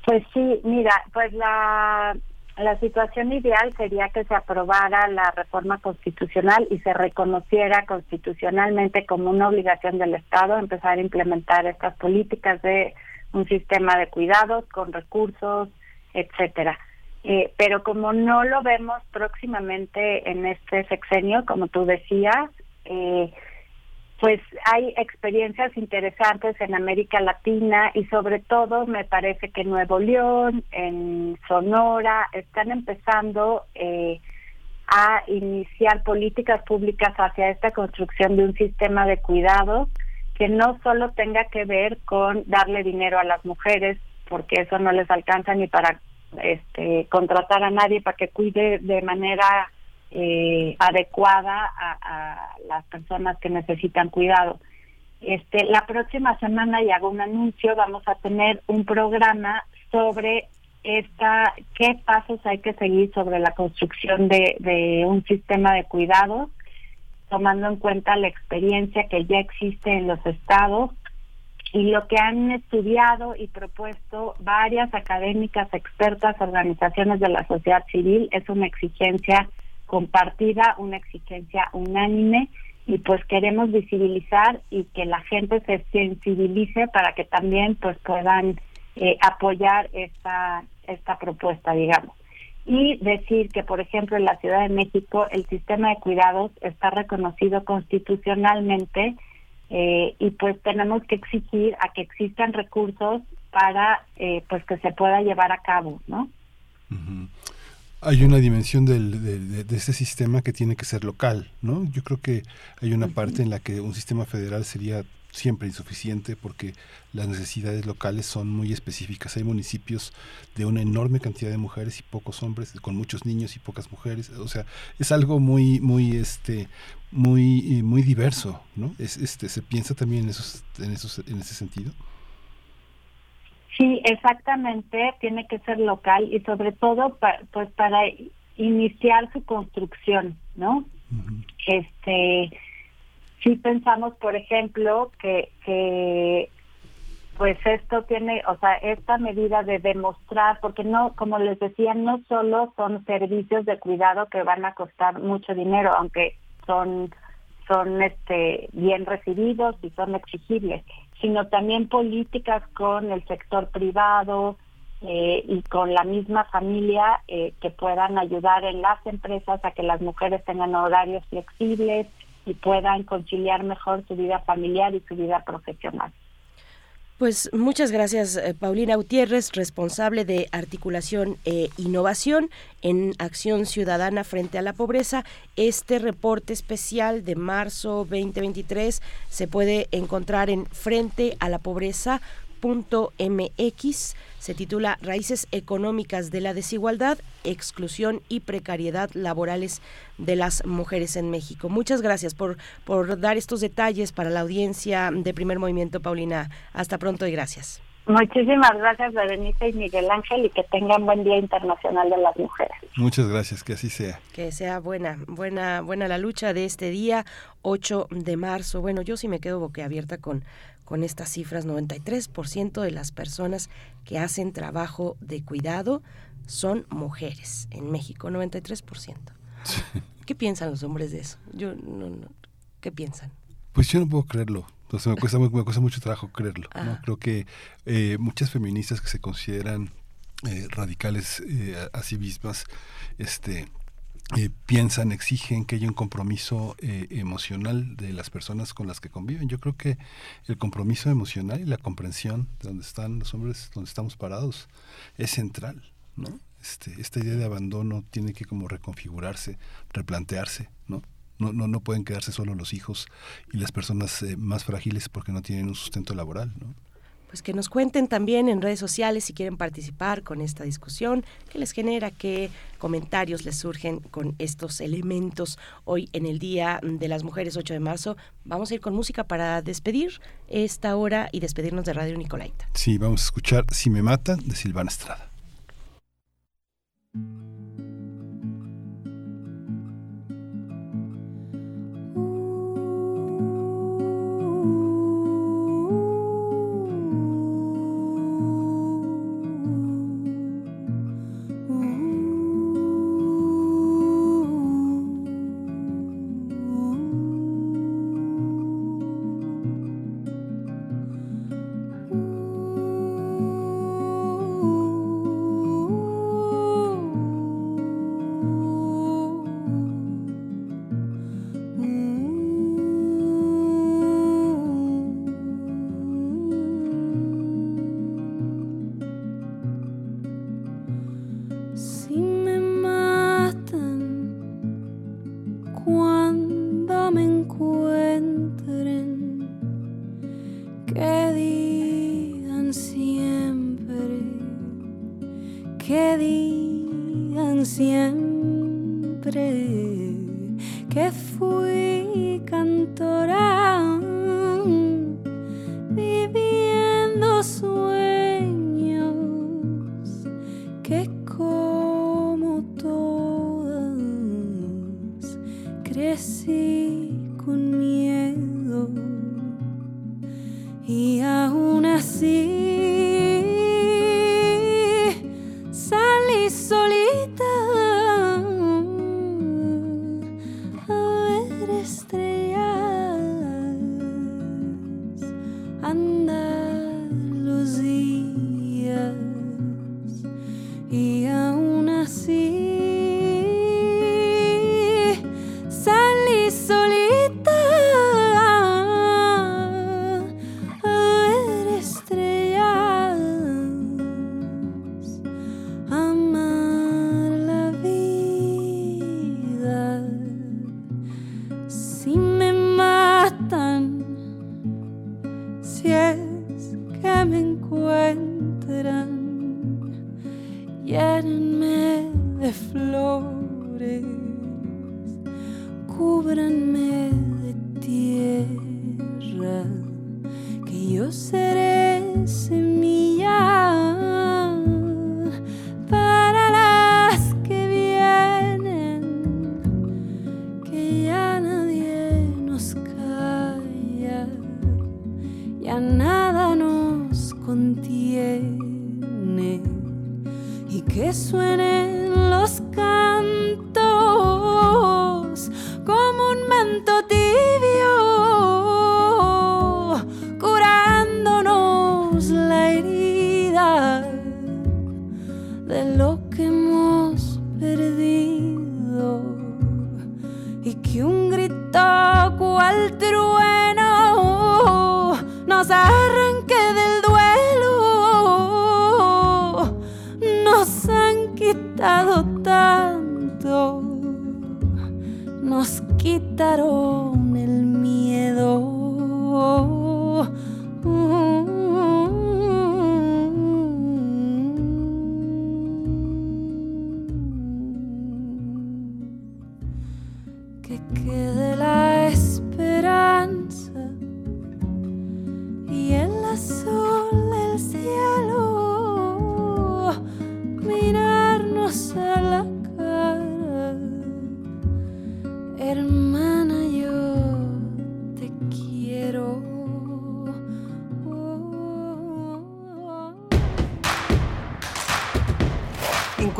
Pues sí, mira, pues la la situación ideal sería que se aprobara la reforma constitucional y se reconociera constitucionalmente como una obligación del Estado empezar a implementar estas políticas de un sistema de cuidados con recursos, etcétera. Eh, pero como no lo vemos próximamente en este sexenio, como tú decías, eh, pues hay experiencias interesantes en América Latina y sobre todo me parece que Nuevo León, en Sonora, están empezando eh, a iniciar políticas públicas hacia esta construcción de un sistema de cuidados que no solo tenga que ver con darle dinero a las mujeres, porque eso no les alcanza ni para este, contratar a nadie para que cuide de manera eh, adecuada a, las personas que necesitan cuidado. Este, la próxima semana, y hago un anuncio, vamos a tener un programa sobre esta, qué pasos hay que seguir sobre la construcción de, de un sistema de cuidados, tomando en cuenta la experiencia que ya existe en los estados y lo que han estudiado y propuesto varias académicas, expertas, organizaciones de la sociedad civil es una exigencia compartida, una exigencia unánime y pues queremos visibilizar y que la gente se sensibilice para que también pues puedan eh, apoyar esta esta propuesta digamos. Y decir que por ejemplo en la Ciudad de México el sistema de cuidados está reconocido constitucionalmente eh, y pues tenemos que exigir a que existan recursos para eh, pues que se pueda llevar a cabo no hay una dimensión del, de, de, este sistema que tiene que ser local, ¿no? Yo creo que hay una parte en la que un sistema federal sería siempre insuficiente porque las necesidades locales son muy específicas. Hay municipios de una enorme cantidad de mujeres y pocos hombres, con muchos niños y pocas mujeres. O sea, es algo muy, muy, este, muy, muy diverso, ¿no? Es, este, se piensa también en esos, en esos, en ese sentido. Sí, exactamente, tiene que ser local y sobre todo pues para iniciar su construcción, ¿no? Este, sí pensamos, por ejemplo, que que pues esto tiene, o sea, esta medida de demostrar, porque no, como les decía, no solo son servicios de cuidado que van a costar mucho dinero, aunque son son este bien recibidos y son exigibles, sino también políticas con el sector privado eh, y con la misma familia eh, que puedan ayudar en las empresas a que las mujeres tengan horarios flexibles y puedan conciliar mejor su vida familiar y su vida profesional. Pues muchas gracias, eh, Paulina Gutiérrez, responsable de articulación e innovación en Acción Ciudadana frente a la Pobreza. Este reporte especial de marzo 2023 se puede encontrar en frente se titula Raíces económicas de la desigualdad, exclusión y precariedad laborales de las mujeres en México. Muchas gracias por, por dar estos detalles para la audiencia de Primer Movimiento, Paulina. Hasta pronto y gracias. Muchísimas gracias, Berenice y Miguel Ángel, y que tengan buen Día Internacional de las Mujeres. Muchas gracias, que así sea. Que sea buena, buena, buena la lucha de este día, 8 de marzo. Bueno, yo sí me quedo boquiabierta con con estas cifras, 93% de las personas que hacen trabajo de cuidado son mujeres en México, 93%. ¿Qué piensan los hombres de eso? Yo no, ¿qué piensan? Pues yo no puedo creerlo. Entonces me cuesta, me cuesta mucho trabajo creerlo. ¿no? Creo que eh, muchas feministas que se consideran eh, radicales eh, a sí mismas, este, eh, piensan, exigen que haya un compromiso eh, emocional de las personas con las que conviven. Yo creo que el compromiso emocional y la comprensión de donde están los hombres, donde estamos parados, es central, ¿no? Este, esta idea de abandono tiene que como reconfigurarse, replantearse, ¿no? No, no, no pueden quedarse solo los hijos y las personas eh, más frágiles porque no tienen un sustento laboral, ¿no? Pues que nos cuenten también en redes sociales si quieren participar con esta discusión, qué les genera, qué comentarios les surgen con estos elementos hoy en el Día de las Mujeres 8 de marzo. Vamos a ir con música para despedir esta hora y despedirnos de Radio Nicolaita. Sí, vamos a escuchar Si me mata de Silvana Estrada.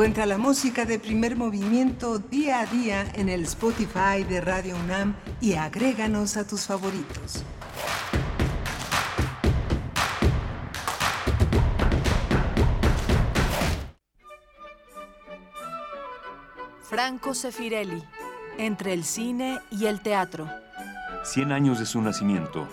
Encuentra la música de primer movimiento día a día en el Spotify de Radio UNAM y agréganos a tus favoritos. Franco Sefirelli, entre el cine y el teatro. 100 años de su nacimiento.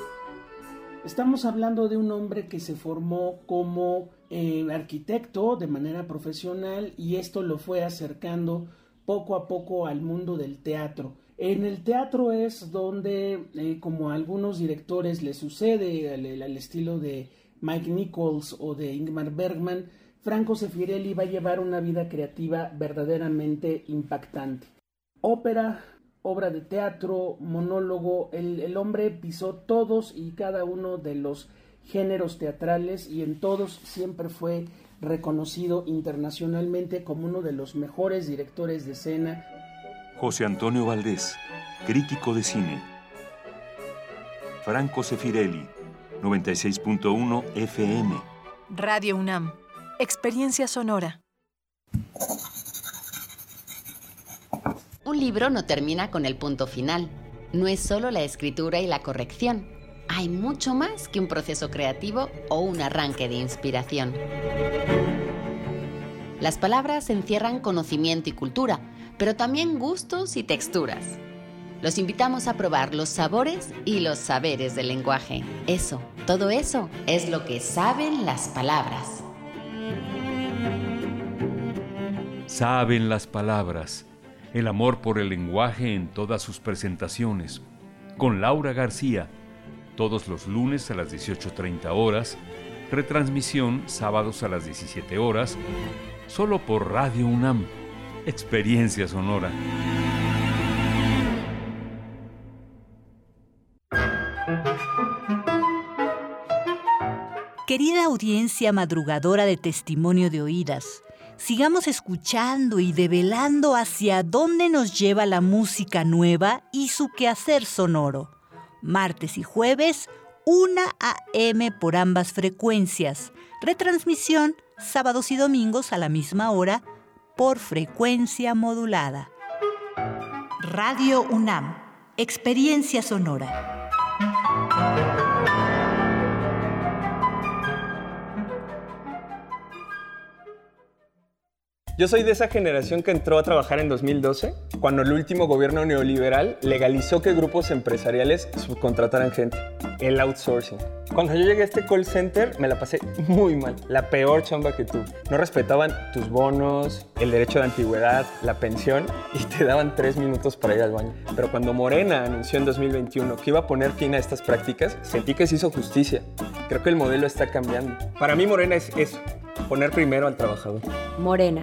Estamos hablando de un hombre que se formó como eh, arquitecto de manera profesional y esto lo fue acercando poco a poco al mundo del teatro. En el teatro es donde, eh, como a algunos directores le sucede al, estilo de Mike Nichols o de Ingmar Bergman, Franco Sefirelli va a llevar una vida creativa verdaderamente impactante. Ópera, obra de teatro, monólogo, el, hombre pisó todos y cada uno de los géneros teatrales y en todos siempre fue reconocido internacionalmente como uno de los mejores directores de escena. José Antonio Valdés, crítico de cine. Franco Sefirelli, 96.1 FM. Radio UNAM, experiencia sonora. Un libro no termina con el punto final. No es solo la escritura y la corrección. Hay mucho más que un proceso creativo o un arranque de inspiración. Las palabras encierran conocimiento y cultura, pero también gustos y texturas. Los invitamos a probar los sabores y los saberes del lenguaje. Eso, todo eso, es lo que saben las palabras. Saben las palabras el amor por el lenguaje en todas sus presentaciones, con Laura García, todos los lunes a las 18.30 horas, retransmisión sábados a las 17 horas, solo por Radio UNAM, experiencia sonora. Querida audiencia madrugadora de testimonio de oídas, sigamos escuchando y develando hacia dónde nos lleva la música nueva y su quehacer sonoro. Martes y jueves, 1 a.m. por ambas frecuencias. Retransmisión sábados y domingos a la misma hora por frecuencia modulada. Radio UNAM, experiencia sonora. Yo soy de esa generación que entró a trabajar en 2012, cuando el último gobierno neoliberal legalizó que grupos empresariales subcontrataran gente. El outsourcing. Cuando yo llegué a este call center, me la pasé muy mal. La peor chamba que tuve. No respetaban tus bonos, el derecho de antigüedad, la pensión y te daban tres minutos para ir al baño. Pero cuando Morena anunció en 2021 que iba a poner fin a estas prácticas, sentí que se hizo justicia. Creo que el modelo está cambiando. Para mí Morena es eso, poner primero al trabajador. Morena.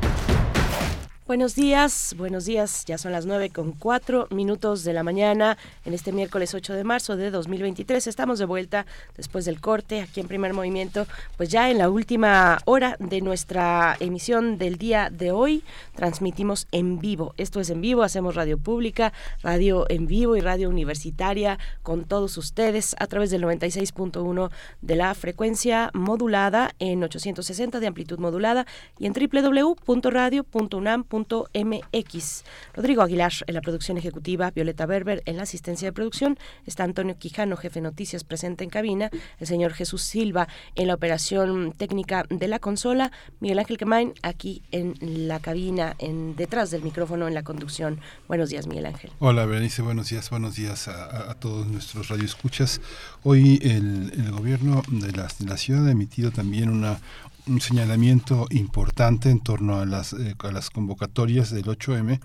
Buenos días, buenos días. Ya son las nueve con cuatro minutos de la mañana en este miércoles 8 de marzo de 2023. Estamos de vuelta después del corte aquí en Primer Movimiento, pues ya en la última hora de nuestra emisión del día de hoy. Transmitimos en vivo. Esto es en vivo, hacemos radio pública, radio en vivo y radio universitaria con todos ustedes a través del 96.1 de la frecuencia modulada en 860 de amplitud modulada y en www.radio.unam.mx Rodrigo Aguilar en la producción ejecutiva, Violeta Berber en la asistencia de producción, está Antonio Quijano, jefe de noticias presente en cabina, el señor Jesús Silva en la operación técnica de la consola, Miguel Ángel Quemain aquí en la cabina, en detrás del micrófono en la conducción. Buenos días, Miguel Ángel. Hola, Berenice, buenos días, buenos días a, todos nuestros radioescuchas. Hoy el, gobierno de de la ciudad ha emitido también una, un señalamiento importante en torno a las, eh, a las convocatorias del 8M,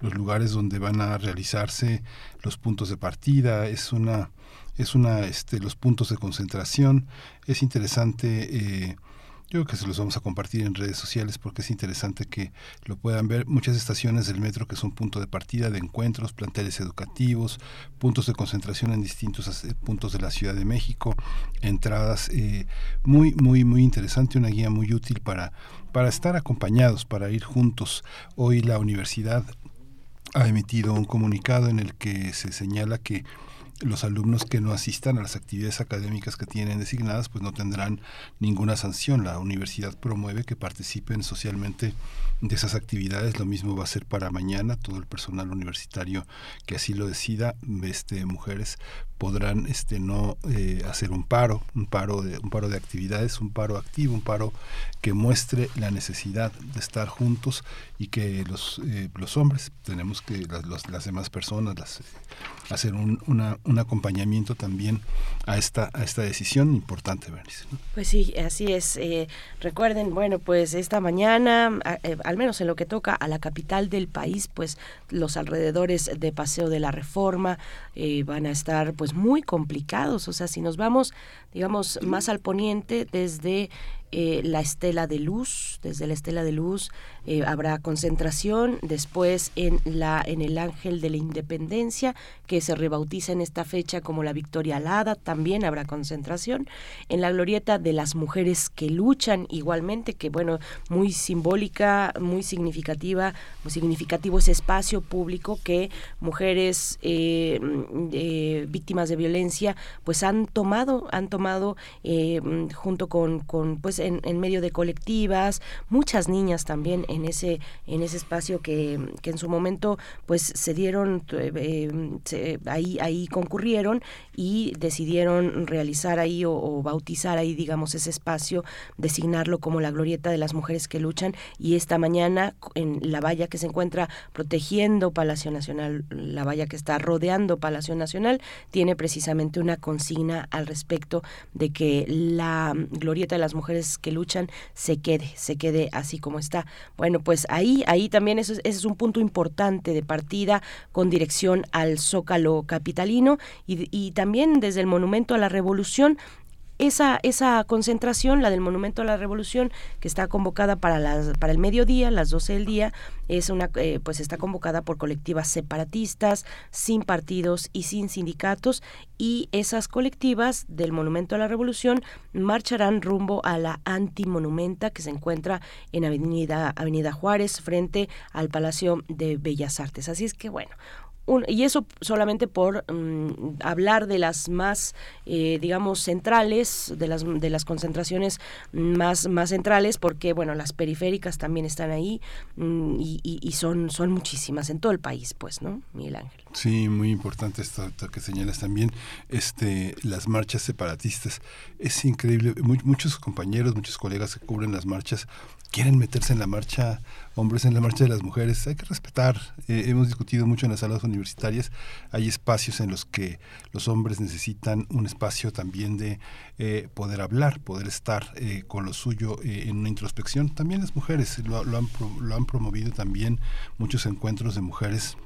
los lugares donde van a realizarse los puntos de partida, es una, es una, este, los puntos de concentración. Es interesante eh, yo creo que se los vamos a compartir en redes sociales porque es interesante que lo puedan ver. Muchas estaciones del metro que son punto de partida de encuentros, planteles educativos, puntos de concentración en distintos eh, puntos de la Ciudad de México, entradas eh, muy, muy, muy interesante, una guía muy útil para, para estar acompañados, para ir juntos. Hoy la universidad ha emitido un comunicado en el que se señala que los alumnos que no asistan a las actividades académicas que tienen designadas pues no tendrán ninguna sanción. La universidad promueve que participen socialmente de esas actividades. Lo mismo va a ser para mañana. Todo el personal universitario que así lo decida, este, mujeres podrán este no eh, hacer un paro, un paro de un paro de actividades, un paro activo, un paro que muestre la necesidad de estar juntos y que los eh, los hombres tenemos que las, las demás personas las, hacer un, un acompañamiento también a esta a esta decisión importante, Bernice. Pues sí, así es. Eh, recuerden, bueno, pues esta mañana, al menos en lo que toca a la capital del país, pues los alrededores de Paseo de la Reforma van a estar pues muy complicados. O sea, si nos vamos, digamos, más al poniente desde eh, la estela de luz, desde la estela de luz eh, habrá concentración, después en, la, en el Ángel de la Independencia, que se rebautiza en esta fecha como la Victoria Alada, también habrá concentración, en la glorieta de las mujeres que luchan igualmente, que bueno, muy simbólica, muy significativa, muy significativo ese espacio público que mujeres eh, víctimas de violencia pues han tomado, han tomado junto con, con pues en, medio de colectivas, muchas niñas también en ese, en ese espacio que, en su momento pues se dieron, eh, ahí, ahí concurrieron y decidieron realizar ahí o, bautizar ahí, digamos, ese espacio, designarlo como la glorieta de las mujeres que luchan y esta mañana en la valla que se encuentra protegiendo Palacio Nacional, la valla que está rodeando Palacio Nacional, tiene precisamente una consigna al respecto de que la glorieta de las mujeres que luchan se quede, se quede así como está. Bueno, pues ahí, ahí también eso, ese es un punto importante de partida con dirección al Zócalo capitalino y, y también desde el Monumento a la Revolución esa, esa concentración, la del Monumento a la Revolución, que está convocada para, las, para el mediodía, las 12 del día, es una, eh, pues está convocada por colectivas separatistas, sin partidos y sin sindicatos, y esas colectivas del Monumento a la Revolución marcharán rumbo a la antimonumenta que se encuentra en Avenida, Avenida Juárez, frente al Palacio de Bellas Artes. Así es que bueno, y eso solamente por mm, hablar de las más, eh, digamos, centrales, de las, de las concentraciones más, más centrales, porque, bueno, las periféricas también están ahí mm, y, son, son muchísimas en todo el país, pues, ¿no, Miguel Ángel? Sí, muy importante esto, que señalas también, este, las marchas separatistas. Es increíble, muchos compañeros, muchos colegas que cubren las marchas quieren meterse en la marcha, hombres en la marcha de las mujeres, hay que respetar. Eh, hemos discutido mucho en las salas universitarias, hay espacios en los que los hombres necesitan un espacio también de eh, poder hablar, poder estar eh, con lo suyo en una introspección. También las mujeres lo, han, lo han promovido también muchos encuentros de mujeres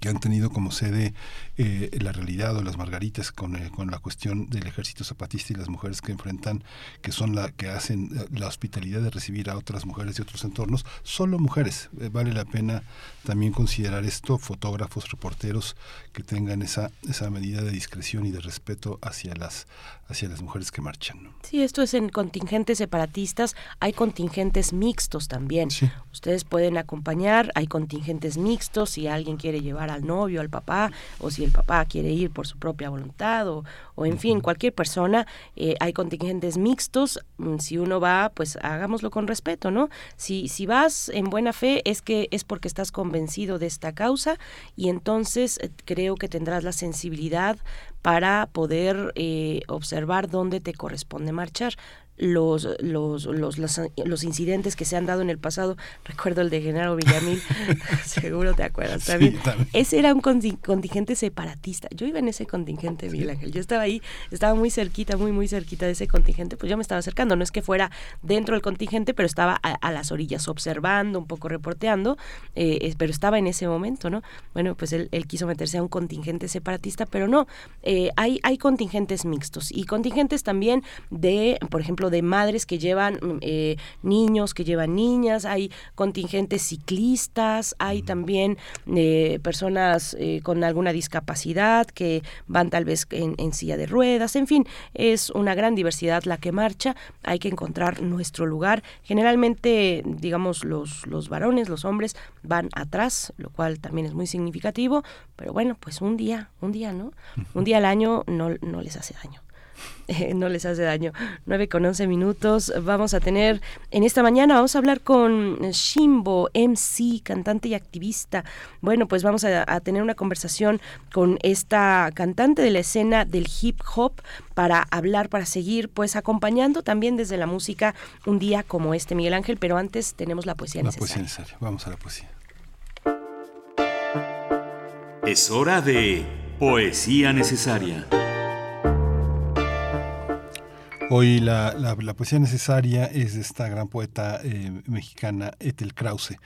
que han tenido como sede eh, la realidad o las margaritas con, eh, con la cuestión del ejército zapatista y las mujeres que enfrentan, que son la que hacen eh, la hospitalidad de recibir a otras mujeres de otros entornos, solo mujeres. vale la pena también considerar esto, fotógrafos, reporteros que tengan esa, esa medida de discreción y de respeto hacia las, hacia las mujeres que marchan. ¿no? Sí, esto es en contingentes separatistas, hay contingentes mixtos también. Ustedes pueden acompañar, hay contingentes mixtos, si alguien quiere llevar al novio, al papá, o si el papá quiere ir por su propia voluntad, o, o en fin, cualquier persona, eh, hay contingentes mixtos, mm, si uno va, pues hagámoslo con respeto, ¿no? Si, si vas en buena fe es que es porque estás convencido de esta causa y entonces eh, creo que tendrás la sensibilidad para poder eh, observar dónde te corresponde marchar los, los, los, los, incidentes que se han dado en el pasado. *laughs* Recuerdo el de Genaro Villamil, *laughs* seguro te acuerdas también. Ese era un contingente separatista. Yo iba en ese contingente, Miguel Ángel. Yo estaba ahí, estaba muy cerquita, muy, muy cerquita de ese contingente. Pues yo me estaba acercando. No es que fuera dentro del contingente, pero estaba a, las orillas observando, un poco reporteando, eh, pero estaba en ese momento, ¿no? Bueno, pues él, quiso meterse a un contingente separatista, pero no. Eh, hay, hay contingentes mixtos y contingentes también de, por ejemplo, de madres que llevan mm, eh, niños, que llevan niñas, hay contingentes ciclistas, hay también eh, personas eh, con alguna discapacidad que van tal vez en, en, silla de ruedas, en fin, es una gran diversidad la que marcha, hay que encontrar nuestro lugar. Generalmente, digamos, los, los varones, los hombres van atrás, lo cual también es muy significativo, pero bueno, pues un día, un día, ¿no? *laughs* Un día al año no, no les hace daño. *laughs* no les hace daño. 9 con 11 minutos. Vamos a tener en esta mañana, vamos a hablar con Shimbo, MC, cantante y activista. Bueno, pues vamos a, tener una conversación con esta cantante de la escena del hip hop para hablar, para seguir, pues acompañando también desde la música un día como este, Miguel Ángel. Pero antes tenemos la poesía necesaria. La poesía necesaria. Vamos a la poesía. Es hora de poesía necesaria. Hoy la, poesía necesaria es de esta gran poeta eh, mexicana Ethel Krause.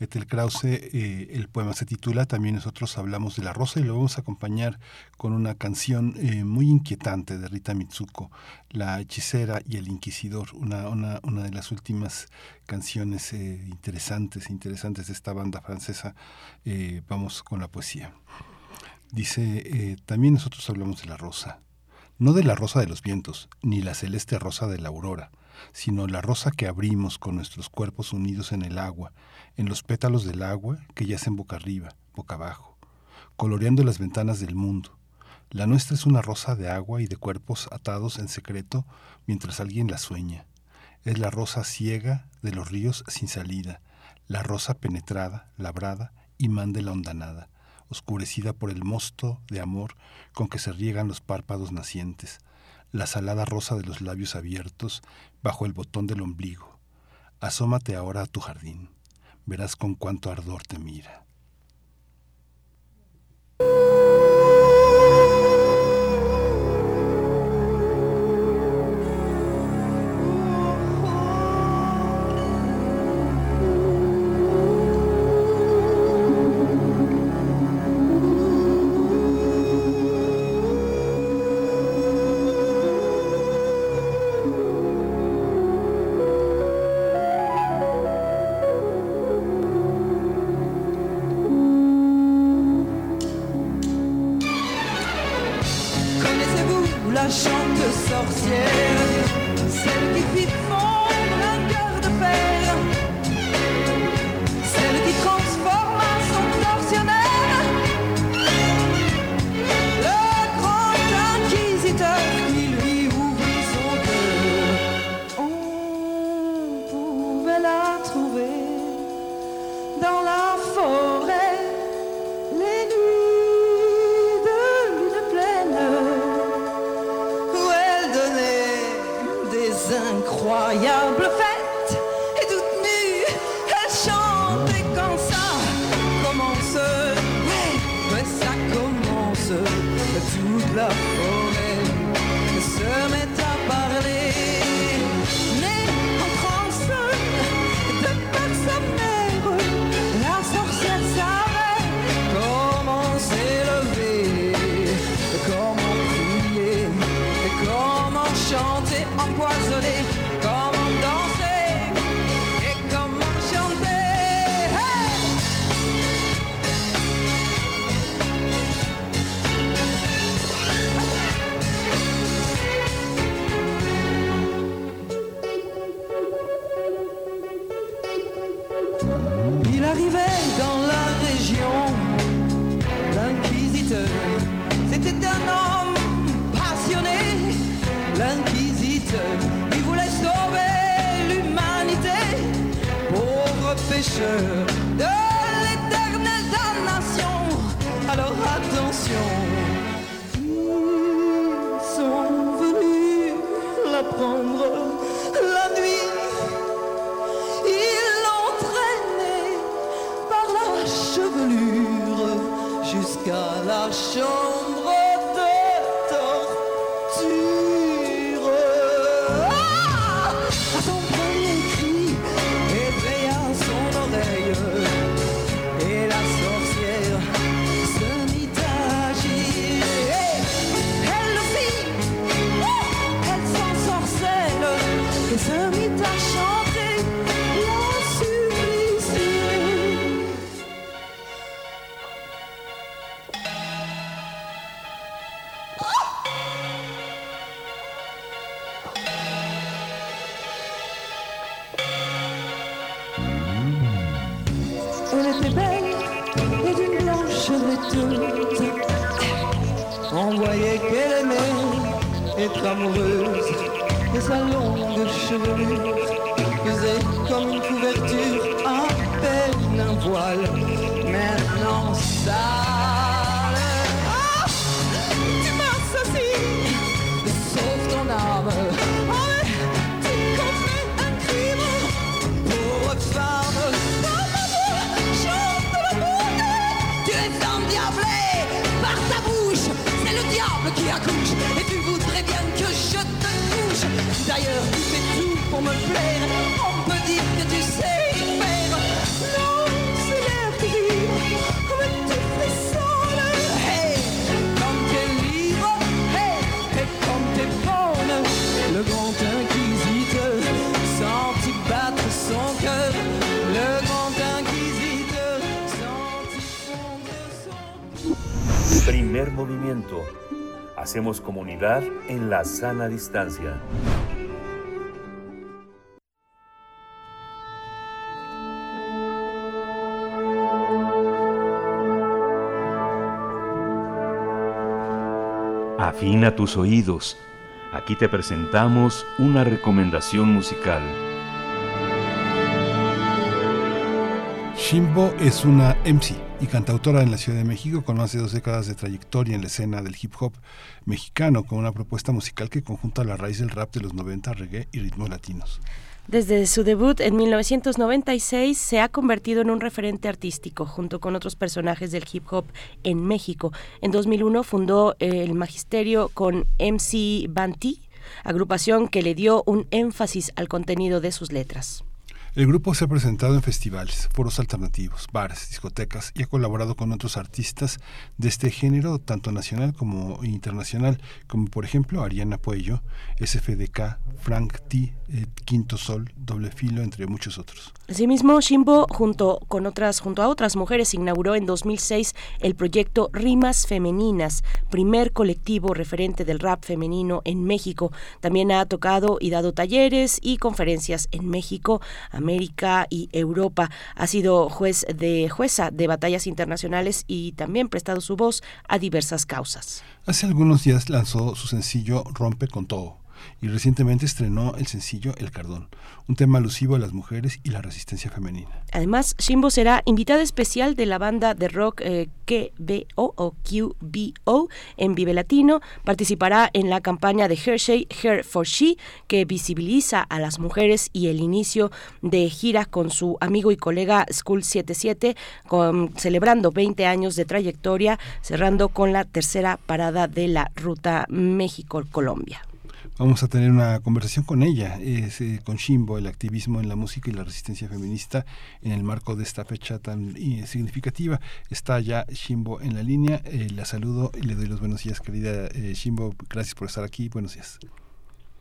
Ethel Krause, eh, el poema se titula También nosotros hablamos de la rosa y lo vamos a acompañar con una canción eh, muy inquietante de Rita Mitsuko, La hechicera y el inquisidor, una, una, una de las últimas canciones interesantes, interesantes de esta banda francesa. vamos con la poesía. Dice, también nosotros hablamos de la rosa no de la rosa de los vientos, ni la celeste rosa de la aurora, sino la rosa que abrimos con nuestros cuerpos unidos en el agua, en los pétalos del agua que yacen boca arriba, boca abajo, coloreando las ventanas del mundo. La nuestra es una rosa de agua y de cuerpos atados en secreto mientras alguien la sueña. Es la rosa ciega de los ríos sin salida, la rosa penetrada, labrada, imán de la hondanada oscurecida por el mosto de amor con que se riegan los párpados nacientes, la salada rosa de los labios abiertos bajo el botón del ombligo. Asómate ahora a tu jardín, verás con cuánto ardor te mira. Sale. Ah, tu m'assassines, sauve ton âme. Ah, mais tu commets un crime, pauvre femme. Dans ma chante la beauté. Tu es endiablé par ta bouche. C'est le diable qui accouche. Et tu voudrais bien que je te couche. D'ailleurs, tu fais tout pour me plaire. Primer movimiento. Hacemos comunidad en la sana distancia. Afina tus oídos. Aquí te presentamos una recomendación musical. Shimbo es una MC y cantautora en la Ciudad de México con más de dos décadas de trayectoria en la escena del hip hop mexicano, con una propuesta musical que conjunta la raíz del rap de los 90, reggae y ritmos latinos. Desde su debut en 1996 se ha convertido en un referente artístico junto con otros personajes del hip hop en México. En 2001 fundó el magisterio con MC Banti, agrupación que le dio un énfasis al contenido de sus letras. El grupo se ha presentado en festivales, foros alternativos, bares, discotecas y ha colaborado con otros artistas de este género, tanto nacional como internacional, como por ejemplo Ariana Puello, SFDK, Frank T, eh, Quinto Sol, Doble Filo, entre muchos otros. Asimismo, Shimbo, junto, con otras, junto a otras mujeres, inauguró en 2006 el proyecto Rimas Femeninas, primer colectivo referente del rap femenino en México. También ha tocado y dado talleres y conferencias en México, América y Europa. Ha sido juez de jueza de batallas internacionales y también prestado su voz a diversas causas. Hace algunos días lanzó su sencillo Rompe con todo y recientemente estrenó el sencillo El Cardón, un tema alusivo a las mujeres y la resistencia femenina. Además, Shimbo será invitada especial de la banda de rock eh, o QBO en Vive Latino. Participará en la campaña de Hershey Her for She, que visibiliza a las mujeres y el inicio de gira con su amigo y colega School 77, con, celebrando 20 años de trayectoria, cerrando con la tercera parada de la ruta México-Colombia. Vamos a tener una conversación con ella, es, eh, con Shimbo, el activismo en la música y la resistencia feminista en el marco de esta fecha tan eh, significativa. Está ya Shimbo en la línea, eh, la saludo y le doy los buenos días, querida eh, Shimbo. Gracias por estar aquí, buenos días.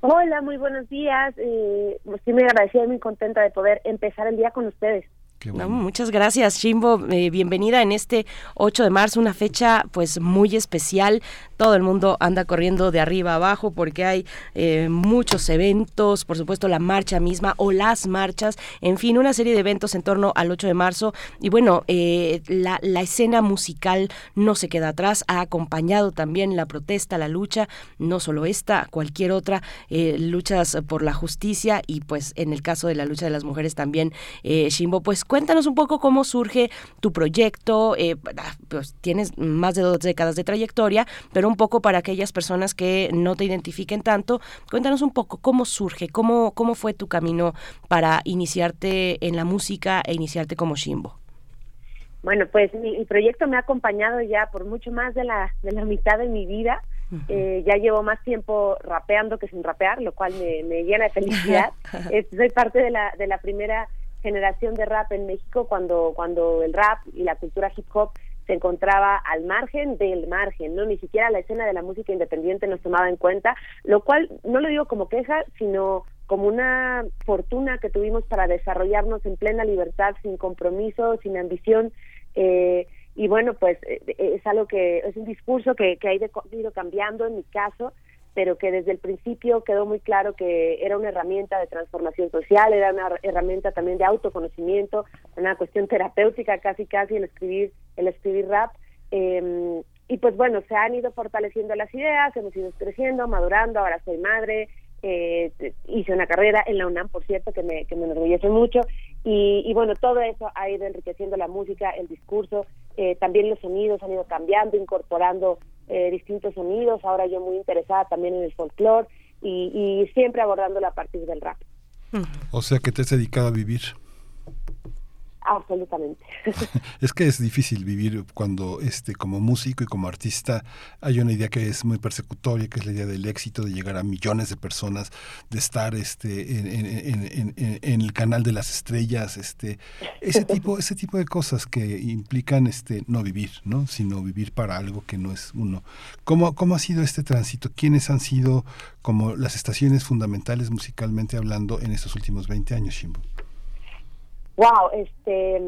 Hola, muy buenos días. Estoy muy agradecida y muy contenta de poder empezar el día con ustedes. No, muchas gracias, Shimbo. Eh, bienvenida en este 8 de marzo, una fecha pues muy especial. Todo el mundo anda corriendo de arriba a abajo porque hay eh, muchos eventos, por supuesto la marcha misma o las marchas, en fin, una serie de eventos en torno al 8 de marzo. Y bueno, eh, la, la escena musical no se queda atrás, ha acompañado también la protesta, la lucha, no solo esta, cualquier otra, luchas por la justicia y pues en el caso de la lucha de las mujeres también, Shimbo, pues cuéntanos un poco cómo surge tu proyecto, eh, pues tienes más de dos décadas de trayectoria, pero un poco para aquellas personas que no te identifiquen tanto, cuéntanos un poco cómo surge, cómo, cómo fue tu camino para iniciarte en la música e iniciarte como Shimbo. Bueno, pues mi, mi proyecto me ha acompañado ya por mucho más de la, de la mitad de mi vida. Eh, ya llevo más tiempo rapeando que sin rapear, lo cual me, me llena de felicidad. *laughs* Eh, soy parte de la, de la primera generación de rap en México cuando, cuando el rap y la cultura hip hop se encontraba al margen del margen, no ni siquiera la escena de la música independiente nos tomaba en cuenta, lo cual no lo digo como queja, sino como una fortuna que tuvimos para desarrollarnos en plena libertad, sin compromiso, sin ambición, eh, y bueno, pues eh, es algo que es un discurso que, que ha ido, ido cambiando en mi caso, pero que desde el principio quedó muy claro que era una herramienta de transformación social, era una herramienta también de autoconocimiento, una cuestión terapéutica casi casi el escribir el escribir rap. Eh, y pues bueno se han ido fortaleciendo las ideas, hemos ido creciendo, madurando, ahora soy madre, eh, hice una carrera en la UNAM, por cierto, que me, que me enorgullece mucho, y, y bueno, todo eso ha ido enriqueciendo la música, el discurso, eh, también los sonidos han ido cambiando, incorporando eh, distintos sonidos, ahora yo muy interesada también en el folclore y, y siempre abordándola a partir del rap. O sea que te has dedicado a vivir. Absolutamente. *laughs* es que es difícil vivir cuando este como músico y como artista hay una idea que es muy persecutoria, que es la idea del éxito, de llegar a millones de personas, de estar este en, en, en, en, en el canal de las estrellas, este ese *laughs* tipo ese tipo de cosas que implican este no vivir, ¿no? sino vivir para algo que no es uno. ¿Cómo, cómo ha sido este tránsito? ¿Quiénes han sido como las estaciones fundamentales musicalmente hablando en estos últimos 20 años, Shimbo? Wow, este,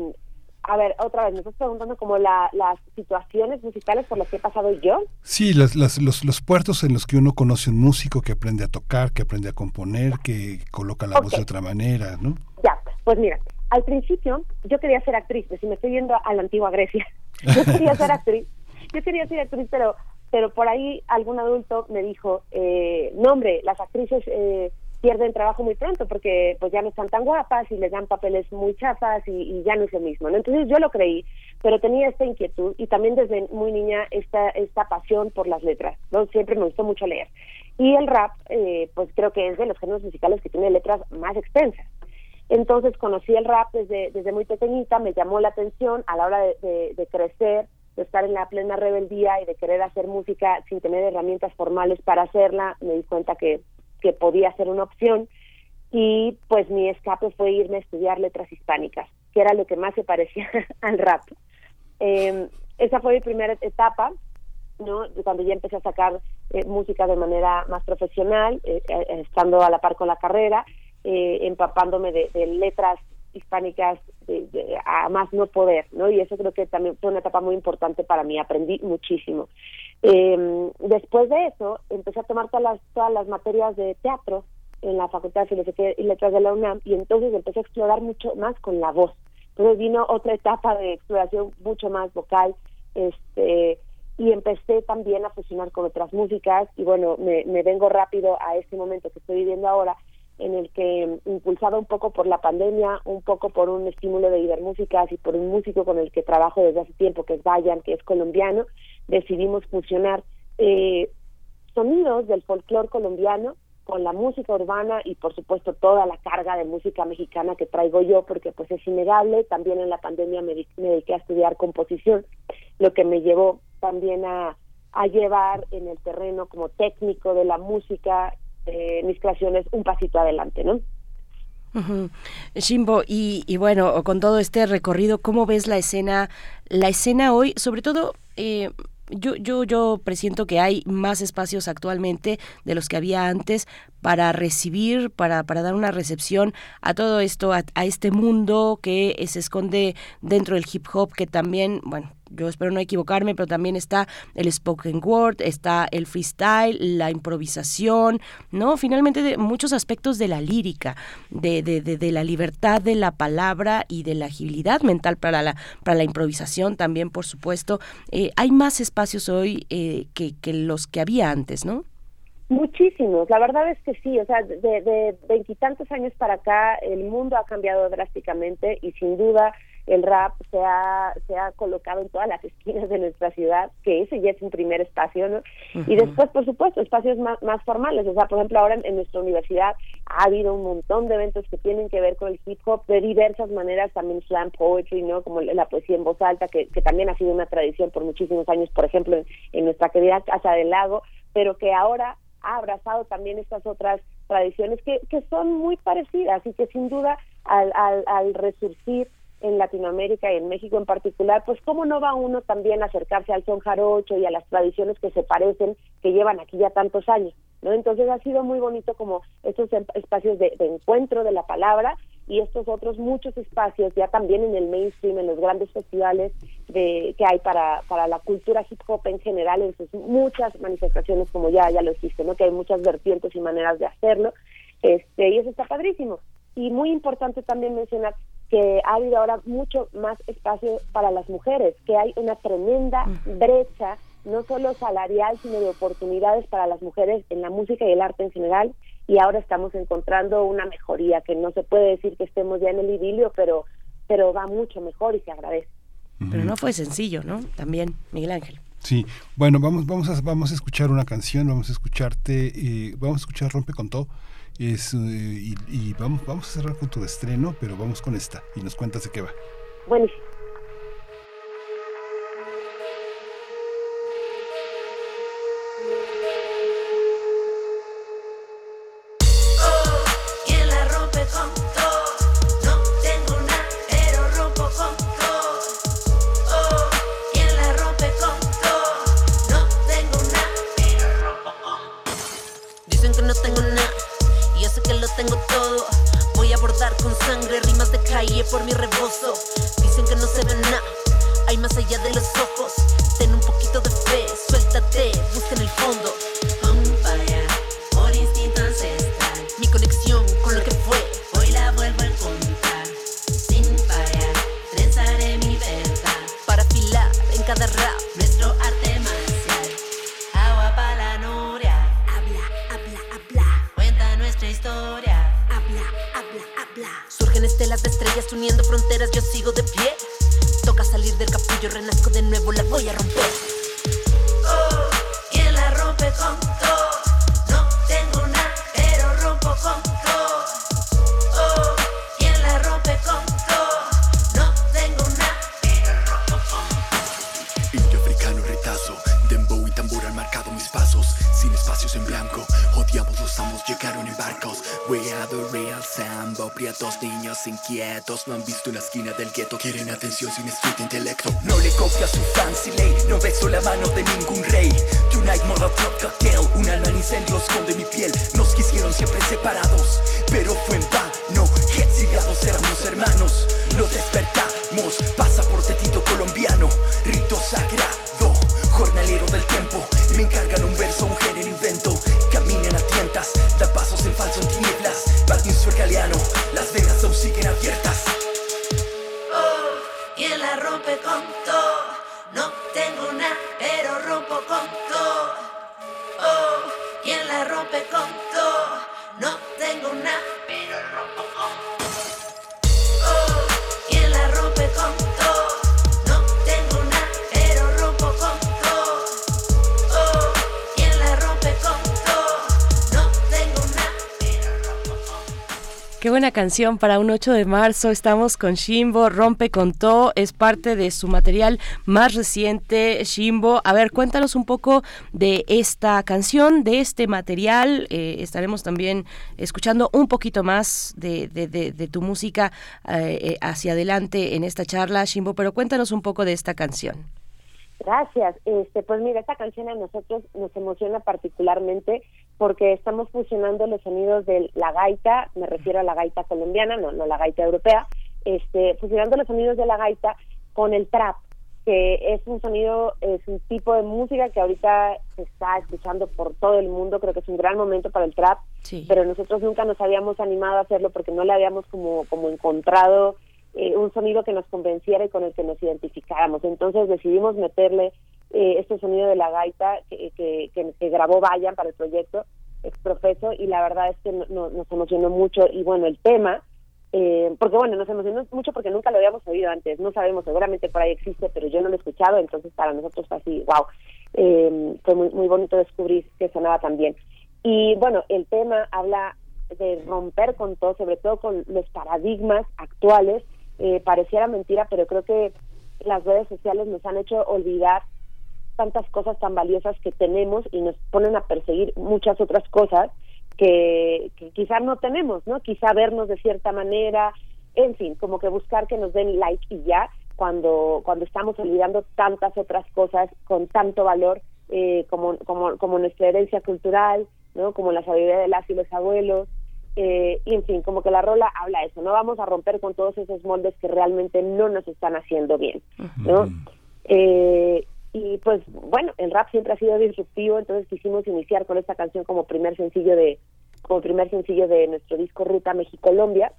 a ver, otra vez, me estás preguntando como la, las situaciones musicales por las que he pasado yo. Sí, las, las, los, los puertos en los que uno conoce un músico que aprende a tocar, que aprende a componer, que coloca la voz de otra manera, ¿no? Ya, pues mira, al principio yo quería ser actriz, pues si me estoy yendo a la antigua Grecia, *laughs* yo quería ser actriz, yo quería ser actriz, pero pero por ahí algún adulto me dijo, eh, no hombre, las actrices eh, pierden trabajo muy pronto porque pues ya no están tan guapas y les dan papeles muy chafas y, y, ya no es lo mismo, ¿no? Entonces yo lo creí, pero tenía esta inquietud y también desde muy niña esta esta pasión por las letras, ¿no? Siempre me gustó mucho leer. Y el rap, eh, pues creo que es de los géneros musicales que tiene letras más extensas. Entonces conocí el rap desde, desde muy pequeñita, me llamó la atención a la hora de, de, de crecer, de estar en la plena rebeldía y de querer hacer música sin tener herramientas formales para hacerla, me di cuenta que, que podía ser una opción y pues mi escape fue irme a estudiar letras hispánicas, que era lo que más se parecía *laughs* al rap. Eh, esa fue mi primera etapa, ¿no? Cuando ya empecé a sacar eh, música de manera más profesional, eh, eh, estando a la par con la carrera, eh, empapándome de, letras hispánicas a más no poder, ¿no? Y eso creo que también fue una etapa muy importante para mí, aprendí muchísimo. Eh, después de eso, empecé a tomar todas las, todas las materias de teatro en la Facultad de Filosofía y Letras de la UNAM y entonces empecé a explorar mucho más con la voz. Entonces vino otra etapa de exploración mucho más vocal, este y empecé también a fusionar con otras músicas y bueno, me, vengo rápido a este momento que estoy viviendo ahora en el que impulsada un poco por la pandemia, un poco por un estímulo de Ibermúsicas y por un músico con el que trabajo desde hace tiempo, que es Bayan, que es colombiano, decidimos fusionar eh, sonidos del folclore colombiano con la música urbana y por supuesto toda la carga de música mexicana que traigo yo porque pues es innegable también en la pandemia me, me dediqué a estudiar composición lo que me llevó también a, a llevar en el terreno como técnico de la música eh, mis creaciones un pasito adelante no Ujú. Shimbo, y, y bueno, con todo este recorrido, ¿cómo ves la escena, la escena hoy? Sobre todo, eh, yo, yo, yo presiento que hay más espacios actualmente de los que había antes para recibir, para, para dar una recepción a todo esto, a, a este mundo que se esconde dentro del hip hop, que también, bueno, yo espero no equivocarme, pero también está el spoken word, está el freestyle, la improvisación, ¿no? Finalmente de muchos aspectos de la lírica, de, de, de, de la libertad de la palabra y de la agilidad mental para la, para la improvisación también, por supuesto. Eh, hay más espacios hoy eh, que, que los que había antes, ¿no? Muchísimos, la verdad es que sí, o sea, de de veintitantos años para acá el mundo ha cambiado drásticamente y sin duda el rap se ha, se ha colocado en todas las esquinas de nuestra ciudad, que ese ya es un primer espacio, ¿no? Y después, por supuesto, espacios más, más formales, o sea, por ejemplo, ahora en, en nuestra universidad ha habido un montón de eventos que tienen que ver con el hip hop de diversas maneras, también slam poetry, ¿no? Como la poesía en voz alta, que, que también ha sido una tradición por muchísimos años, por ejemplo, en, en nuestra querida Casa del Lago, pero que ahora ha abrazado también estas otras tradiciones que, que son muy parecidas y que sin duda al, al, al resurgir en Latinoamérica y en México en particular, pues cómo no va uno también a acercarse al son jarocho y a las tradiciones que se parecen, que llevan aquí ya tantos años, ¿no? Entonces ha sido muy bonito como estos em- espacios de, de encuentro de la palabra y estos otros muchos espacios ya también en el mainstream, en los grandes festivales de, que hay para, para la cultura hip hop en general, en muchas manifestaciones, como ya, ya lo existe, ¿no? Que hay muchas vertientes y maneras de hacerlo, este, y eso está padrísimo. Y muy importante también mencionar que ha habido ahora mucho más espacio para las mujeres, que hay una tremenda brecha, no solo salarial, sino de oportunidades para las mujeres en la música y el arte en general, y ahora estamos encontrando una mejoría, que no se puede decir que estemos ya en el idilio, pero, pero va mucho mejor y se agradece. Pero no fue sencillo, ¿no? También, Miguel Ángel. Sí, bueno, vamos, vamos, a, vamos a escuchar una canción, vamos a escucharte, eh, vamos a escuchar Rompe con todo, es, eh, y, y vamos, vamos a cerrar con tu estreno, pero vamos con esta y nos cuentas de qué va. Buenísimo. Por mi rebozo. Estrellas uniendo fronteras, yo sigo de pie. Toca salir del capullo, renazco esquina del gueto. Quieren atención sin street canción para un 8 de marzo. Estamos con Shimbo, Rompe con To, es parte de su material más reciente, Shimbo. A ver, cuéntanos un poco de esta canción, de este material. Eh, estaremos también escuchando un poquito más de, de- de- de tu música eh, eh, hacia adelante en esta charla, Shimbo, pero cuéntanos un poco de esta canción. Gracias. Este, pues mira, esta canción a nosotros nos emociona particularmente porque estamos fusionando los sonidos de la gaita, me refiero a la gaita colombiana, no, no la gaita europea, este, fusionando los sonidos de la gaita con el trap, que es un sonido, es un tipo de música que ahorita se está escuchando por todo el mundo, creo que es un gran momento para el trap, pero nosotros nunca nos habíamos animado a hacerlo porque no le habíamos como, como encontrado eh, un sonido que nos convenciera y con el que nos identificáramos. Entonces decidimos meterle eh, este sonido de la gaita que, que, grabó Vayan para el proyecto Exprofeso y la verdad es que no- no- nos emocionó mucho y bueno, el tema, eh, porque bueno, nos emocionó mucho porque nunca lo habíamos oído antes, no sabemos, seguramente por ahí existe, pero yo no lo he escuchado, entonces para nosotros fue así, wow, eh, fue muy, muy bonito descubrir que sonaba tan bien. Y bueno, el tema habla de romper con todo, sobre todo con los paradigmas actuales. Eh, pareciera mentira, pero creo que las redes sociales nos han hecho olvidar tantas cosas tan valiosas que tenemos y nos ponen a perseguir muchas otras cosas que, que quizá no tenemos, ¿no? Quizá vernos de cierta manera, en fin, como que buscar que nos den like y ya, cuando, cuando estamos olvidando tantas otras cosas con tanto valor eh, como, como, como nuestra herencia cultural, ¿no? Como la sabiduría de las y los abuelos, eh, y en fin, como que la rola habla eso, no vamos a romper con todos esos moldes que realmente no nos están haciendo bien, ¿no? Eh, y pues bueno, el rap siempre ha sido disruptivo, entonces quisimos iniciar con esta canción como primer sencillo de como primer sencillo de nuestro disco Ruta México-Colombia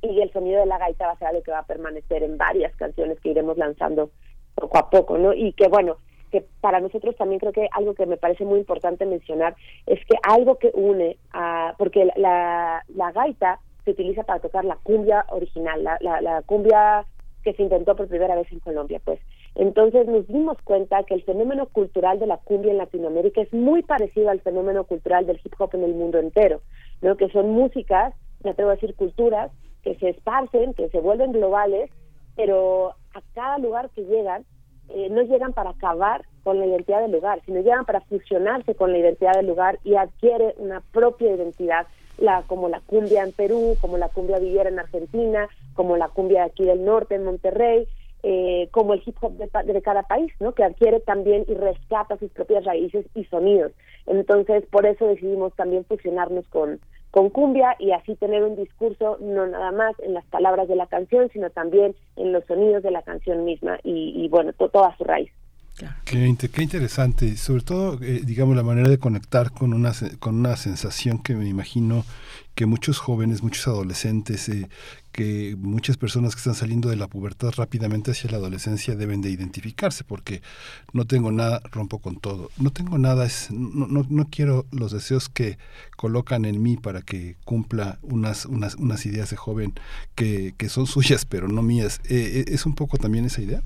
y el sonido de la gaita va a ser algo que va a permanecer en varias canciones que iremos lanzando poco a poco, ¿no? Y que bueno, que para nosotros también creo que algo que me parece muy importante mencionar es que algo que une a porque la, la gaita se utiliza para tocar la cumbia original, la, la, la cumbia que se intentó por primera vez en Colombia, pues. Entonces nos dimos cuenta que el fenómeno cultural de la cumbia en Latinoamérica es muy parecido al fenómeno cultural del hip hop en el mundo entero, ¿no? Que son músicas, me atrevo a decir culturas, que se esparcen, que se vuelven globales, pero a cada lugar que llegan, eh, no llegan para acabar con la identidad del lugar, sino llegan para fusionarse con la identidad del lugar y adquiere una propia identidad, la, como la cumbia en Perú, como la cumbia villera en Argentina, como la cumbia aquí del norte en Monterrey, eh, como el hip hop de, pa- de cada país, ¿no? Que adquiere también y rescata sus propias raíces y sonidos. Entonces, por eso decidimos también fusionarnos con, con cumbia y así tener un discurso no nada más en las palabras de la canción, sino también en los sonidos de la canción misma y, y bueno, to- toda su raíz. Qué, inte- qué interesante, y sobre todo, eh, digamos, la manera de conectar con una, se- con una sensación que me imagino que muchos jóvenes, muchos adolescentes, eh, que muchas personas que están saliendo de la pubertad rápidamente hacia la adolescencia deben de identificarse, porque no tengo nada, rompo con todo. No tengo nada, es, no, no, no quiero los deseos que colocan en mí para que cumpla unas, unas, unas ideas de joven que, que son suyas, pero no mías. Eh, eh, ¿Es un poco también esa idea?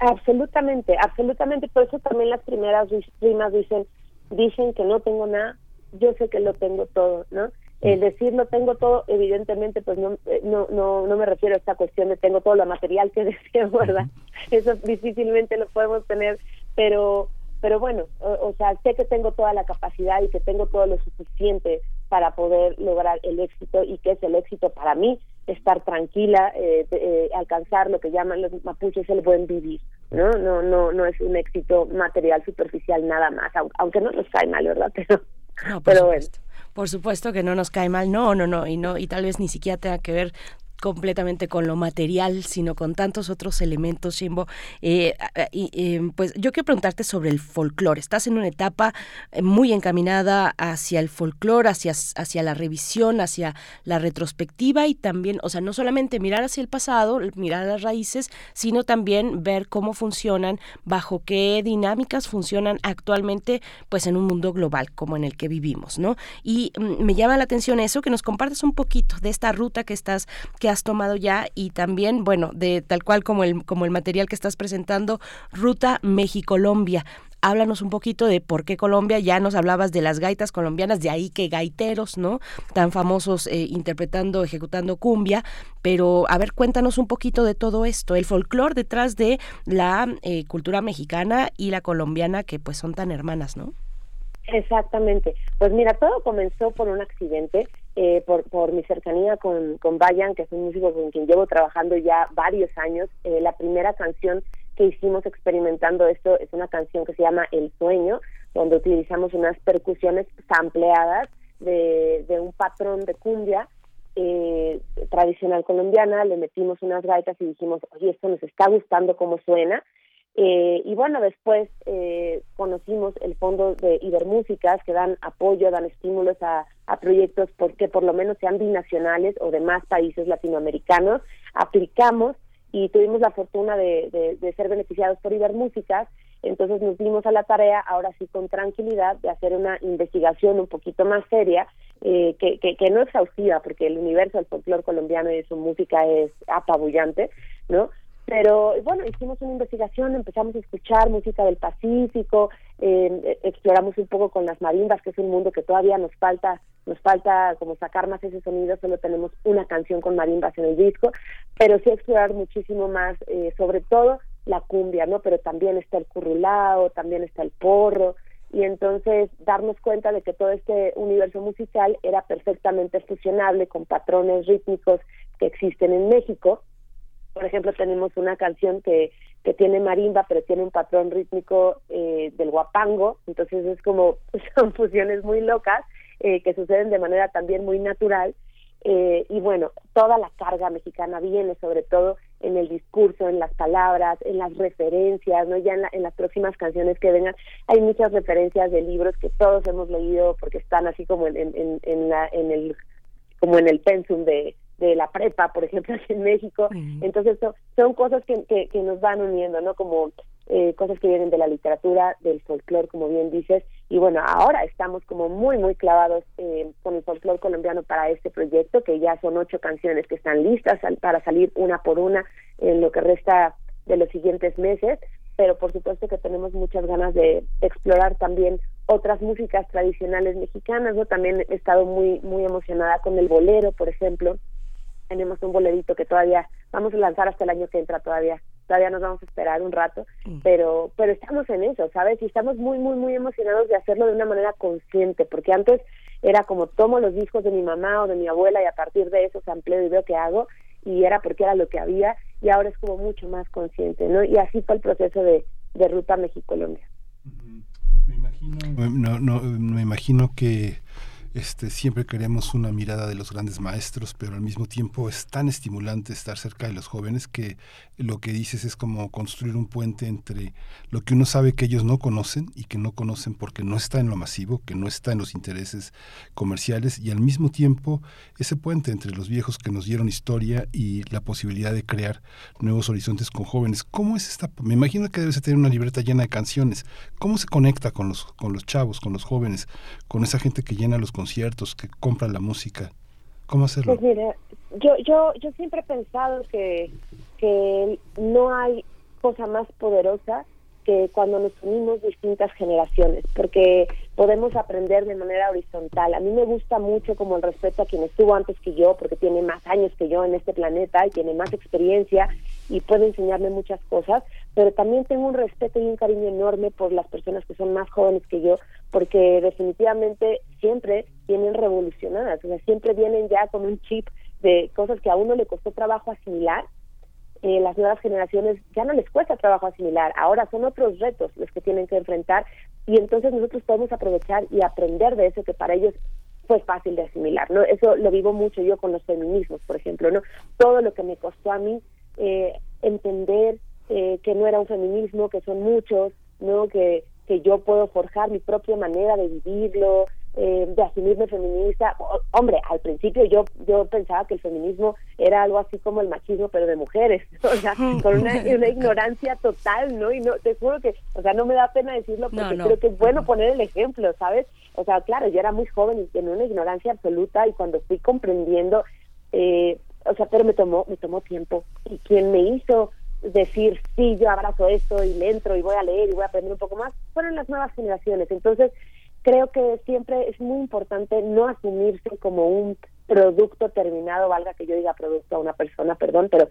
Absolutamente, absolutamente. Por eso también las primeras ris- rimas dicen, dicen que no tengo nada, yo sé que lo tengo todo, ¿no? El decir lo tengo todo, evidentemente, pues no, eh, no, no, no me refiero a esta cuestión de tengo todo lo material que *laughs* deseo, ¿verdad? Eso difícilmente lo podemos tener, pero pero bueno, o, o sea, sé que tengo toda la capacidad y que tengo todo lo suficiente para poder lograr el éxito y que es el éxito para mí estar tranquila, eh, eh, alcanzar lo que llaman los mapuches el buen vivir, ¿no? No, no, no es un éxito material superficial nada más, au- aunque no nos cae mal, ¿verdad? *laughs* Pero, No, bueno. supuesto. Por supuesto que no nos cae mal, no, no, no, y no, y tal vez ni siquiera tenga que ver completamente con lo material, sino con tantos otros elementos, Shimbo. Eh, eh, pues yo quiero preguntarte sobre el folclore. Estás en una etapa eh, muy encaminada hacia el folclore, hacia, hacia la revisión, hacia la retrospectiva y también, o sea, no solamente mirar hacia el pasado, mirar las raíces, sino también ver cómo funcionan, bajo qué dinámicas funcionan actualmente, pues en un mundo global como en el que vivimos, ¿no? Y mm, me llama la atención eso, que nos compartas un poquito de esta ruta que estás, que has tomado ya y también, bueno, de tal cual como el, como el material que estás presentando, Ruta México-Colombia. Háblanos un poquito de por qué Colombia, ya nos hablabas de las gaitas colombianas, de ahí que gaiteros, ¿no? Tan famosos eh, interpretando, ejecutando cumbia, pero a ver, cuéntanos un poquito de todo esto, el folclore detrás de la eh, cultura mexicana y la colombiana, que pues son tan hermanas, ¿no? Exactamente. Pues mira, todo comenzó por un accidente, eh, por, por mi cercanía con, con Bayan, que es un músico con quien llevo trabajando ya varios años. Eh, la primera canción que hicimos experimentando esto es una canción que se llama El Sueño, donde utilizamos unas percusiones sampleadas de, de un patrón de cumbia eh, tradicional colombiana, le metimos unas gaitas y dijimos, oye, esto nos está gustando cómo suena. Eh, y bueno, después eh, conocimos el fondo de Ibermúsicas que dan apoyo, dan estímulos a, a proyectos porque por lo menos sean binacionales o de más países latinoamericanos. Aplicamos y tuvimos la fortuna de, ser beneficiados por Ibermúsicas. Entonces nos dimos a la tarea, ahora sí con tranquilidad, de hacer una investigación un poquito más seria, eh, que, que, que no exhaustiva, porque el universo del folclore colombiano y de su música es apabullante, ¿no? Pero bueno, hicimos una investigación, empezamos a escuchar música del Pacífico, eh, exploramos un poco con las marimbas, que es un mundo que todavía nos falta, nos falta como sacar más ese sonido, solo tenemos una canción con marimbas en el disco, pero sí explorar muchísimo más, eh, sobre todo la cumbia, ¿no? Pero también está el currulao, también está el porro, y entonces darnos cuenta de que todo este universo musical era perfectamente fusionable con patrones rítmicos que existen en México. Por ejemplo, tenemos una canción que, que tiene marimba, pero tiene un patrón rítmico eh, del guapango, entonces es como, *laughs* son fusiones muy locas eh, que suceden de manera también muy natural. Eh, y bueno, toda la carga mexicana viene sobre todo en el discurso, en las palabras, en las referencias, ¿no? Ya en, la- en las próximas canciones que vengan hay muchas referencias de libros que todos hemos leído porque están así como en, en, en, la, en el como en el pensum de, de la prepa, por ejemplo, *laughs* aquí en México. Entonces son, son cosas que, que, que nos van uniendo, ¿no? Como eh, cosas que vienen de la literatura, del folclore, como bien dices. Y bueno, ahora estamos como muy, muy clavados eh, con el folclore colombiano para este proyecto, que ya son ocho canciones que están listas para salir una por una en lo que resta de los siguientes meses. Pero por supuesto que tenemos muchas ganas de, de explorar también otras músicas tradicionales mexicanas, ¿no? También he estado muy, muy emocionada con el bolero, por ejemplo. Tenemos un bolerito que todavía vamos a lanzar hasta el año que entra todavía. Todavía nos vamos a esperar un rato, pero pero estamos en eso, ¿sabes? Y estamos muy, muy, muy emocionados de hacerlo de una manera consciente, porque antes era como tomo los discos de mi mamá o de mi abuela y a partir de eso sampleo y veo qué hago, y era porque era lo que había, y ahora es como mucho más consciente, ¿no? Y así fue el proceso de, de Ruta México-Colombia. No, no, me imagino que este, siempre queremos una mirada de los grandes maestros, pero al mismo tiempo es tan estimulante estar cerca de los jóvenes que lo que dices es como construir un puente entre lo que uno sabe que ellos no conocen y que no conocen porque no está en lo masivo, que no está en los intereses comerciales y al mismo tiempo ese puente entre los viejos que nos dieron historia y la posibilidad de crear nuevos horizontes con jóvenes. ¿Cómo es esta? Me imagino que debes de tener una libreta llena de canciones. ¿Cómo se conecta con los, con los chavos, con los jóvenes, con esa gente que llena los conciertos, que compra la música? ¿Cómo hacerlo? Pues mira, yo, yo, yo siempre he pensado que, que no hay cosa más poderosa que cuando nos unimos distintas generaciones, porque podemos aprender de manera horizontal. A mí me gusta mucho como el respeto a quien estuvo antes que yo, porque tiene más años que yo en este planeta y tiene más experiencia y puede enseñarme muchas cosas, pero también tengo un respeto y un cariño enorme por las personas que son más jóvenes que yo, porque definitivamente siempre vienen revolucionadas, o sea, siempre vienen ya con un chip de cosas que a uno le costó trabajo asimilar eh, las nuevas generaciones ya no les cuesta trabajo asimilar, ahora son otros retos los que tienen que enfrentar y entonces nosotros podemos aprovechar y aprender de eso que para ellos fue fácil de asimilar, ¿no? Eso lo vivo mucho yo con los feminismos, por ejemplo, ¿no? Todo lo que me costó a mí eh, entender eh, que no era un feminismo, que son muchos, ¿no? Que, que yo puedo forjar mi propia manera de vivirlo, eh, de asumirme feminista. O- hombre, al principio yo yo pensaba que el feminismo era algo así como el machismo, pero de mujeres, *laughs* o sea, con una, *laughs* una ignorancia total, ¿no? Y no, te juro que, o sea, no me da pena decirlo porque No, no. creo que es bueno poner el ejemplo, ¿sabes? O sea, claro, yo era muy joven y tenía una ignorancia absoluta y cuando fui comprendiendo, eh, o sea, pero me tomó, me tomó tiempo. Y quien me hizo decir, sí, yo abrazo esto y le entro y voy a leer y voy a aprender un poco más, fueron las nuevas generaciones. Entonces, creo que siempre es muy importante no asumirse como un producto terminado, valga que yo diga producto a una persona, perdón, pero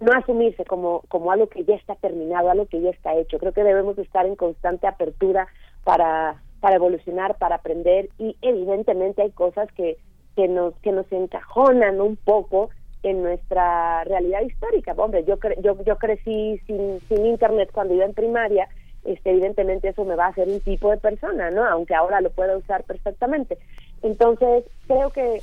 no asumirse como, como algo que ya está terminado, algo que ya está hecho. Creo que debemos estar en constante apertura para, para evolucionar, para aprender y evidentemente hay cosas que, que, nos, que nos encajonan un poco en nuestra realidad histórica. Hombre, yo, cre- yo, yo crecí sin, sin internet cuando iba en primaria, este, evidentemente eso me va a hacer un tipo de persona, ¿no? Aunque ahora lo pueda usar perfectamente. Entonces, creo que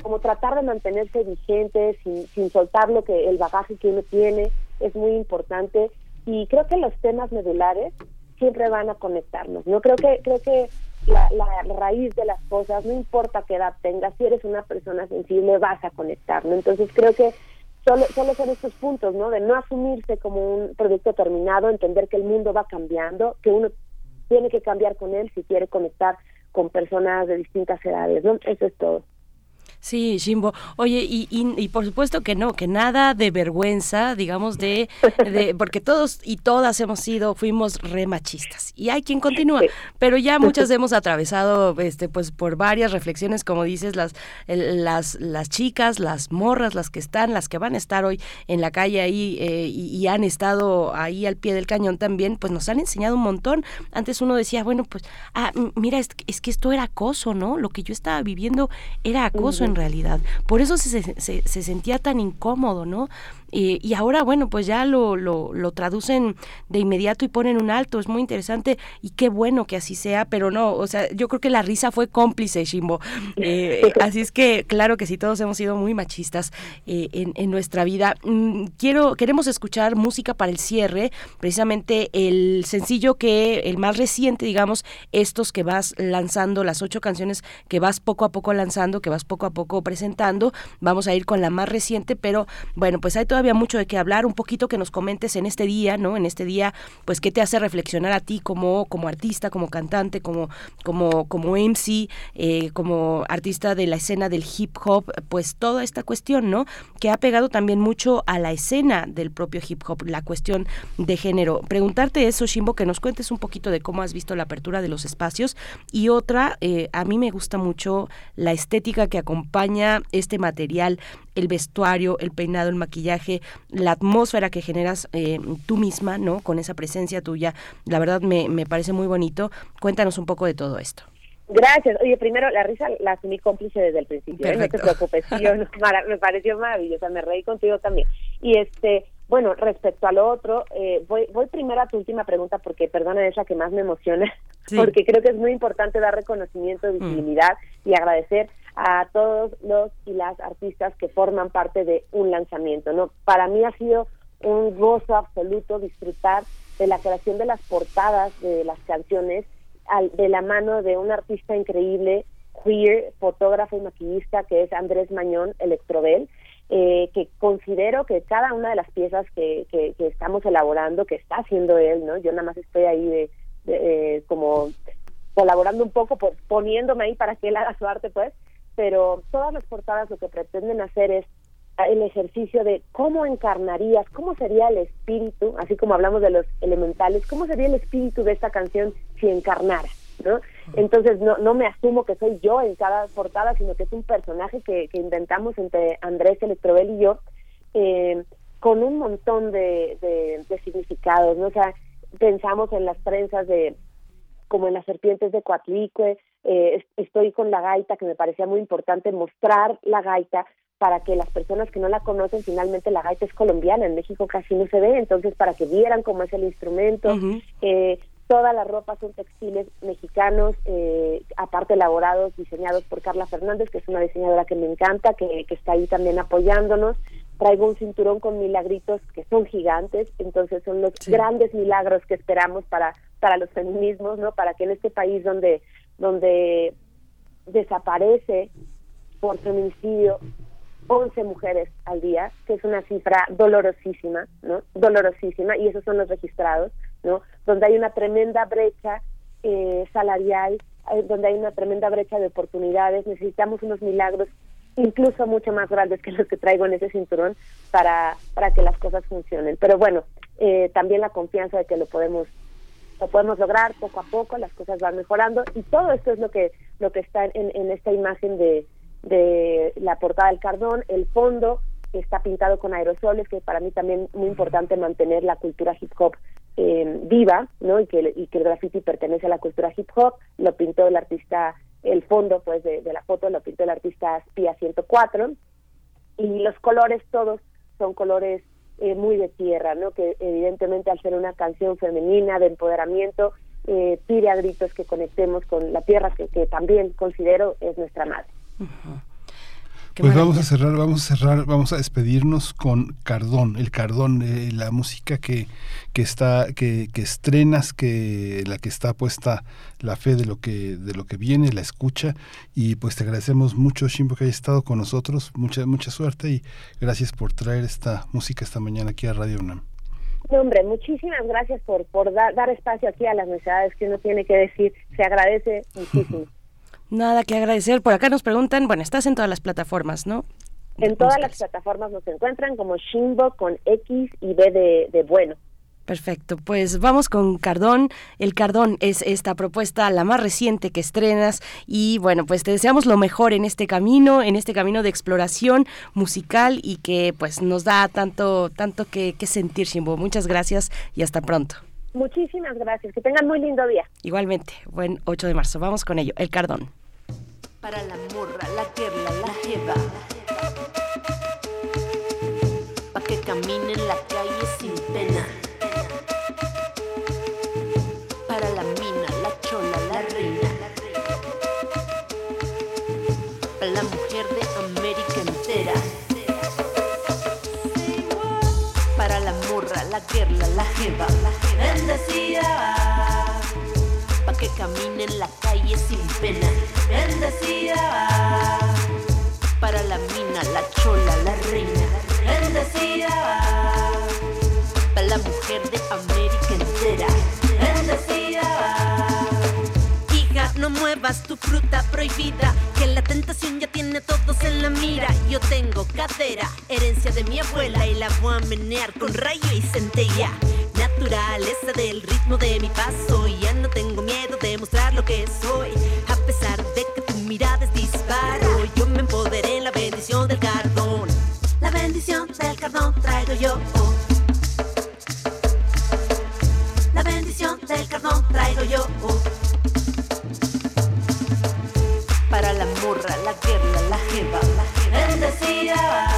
como tratar de mantenerse vigente sin, soltar lo que el bagaje que uno tiene es muy importante y creo que los temas medulares siempre van a conectarnos no creo que creo que la, la raíz de las cosas no importa qué edad tengas si eres una persona sensible vas a conectar ¿no? entonces creo que solo solo son estos puntos no de no asumirse como un producto terminado entender que el mundo va cambiando que uno tiene que cambiar con él si quiere conectar con personas de distintas edades no eso es todo Sí, Jimbo. Oye, y, y, y por supuesto que no, que nada de vergüenza, digamos, de, de porque todos y todas hemos sido, fuimos re machistas. Y hay quien continúa, pero ya muchas hemos atravesado, este, pues, por varias reflexiones, como dices, las, el- las, las chicas, las morras, las que están, las que van a estar hoy en la calle ahí eh, y, y han estado ahí al pie del cañón también, pues nos han enseñado un montón. Antes uno decía, bueno, pues, ah, mira, es, es que esto era acoso, ¿no? Lo que yo estaba viviendo era acoso en Ujú. realidad. Por eso se, se, se sentía tan incómodo, ¿no? Eh, y ahora, bueno, pues ya lo, lo, lo traducen de inmediato y ponen un alto. Es muy interesante y qué bueno que así sea, pero no, o sea, yo creo que la risa fue cómplice, Shimbo. Eh, *laughs* así es que, claro que sí, todos hemos sido muy machistas eh, en, en nuestra vida. Mm, quiero, queremos escuchar música para el cierre, precisamente el sencillo que, el más reciente, digamos, estos que vas lanzando, las ocho canciones que vas poco a poco lanzando, que vas poco a poco presentando. Vamos a ir con la más reciente, pero bueno, pues hay todavía mucho de qué hablar, un poquito que nos comentes en este día, ¿no? En este día, pues qué te hace reflexionar a ti como, como artista, como cantante, como, como, como MC, eh, como artista de la escena del hip hop, pues toda esta cuestión, ¿no? Que ha pegado también mucho a la escena del propio hip hop, la cuestión de género. Preguntarte eso, Shimbo, que nos cuentes un poquito de cómo has visto la apertura de los espacios. Y otra, eh, a mí me gusta mucho la estética que acompaña este material, el vestuario, el peinado, el maquillaje, la atmósfera que generas eh, tú misma, ¿no? Con esa presencia tuya. La verdad me, me parece muy bonito. Cuéntanos un poco de todo esto. Gracias. Oye, primero, la risa la asumí cómplice desde el principio. ¿eh? No te preocupes. yo no- *laughs* me pareció maravillosa. Me reí contigo también. Y este, bueno, respecto a lo otro, eh, voy, voy primero a tu última pregunta porque, perdona, es la que más me emociona. Sí. Porque creo que es muy importante dar reconocimiento, visibilidad y agradecer a todos los y las artistas que forman parte de un lanzamiento. ¿no? Para mí ha sido un gozo absoluto disfrutar de la creación de las portadas de las canciones al- de la mano de un artista increíble, queer, fotógrafo y maquillista que es Andrés Mañón Electrobel, eh, que considero que cada una de las piezas que, que, que estamos elaborando, que está haciendo él, ¿no? Yo nada más estoy ahí de, de, eh, como colaborando un poco, pues, poniéndome ahí para que él haga su arte, pues, pero todas las portadas lo que pretenden hacer es el ejercicio de cómo encarnarías, cómo sería el espíritu, así como hablamos de los elementales, cómo sería el espíritu de esta canción si encarnara, ¿no? Entonces no, no me asumo que soy yo en cada portada, sino que es un personaje que, que inventamos entre Andrés Electrobel y yo, eh, con un montón de, de, de significados, ¿no? O sea, pensamos en las trenzas de como en las serpientes de Coatlicue, eh, es- estoy con la gaita, que me parecía muy importante mostrar la gaita para que las personas que no la conocen, finalmente la gaita es colombiana, en México casi no se ve, entonces para que vieran cómo es el instrumento, eh, todas las ropas son textiles mexicanos, eh, aparte elaborados, diseñados por Carla Fernández, que es una diseñadora que me encanta, que, que está ahí también apoyándonos. Traigo un cinturón con milagritos que son gigantes, entonces son los grandes milagros que esperamos para para los feminismos, ¿no? Para que en este país donde donde desaparece por feminicidio 11 mujeres al día, que es una cifra dolorosísima, ¿no? Dolorosísima, y esos son los registrados, ¿no? Donde hay una tremenda brecha eh, salarial, eh, donde hay una tremenda brecha de oportunidades, necesitamos unos milagros incluso mucho más grandes que los que traigo en ese cinturón para, para que las cosas funcionen. Pero bueno, eh, también la confianza de que lo podemos lo podemos lograr poco a poco, las cosas van mejorando y todo esto es lo que lo que está en, en esta imagen de, de la portada del cardón, el fondo está pintado con aerosoles, que para mí también muy importante mantener la cultura hip hop eh, viva, ¿no? Y que, y que el graffiti pertenece a la cultura hip hop, lo pintó el artista, el fondo pues de, de la foto lo pintó el artista Spia 104 y los colores todos son colores eh, muy de tierra, ¿no? Que evidentemente al ser una canción femenina de empoderamiento eh, pide a gritos que conectemos con la tierra que, que también considero es nuestra madre. Qué Pues maravilla. vamos a cerrar, vamos a cerrar, vamos a despedirnos con Cardón, el Cardón, eh, la música que, que está, que, que estrenas, que la que está puesta la fe de lo que, de lo que viene, la escucha, y pues te agradecemos mucho, Shimbo, que hayas estado con nosotros, mucha, mucha suerte y gracias por traer esta música esta mañana aquí a Radio UNAM. No, hombre, muchísimas gracias por, por da- dar espacio aquí a las necesidades que uno tiene que decir. Se agradece muchísimo. Nada que agradecer. Por acá nos preguntan, bueno, estás en todas las plataformas, ¿no? En todas las plataformas nos encuentran como Shimbo con X y B de, de bueno. Perfecto, pues vamos con Cardón. El Cardón es esta propuesta, la más reciente que estrenas y bueno, pues te deseamos lo mejor en este camino, en este camino de exploración musical y que pues nos da tanto, tanto que, que sentir, Shimbo. Muchas gracias y hasta pronto. Muchísimas gracias. Que tengan muy lindo día. Igualmente, buen 8 de marzo. Vamos con ello, el Cardón. Para la morra, la guerra, la jeva. Pa' que camine en la calle sin pena. Para la mina, la chola, la reina. Para la mujer de América entera. Para la morra, la guerra, la jeva. Bendecida. Pa' que camine en la calle sin pena. Bendecida. Para la mina, la chola, la reina. Bendecida. Para la mujer de América entera. Bendecida. Hija, no muevas tu fruta prohibida. Que la tentación ya tiene a todos en la mira. Yo tengo cadera, herencia de mi abuela. Y la voy a menear con rayo y centella. Naturaleza del ritmo de mi paso. Ya no tengo miedo de mostrar lo que soy. A pesar disparo. Yo me empoderé en la bendición del cardón. La bendición del cardón traigo yo. La bendición del cardón traigo yo. Para la morra, la guerra, la jeva. Bendecida.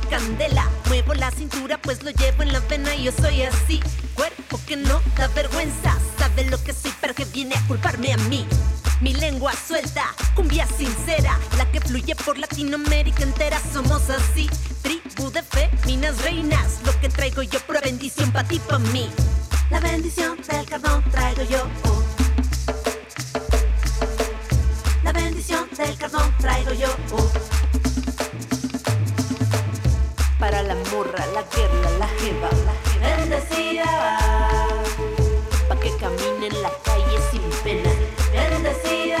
Candela. Muevo la cintura, pues lo llevo en la vena. y Yo soy así, cuerpo que no da vergüenza. Sabe lo que soy, pero que viene a culparme a mí. Mi lengua suelta, cumbia sincera, la que fluye por Latinoamérica entera. Somos así, tribu de féminas reinas. Lo que traigo yo, pura bendición pa' ti, pa' mí. La bendición del cardón traigo yo. La bendición del cardón traigo para la morra, la guerra, la jeva, la Bendecida pa' que camine en la calle sin pena. Bendecida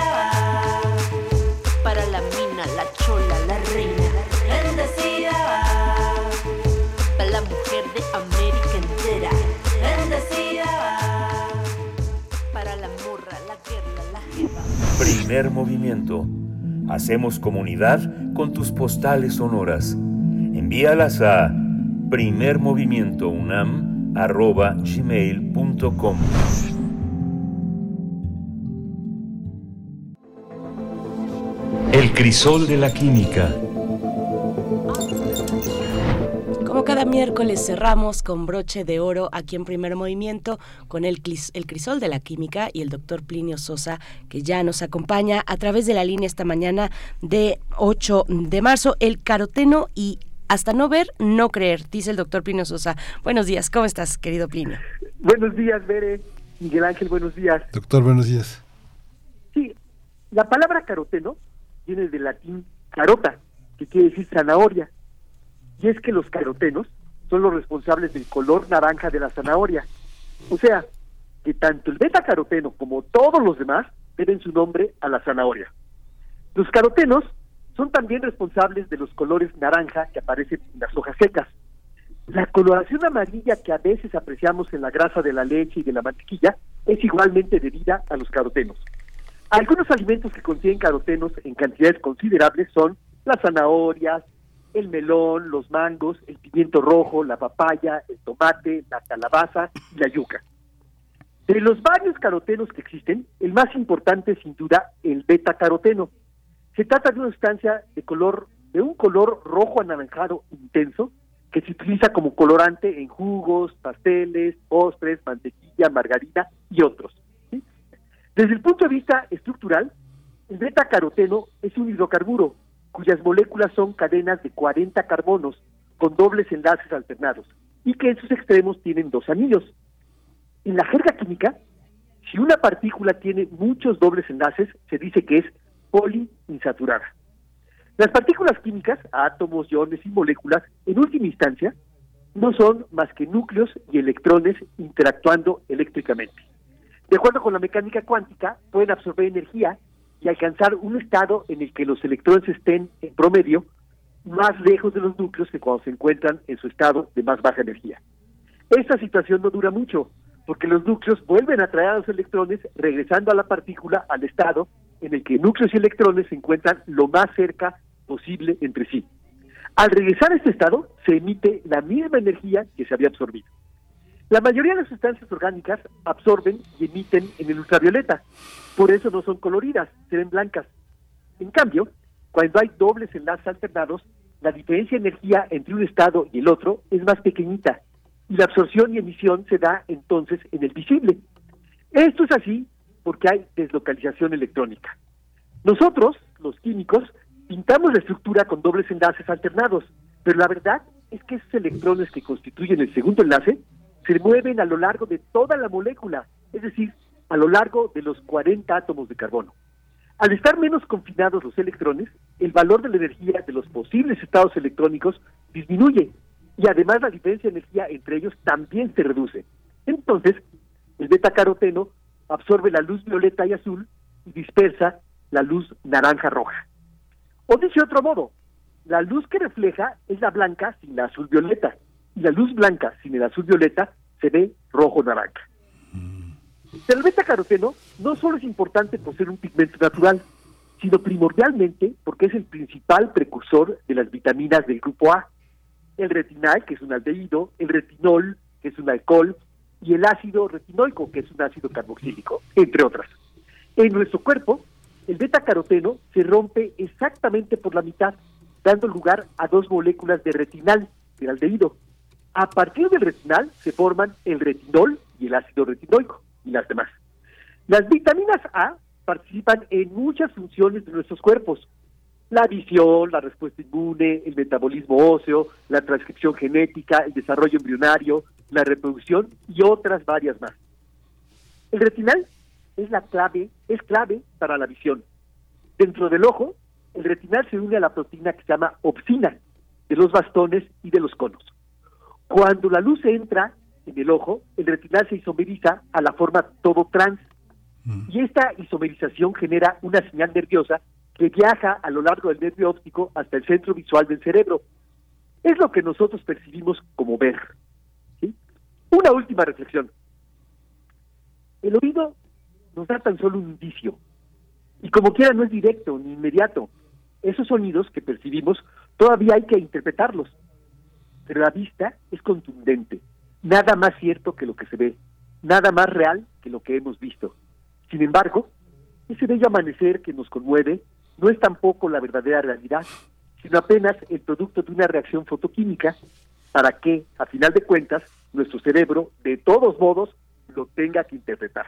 para la mina, la chola, la reina. Bendecida para la mujer de América entera. Bendecida para la morra, la guerra, la jeva. Primer movimiento. Hacemos comunidad con tus postales sonoras Envíalas a primermovimientounam.gmail.com El crisol de la química. Como cada miércoles cerramos con broche de oro aquí en Primer Movimiento con el, el crisol de la química y el doctor Plinio Sosa que ya nos acompaña a través de la línea esta mañana de 8 de marzo, el caroteno y hasta no ver, no creer, dice el doctor Plinio Sosa. Buenos días, ¿cómo estás, querido Plinio? Buenos días, Bere. Miguel Ángel, buenos días. Doctor, buenos días. Sí, la palabra caroteno viene del latín carota, que quiere decir zanahoria. Y es que los carotenos son los responsables del color naranja de la zanahoria. O sea, que tanto el beta caroteno como todos los demás deben su nombre a la zanahoria. Los carotenos son también responsables de los colores naranja que aparecen en las hojas secas. La coloración amarilla que a veces apreciamos en la grasa de la leche y de la mantequilla es igualmente debida a los carotenos. Algunos alimentos que contienen carotenos en cantidades considerables son las zanahorias, el melón, los mangos, el pimiento rojo, la papaya, el tomate, la calabaza y la yuca. De los varios carotenos que existen, el más importante es sin duda el beta-caroteno. Se trata de una sustancia de color de un color rojo anaranjado intenso que se utiliza como colorante en jugos, pasteles, postres, mantequilla, margarina y otros. Desde el punto de vista estructural, el beta-caroteno es un hidrocarburo cuyas moléculas son cadenas de 40 carbonos con dobles enlaces alternados y que en sus extremos tienen dos anillos. En la jerga química, si una partícula tiene muchos dobles enlaces, se dice que es poliinsaturada. Las partículas químicas, átomos, iones y moléculas, en última instancia, no son más que núcleos y electrones interactuando eléctricamente. De acuerdo con la mecánica cuántica, pueden absorber energía y alcanzar un estado en el que los electrones estén, en promedio, más lejos de los núcleos que cuando se encuentran en su estado de más baja energía. Esta situación no dura mucho, porque los núcleos vuelven a atraer a los electrones, regresando a la partícula al estado en el que núcleos y electrones se encuentran lo más cerca posible entre sí. Al regresar a este estado, se emite la misma energía que se había absorbido. La mayoría de las sustancias orgánicas absorben y emiten en el ultravioleta, por eso no son coloridas, se ven blancas. En cambio, cuando hay dobles enlaces alternados, la diferencia de energía entre un estado y el otro es más pequeñita, y la absorción y emisión se da entonces en el visible. Esto es así porque hay deslocalización electrónica. Nosotros, los químicos, pintamos la estructura con dobles enlaces alternados, pero la verdad es que esos electrones que constituyen el segundo enlace se mueven a lo largo de toda la molécula, es decir, a lo largo de los 40 átomos de carbono. Al estar menos confinados los electrones, el valor de la energía de los posibles estados electrónicos disminuye y además la diferencia de energía entre ellos también se reduce. Entonces, el beta-caroteno absorbe la luz violeta y azul y dispersa la luz naranja-roja. O dicho de otro modo, la luz que refleja es la blanca sin la azul violeta y la luz blanca sin el azul violeta se ve rojo-naranja. El beta-caroteno no solo es importante por ser un pigmento natural, sino primordialmente porque es el principal precursor de las vitaminas del grupo A. El retinal, que es un aldehído, el retinol, que es un alcohol, y el ácido retinoico, que es un ácido carboxílico, entre otras. En nuestro cuerpo, el beta-caroteno se rompe exactamente por la mitad, dando lugar a dos moléculas de retinal, del aldehído. A partir del retinal se forman el retinol y el ácido retinoico, y las demás. Las vitaminas A participan en muchas funciones de nuestros cuerpos. La visión, la respuesta inmune, el metabolismo óseo, la transcripción genética, el desarrollo embrionario, la reproducción y otras varias más. El retinal es la clave, es clave para la visión. Dentro del ojo, el retinal se une a la proteína que se llama opsina, de los bastones y de los conos. Cuando la luz entra en el ojo, el retinal se isomeriza a la forma todo trans. Y esta isomerización genera una señal nerviosa que viaja a lo largo del nervio óptico hasta el centro visual del cerebro. Es lo que nosotros percibimos como ver. ¿sí? Una última reflexión. El oído nos da tan solo un indicio. Y como quiera no es directo ni inmediato. Esos sonidos que percibimos todavía hay que interpretarlos. Pero la vista es contundente. Nada más cierto que lo que se ve. Nada más real que lo que hemos visto. Sin embargo, ese bello amanecer que nos conmueve no es tampoco la verdadera realidad, sino apenas el producto de una reacción fotoquímica para que, a final de cuentas, nuestro cerebro, de todos modos, lo tenga que interpretar.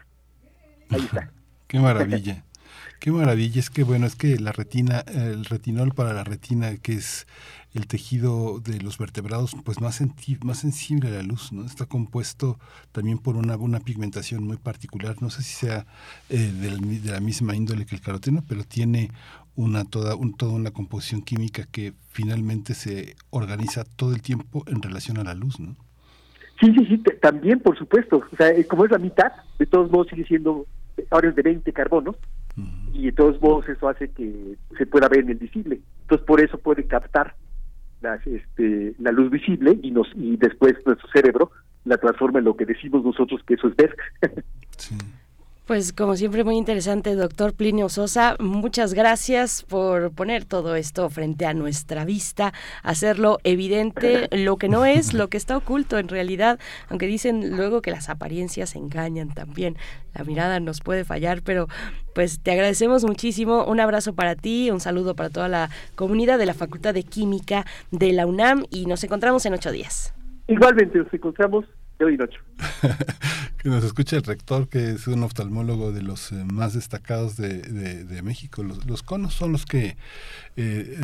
Ahí está. Qué maravilla. Qué maravilla, es que bueno, es que la retina, el retinol para la retina, que es el tejido de los vertebrados, pues más, más sensible a la luz, ¿no? Está compuesto también por una, una pigmentación muy particular, no sé si sea eh, de, la misma índole que el caroteno, pero tiene una toda, un, toda una composición química que finalmente se organiza todo el tiempo en relación a la luz, ¿no? Sí, sí, sí, también, por supuesto. O sea, eh, como es la mitad, de todos modos sigue siendo ahora es de 20 carbonos, y de todos modos eso hace que se pueda ver en el visible. Entonces, por eso puede captar este, la luz visible y nos y después nuestro cerebro la transforma en lo que decimos nosotros que eso es ver. *laughs* Pues como siempre muy interesante, doctor Plinio Sosa. Muchas gracias por poner todo esto frente a nuestra vista, hacerlo evidente lo que no es, lo que está oculto en realidad, aunque dicen luego que las apariencias engañan también. La mirada nos puede fallar, pero pues te agradecemos muchísimo. Un abrazo para ti, un saludo para toda la comunidad de la Facultad de Química de la UNAM y nos encontramos en ocho días. Igualmente, nos encontramos hoy noche. *laughs* que nos escuche el rector, que es un oftalmólogo de los eh, más destacados de, de, México. Los, los, conos son los que eh,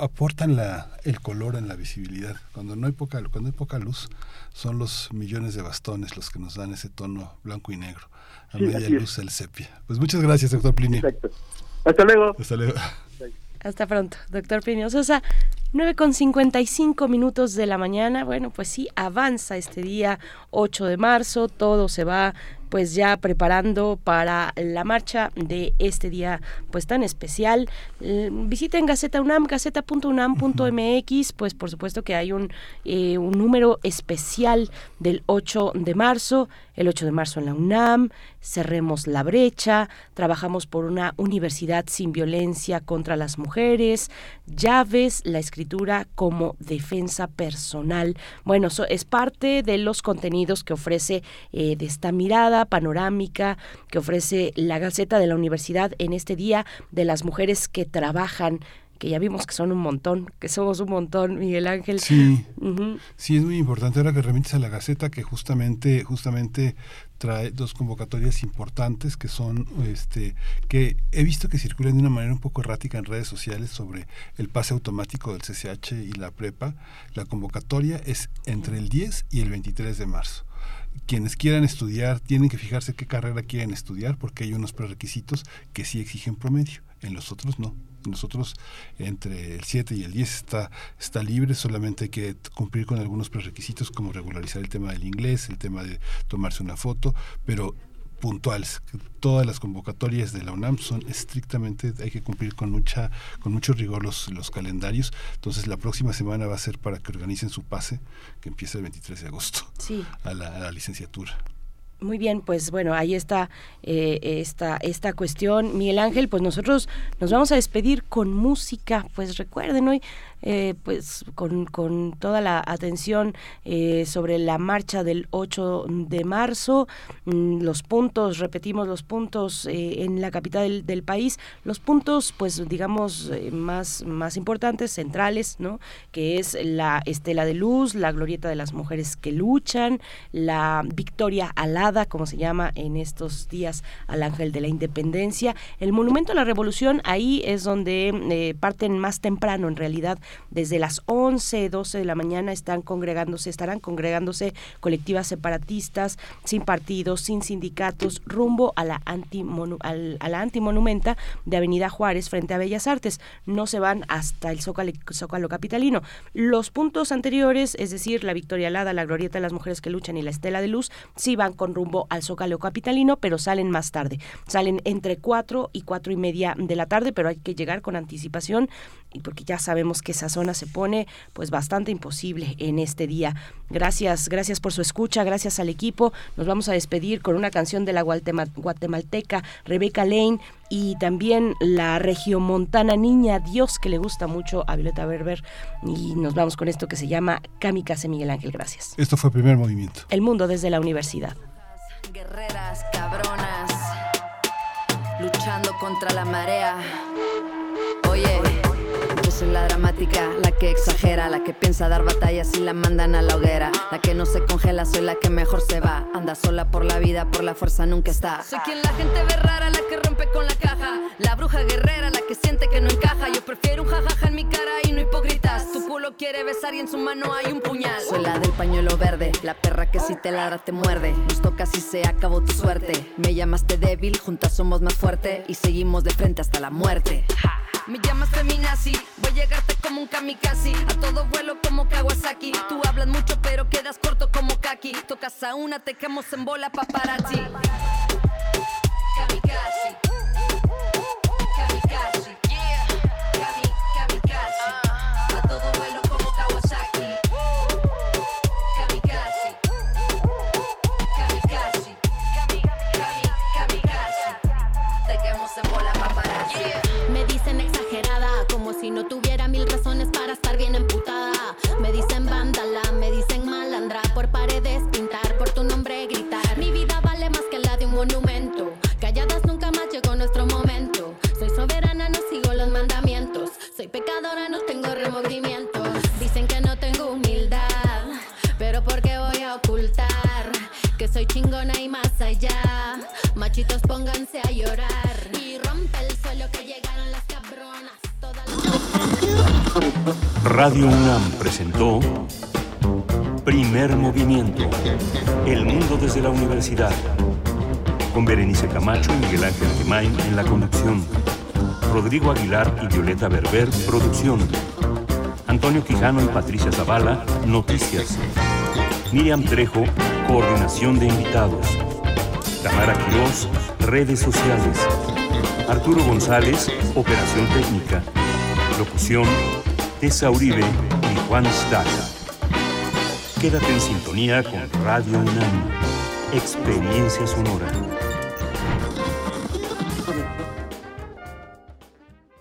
aportan la, el color en la visibilidad. Cuando no hay poca, cuando hay poca luz, son los millones de bastones los que nos dan ese tono blanco y negro. A media luz el sepia. Pues muchas gracias, doctor Plini. Exacto. Hasta luego. Hasta luego. Hasta pronto, doctor Plinio Sosa. 9 con 55 minutos de la mañana. Bueno, pues sí, avanza este día 8 de marzo. Todo se va pues ya preparando para la marcha de este día pues tan especial. Eh, visiten Gaceta UNAM, gaceta.unam.mx, pues por supuesto que hay un, eh, un número especial del 8 de marzo, el 8 de marzo en la UNAM, cerremos la brecha, trabajamos por una universidad sin violencia contra las mujeres, llaves, la escritura como defensa personal. Bueno, eso es parte de los contenidos que ofrece eh, de esta mirada panorámica que ofrece la Gaceta de la Universidad en este Día de las Mujeres que Trabajan que ya vimos que son un montón, que somos un montón, Miguel Ángel. Sí, sí es muy importante ahora que remites a la Gaceta que justamente, justamente trae dos convocatorias importantes que son, este, que he visto que circulan de una manera un poco errática en redes sociales sobre el pase automático del CCH y la prepa. La convocatoria es entre el 10 y el 23 de marzo quienes quieran estudiar tienen que fijarse qué carrera quieren estudiar porque hay unos prerequisitos que sí exigen promedio, en los otros no. Nosotros entre el 7 y el 10 está, está libre, solamente hay que cumplir con algunos prerequisitos como regularizar el tema del inglés, el tema de tomarse una foto, pero puntuales. Todas las convocatorias de la UNAM son estrictamente, hay que cumplir con mucha, con mucho rigor los, los calendarios. Entonces la próxima semana va a ser para que organicen su pase, que empieza el 23 de agosto, a, la, a la licenciatura. Muy bien, pues bueno, ahí está eh, esta, esta cuestión. Miguel Ángel, pues nosotros nos vamos a despedir con música. Pues recuerden hoy, eh, pues con, con, toda la atención eh, sobre la marcha del 8 de marzo, mm, los puntos, repetimos los puntos en la capital del, país, los puntos, pues digamos, más, más importantes, centrales, ¿no? Que es la Estela de Luz, la Glorieta de las Mujeres que Luchan, la Victoria Alá como se llama en estos días al Ángel de la Independencia. El Monumento a la Revolución, ahí es donde eh, parten más temprano, en realidad, desde las 11, 12 de la mañana están congregándose, estarán congregándose colectivas separatistas, sin partidos, sin sindicatos, rumbo a la, a la antimonumenta de Avenida Juárez frente a Bellas Artes. No se van hasta el Zócalo, Zócalo Capitalino. Los puntos anteriores, es decir, la Victoria Alada, la Glorieta de las Mujeres que Luchan y la Estela de Luz, sí van con rumbo al Zócalo Capitalino, pero salen más tarde. Salen entre 4 y cuatro y media de la tarde, pero hay que llegar con anticipación porque ya sabemos que esa zona se pone pues bastante imposible en este día. Gracias, gracias por su escucha, gracias al equipo. Nos vamos a despedir con una canción de la guatemalteca Rebeca Lane y también la regiomontana Niña Dios que le gusta mucho a Violeta Berber y nos vamos con esto que se llama Kamikaze Miguel Ángel, gracias. Esto fue primer movimiento. El mundo desde la universidad. Guerreras, cabronas, luchando contra la marea. Soy la dramática, la que exagera, la que piensa dar batallas y la mandan a la hoguera. La que no se congela, soy la que mejor se va. Anda sola por la vida, por la fuerza nunca está. Soy quien la gente ve rara, la que rompe con la caja. La bruja guerrera, la que siente que no encaja. Yo prefiero un jajaja en mi cara y no hipócritas. Tu culo quiere besar y en su mano hay un puñal. Soy la del pañuelo verde, la perra que si te ladra te muerde. Nos toca si se acabó tu suerte. Me llamaste débil, juntas somos más fuerte y seguimos de frente hasta la muerte. Me llamas feminazi, voy a llegarte como un kamikaze. A todo vuelo como Kawasaki. Tú hablas mucho pero quedas corto como Kaki. Tocas a una, te quemos en bola paparazzi. Kamikaze soy chingona y más allá. Machitos, pónganse a llorar. Y rompe el suelo que llegaron las cabronas. Radio UNAM presentó Primer Movimiento. El mundo desde la universidad. Con Berenice Camacho y Miguel Ángel Gemain en la conducción. Rodrigo Aguilar y Violeta Berber, producción. Antonio Quijano y Patricia Zavala, noticias. Miriam Trejo, coordinación de invitados. Tamara Quirós, redes sociales. Arturo González, operación técnica. Locución, Tessa Uribe y Juan Staca. Quédate en sintonía con Radio UNAM. Experiencia sonora.